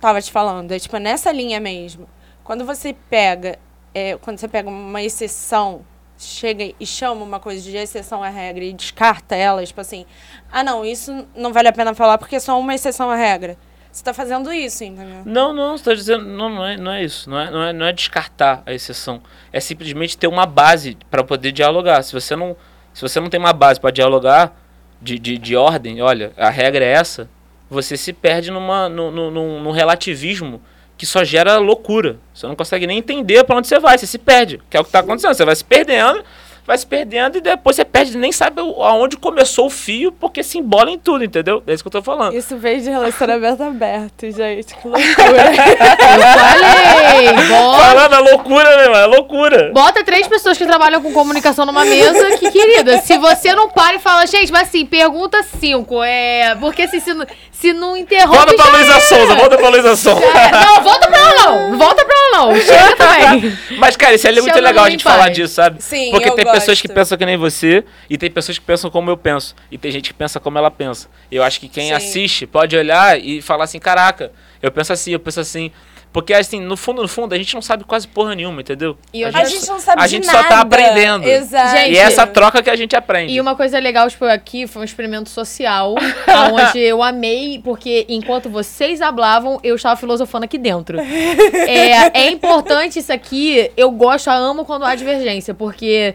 tava te falando, é tipo, nessa linha mesmo. Quando você pega. é, quando você pega uma exceção, chega e chama uma coisa de exceção à regra e descarta ela, tipo assim, ah não, isso não vale a pena falar porque é só uma exceção à regra. Você tá fazendo isso, entendeu? Não, não, você tá dizendo. Não, não é, não é isso. Não é, não, é, não é descartar a exceção. É simplesmente ter uma base para poder dialogar. Se você não, se você não tem uma base para dialogar de, de, de ordem, olha, a regra é essa, você se perde numa, num, num, num- relativismo que só gera loucura. Você não consegue nem entender para onde você vai, você se perde. Que é o que tá acontecendo. Você vai se perdendo, vai se perdendo e depois você perde, nem sabe o- aonde começou o fio, porque se embola em tudo, entendeu? É isso que eu tô falando. Isso veio de relacionamento aberto, gente. Que loucura. Eu falei! Bota, Falando, é loucura, meu irmão, é loucura. bota três pessoas que trabalham com comunicação numa mesa, que querida. Se você não para e fala, gente, mas assim, pergunta cinco. É. Porque assim, se não, se não interrompe. Volta pra Luísa. Souza, volta pra Luísa Souza. É, não, volta pra ela não. Volta pra ela não. Chega também. Mas, cara, isso é muito legal a gente falar disso, sabe? Sim, Porque tem pessoas que gosto. pensam que nem você e tem pessoas que pensam como eu penso. E tem gente que pensa como ela pensa. Eu acho que quem Sim. assiste pode olhar e falar assim, caraca, eu penso assim, eu penso assim. Porque, assim, no fundo, no fundo, a gente não sabe quase porra nenhuma, entendeu? E a outra A gente não sabe a de gente nada. só tá aprendendo. Exato. Gente, E é essa troca que a gente aprende. E uma coisa legal, tipo, aqui foi um experimento social, onde eu amei, porque enquanto vocês hablavam, eu estava filosofando aqui dentro. É, é importante isso aqui, eu gosto, eu amo quando há divergência, porque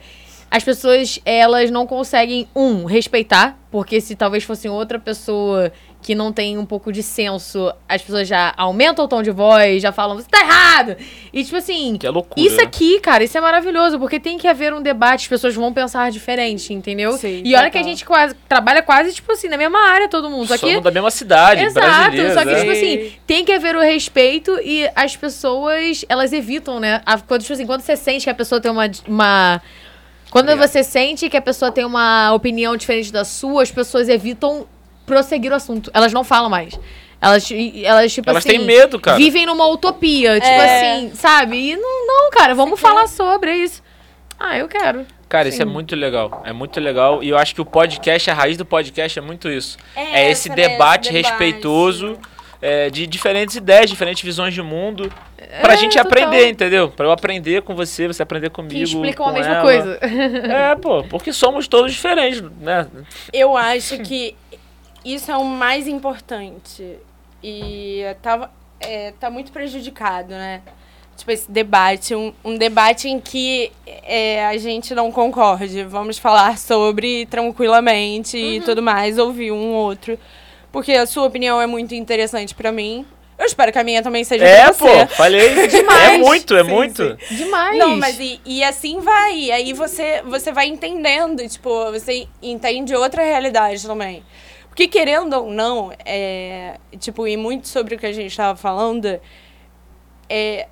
as pessoas, elas não conseguem, um, respeitar, porque se talvez fosse outra pessoa que não tem um pouco de senso, as pessoas já aumentam o tom de voz, já falam, você tá errado! E tipo assim, Que é loucura. isso né? aqui, cara, isso é maravilhoso, porque tem que haver um debate, as pessoas vão pensar diferente, entendeu? Sim, e olha que a total. gente quase, trabalha quase, tipo assim, na mesma área, todo mundo. Só que. Somos da mesma cidade, Exato, só que, né? tipo Sim. assim, tem que haver o respeito e as pessoas, elas evitam, né? A- Quando, tipo assim, quando você sente que a pessoa tem uma. uma quando Obrigado. você sente que a pessoa tem uma opinião diferente da sua, as pessoas evitam prosseguir o assunto. Elas não falam mais. Elas, elas tipo Elas assim. têm medo, cara. Vivem numa utopia. Tipo É. assim, sabe? E não, não, cara, vamos falar sobre isso. Ah, eu quero. Cara, isso é Sim. muito legal. É muito legal. E eu acho que o podcast, a raiz do podcast é muito isso. É É? Esse debate debate. respeitoso é, de diferentes ideias, diferentes visões de mundo. Pra É, gente total. aprender, entendeu? Pra eu aprender com você, você aprender comigo. Que explicam com a mesma ela. coisa. É, pô, porque somos todos diferentes, né? Eu acho que isso é o mais importante. E tava, é, tá muito prejudicado, né? Tipo, esse debate. Um, um debate em que é, a gente não concorde. Vamos falar sobre tranquilamente e tudo mais, ouvir um outro. Porque a sua opinião é muito interessante pra mim. Eu espero que a minha também seja É, pra pô, você. falei. Demais. É muito, é Sim, muito. Demais. Não, mas e, e assim vai. E aí você, você vai entendendo, tipo, você entende outra realidade também. Porque querendo ou não, é, tipo, e muito sobre o que a gente estava falando, é,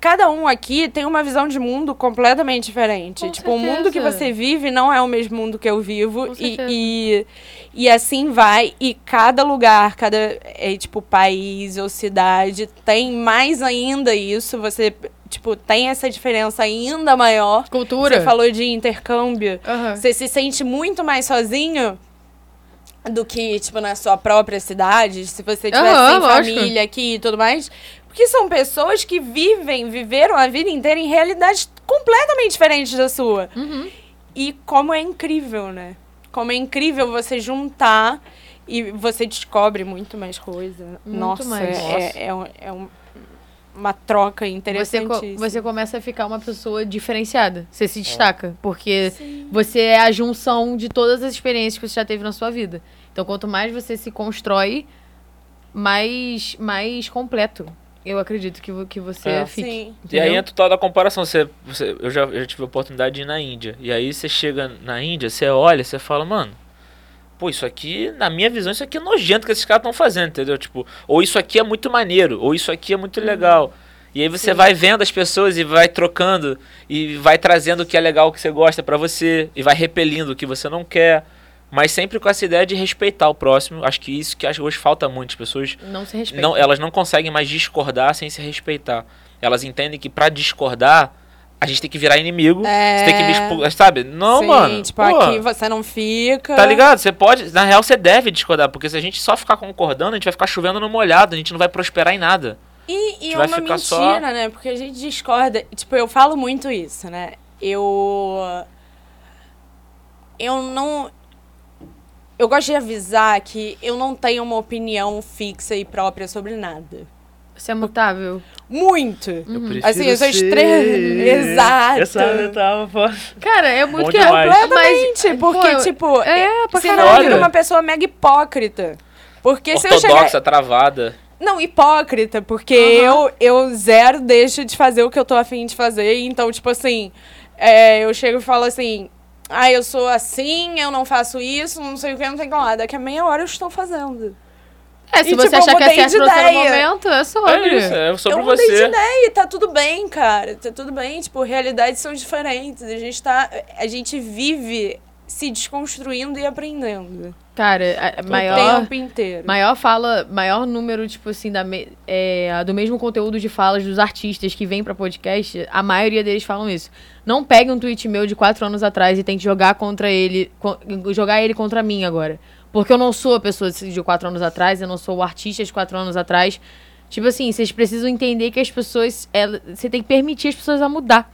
cada um aqui tem uma visão de mundo completamente diferente. Com tipo, o mundo que certeza. você vive não é o mesmo mundo que eu vivo. E, certeza. e, e assim vai. E cada lugar, cada é, tipo, país ou cidade tem mais ainda isso. Você, tipo, tem essa diferença ainda maior. Cultura. Você falou de intercâmbio. Aham. Você se sente muito mais sozinho do que, tipo, na sua própria cidade, se você tivesse Aham, sem lógico. família aqui e tudo mais. Porque são pessoas que vivem, viveram a vida inteira em realidades completamente diferentes da sua. Uhum. E como é incrível, né? Como é incrível você juntar e você descobre muito mais coisa. Muito Nossa, mais. É, Nossa. é, um- é um- uma troca Você, co- você começa a ficar uma pessoa diferenciada. Você se destaca. Porque você é a junção de todas as experiências que você já teve na sua vida. Então, quanto mais você se constrói, mais, mais completo. Eu acredito que, que você É. fique. Sim. E aí entra toda a comparação. Você, você, eu, já, eu já tive a oportunidade de ir na Índia. E aí você chega na Índia, você olha, você fala, mano, pô, isso aqui, na minha visão, isso aqui é nojento que esses caras estão fazendo, entendeu? Tipo, ou isso aqui é muito maneiro, ou isso aqui é muito legal. E aí você Sim. vai vendo as pessoas e vai trocando e vai trazendo o que é legal, o que você gosta pra você e vai repelindo o que você não quer. Mas sempre com essa ideia de respeitar o próximo. Acho que isso que hoje falta muito. As pessoas Não se respeita. não, elas não conseguem mais discordar sem se respeitar. Elas entendem que pra discordar, a gente tem que virar inimigo. É. Você tem que me expor, sabe? Não, Sim, mano. Tipo, pô, aqui você não fica. Tá ligado? Você pode. Na real, você deve discordar. Porque se a gente só ficar concordando, a gente vai ficar chovendo no molhado. A gente não vai prosperar em nada. E, e é uma mentira, só- né? Porque a gente discorda. Tipo, eu falo muito isso, né? Eu. Eu não. Eu gosto de avisar que eu não tenho uma opinião fixa e própria sobre nada. Você é mutável. Muito! Eu prefiro Assim, eu sou ser- extrema- Exato. Essa metáfora. Cara, é muito Bom que demais. Completamente, Mas, porque, pô, tipo, é, pra senão caralho. eu uma pessoa mega hipócrita. Porque se eu Ortodoxa, chegar. travada. Não, hipócrita, porque Aham. eu, eu zero deixo de fazer o que eu tô afim de fazer. Então, tipo assim, é, eu chego e falo assim. Ah, eu sou assim, eu não faço isso, não sei o que, não sei o que lá. Daqui a meia hora eu estou fazendo. É, se E, você tipo, eu achar que é certo pra você no ideia. momento, é sobre. É isso, é sobre eu mudei de você. ideia e tá tudo bem, cara. Tá tudo bem. Tipo, realidades são diferentes. A gente tá. A gente vive se desconstruindo e aprendendo. Cara, a- a O maior, tempo inteiro. maior fala, maior número, tipo assim, da me- é, do mesmo conteúdo de falas dos artistas que vêm pra podcast, a maioria deles falam isso. Não pegue um tweet meu de quatro anos atrás e tente jogar contra ele, co- jogar ele contra mim agora. Porque eu não sou a pessoa de quatro anos atrás, eu não sou o artista de quatro anos atrás. Tipo assim, vocês precisam entender que as pessoas. Você tem que permitir as pessoas a mudar.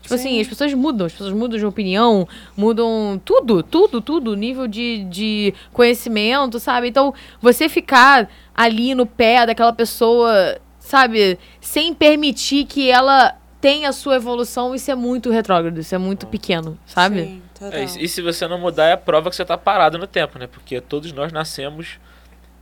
Tipo Sim. assim, as pessoas mudam, as pessoas mudam de opinião, mudam tudo, tudo, tudo, nível de, de conhecimento, sabe? Então, você ficar ali no pé daquela pessoa, sabe, sem permitir que ela tenha a sua evolução, isso é muito retrógrado, isso é muito pequeno, sabe? Sim, total. É, e se você não mudar, é a prova que você tá parado no tempo, né? Porque todos nós nascemos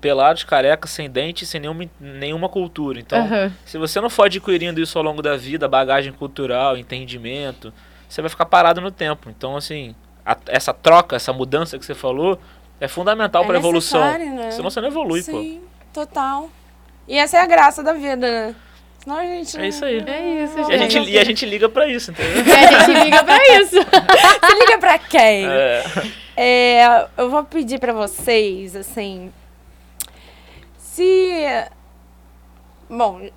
pelados, carecas, sem dente, sem nenhuma, nenhuma cultura. Então, Aham. se você não for adquirindo isso ao longo da vida, bagagem cultural, entendimento, você vai ficar parado no tempo. Então, assim, a- essa troca, essa mudança que você falou, é fundamental É para evolução. necessário, né? Senão você não evolui, pô. Sim, total. E essa é a graça da vida, né? Senão a gente. É isso aí. É isso, E a, gente, e a gente liga pra isso, entendeu? É, a gente liga pra isso. Você liga pra quem? É. É, eu vou pedir pra vocês, assim. Se. Bom,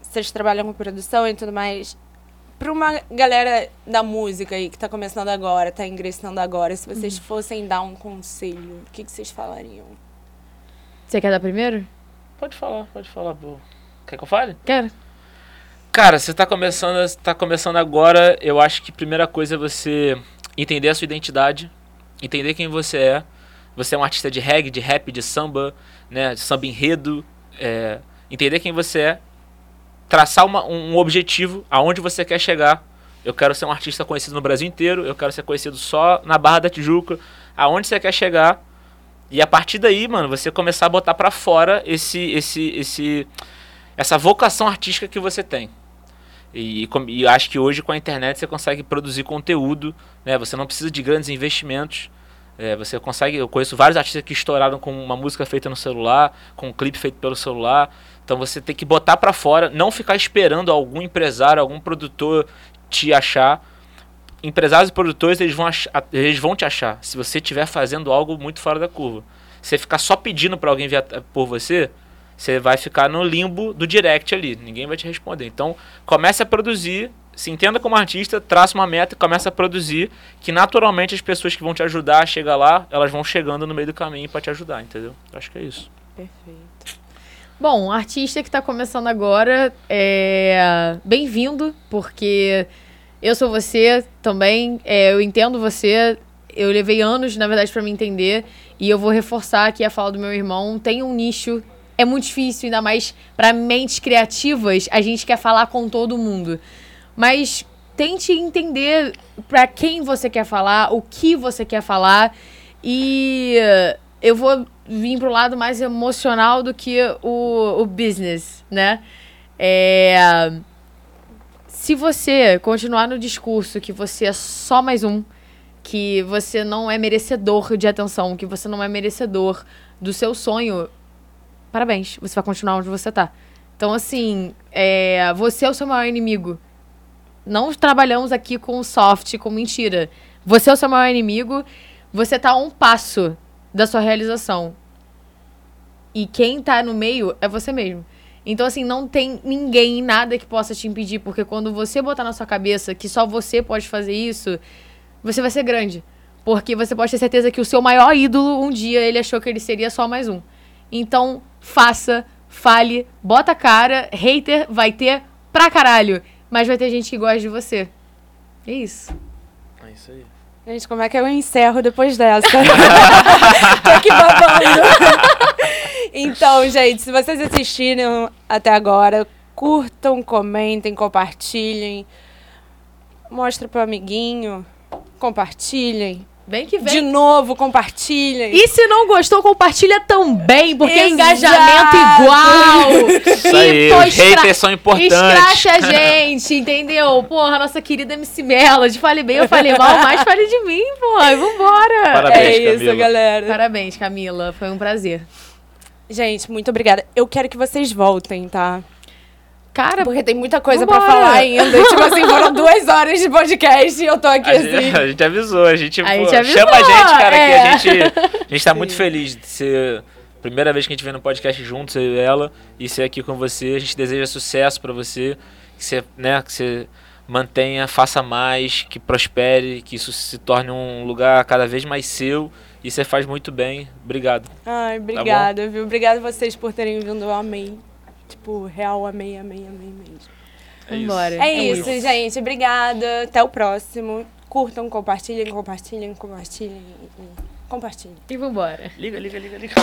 vocês trabalham com produção e tudo mais. Pra uma galera da música aí que tá começando agora, tá ingressando agora, se vocês fossem dar um conselho, o que, que vocês falariam? Você quer dar primeiro? Pode falar, pode falar. pô. Quer que eu fale? Quero. Cara, você tá começando, você tá começando agora, eu acho que a primeira coisa é você entender a sua identidade, entender quem você é. Você é um artista de reggae, de rap, de samba, né, samba enredo, é, entender quem você é, traçar uma- um objetivo, aonde você quer chegar. Eu quero ser um artista conhecido no Brasil inteiro, eu quero ser conhecido só na Barra da Tijuca, aonde você quer chegar. E a partir daí, mano, você começar a botar pra fora esse esse esse essa vocação artística que você tem. E, e acho que hoje com a internet você consegue produzir conteúdo, né? Você não precisa de grandes investimentos. É, você consegue. Eu conheço vários artistas que estouraram com uma música feita no celular, com um clipe feito pelo celular. Então você tem que botar pra fora, não ficar esperando algum empresário, algum produtor te achar. Empresários e produtores eles vão, eles vão te achar se você estiver fazendo algo muito fora da curva. Você ficar só pedindo pra alguém vir por você, você vai ficar no limbo do direct ali. Ninguém vai te responder. Então, comece a produzir, se entenda como artista, traça uma meta e comece a produzir, que naturalmente as pessoas que vão te ajudar a chegar lá, elas vão chegando no meio do caminho para te ajudar, entendeu? Acho que é isso. Perfeito. Bom, artista que está começando agora, é bem-vindo, porque eu sou você também, é, eu entendo você, eu levei anos, na verdade, para me entender, e eu vou reforçar aqui a fala do meu irmão, tem um nicho é muito difícil, ainda mais para mentes criativas, a gente quer falar com todo mundo. Mas tente entender para quem você quer falar, o que você quer falar. E eu vou vir pro lado mais emocional do que o, o business, né? É, se você continuar no discurso que você é só mais um, que você não é merecedor de atenção, que você não é merecedor do seu sonho, parabéns, você vai continuar onde você tá. Então, assim, é, você é o seu maior inimigo. Não trabalhamos aqui com soft, com mentira. Você é o seu maior inimigo, você tá a um passo da sua realização. E quem tá no meio é você mesmo. Então, assim, não tem ninguém, nada que possa te impedir, porque quando você botar na sua cabeça que só você pode fazer isso, você vai ser grande. Porque você pode ter certeza que o seu maior ídolo, um dia, ele achou que ele seria só mais um. Então, faça, fale, bota a cara, hater vai ter pra caralho, mas vai ter gente que gosta de você. É isso. É isso aí. Gente, como é que eu encerro depois dessa? Tô aqui babando. então, gente, se vocês assistiram até agora, curtam, comentem, compartilhem. Mostra pro amiguinho. Compartilhem. Vem que vem. De novo, compartilhem. E se não gostou, compartilha também, porque é Exato. engajamento igual. Isso aí, pô, os haters são importantes. Escracha a gente, entendeu? Porra, nossa querida MC Melody. Falei bem, eu falei mal, mas fale de mim, porra. E vambora. Parabéns, é isso, Camila. galera. Parabéns, Camila. Foi um prazer. Gente, muito obrigada. Eu quero que vocês voltem, tá? Cara, Porque tem muita coisa pra falar ainda. tipo assim, foram duas horas de podcast e eu tô aqui A gente, assim. a gente avisou, a gente, A pô, gente avisou, chama a gente, cara, é. que a gente, a gente tá muito feliz de ser a primeira vez que a gente vem no podcast juntos, eu e ela, e ser aqui com você. A gente deseja sucesso pra você, que você, né, que você mantenha, faça mais, que prospere, que isso se torne um lugar cada vez mais seu. E você faz muito bem. Obrigado. Ai, obrigada, viu? Obrigada a vocês por terem vindo. Eu amei. Tipo, real, amei, amei, amei mesmo. É isso. Vambora. É, isso, gente. Obrigada. Até o próximo. Curtam, compartilhem, compartilhem, compartilhem. Compartilhem. E vambora. Liga, liga, liga, liga.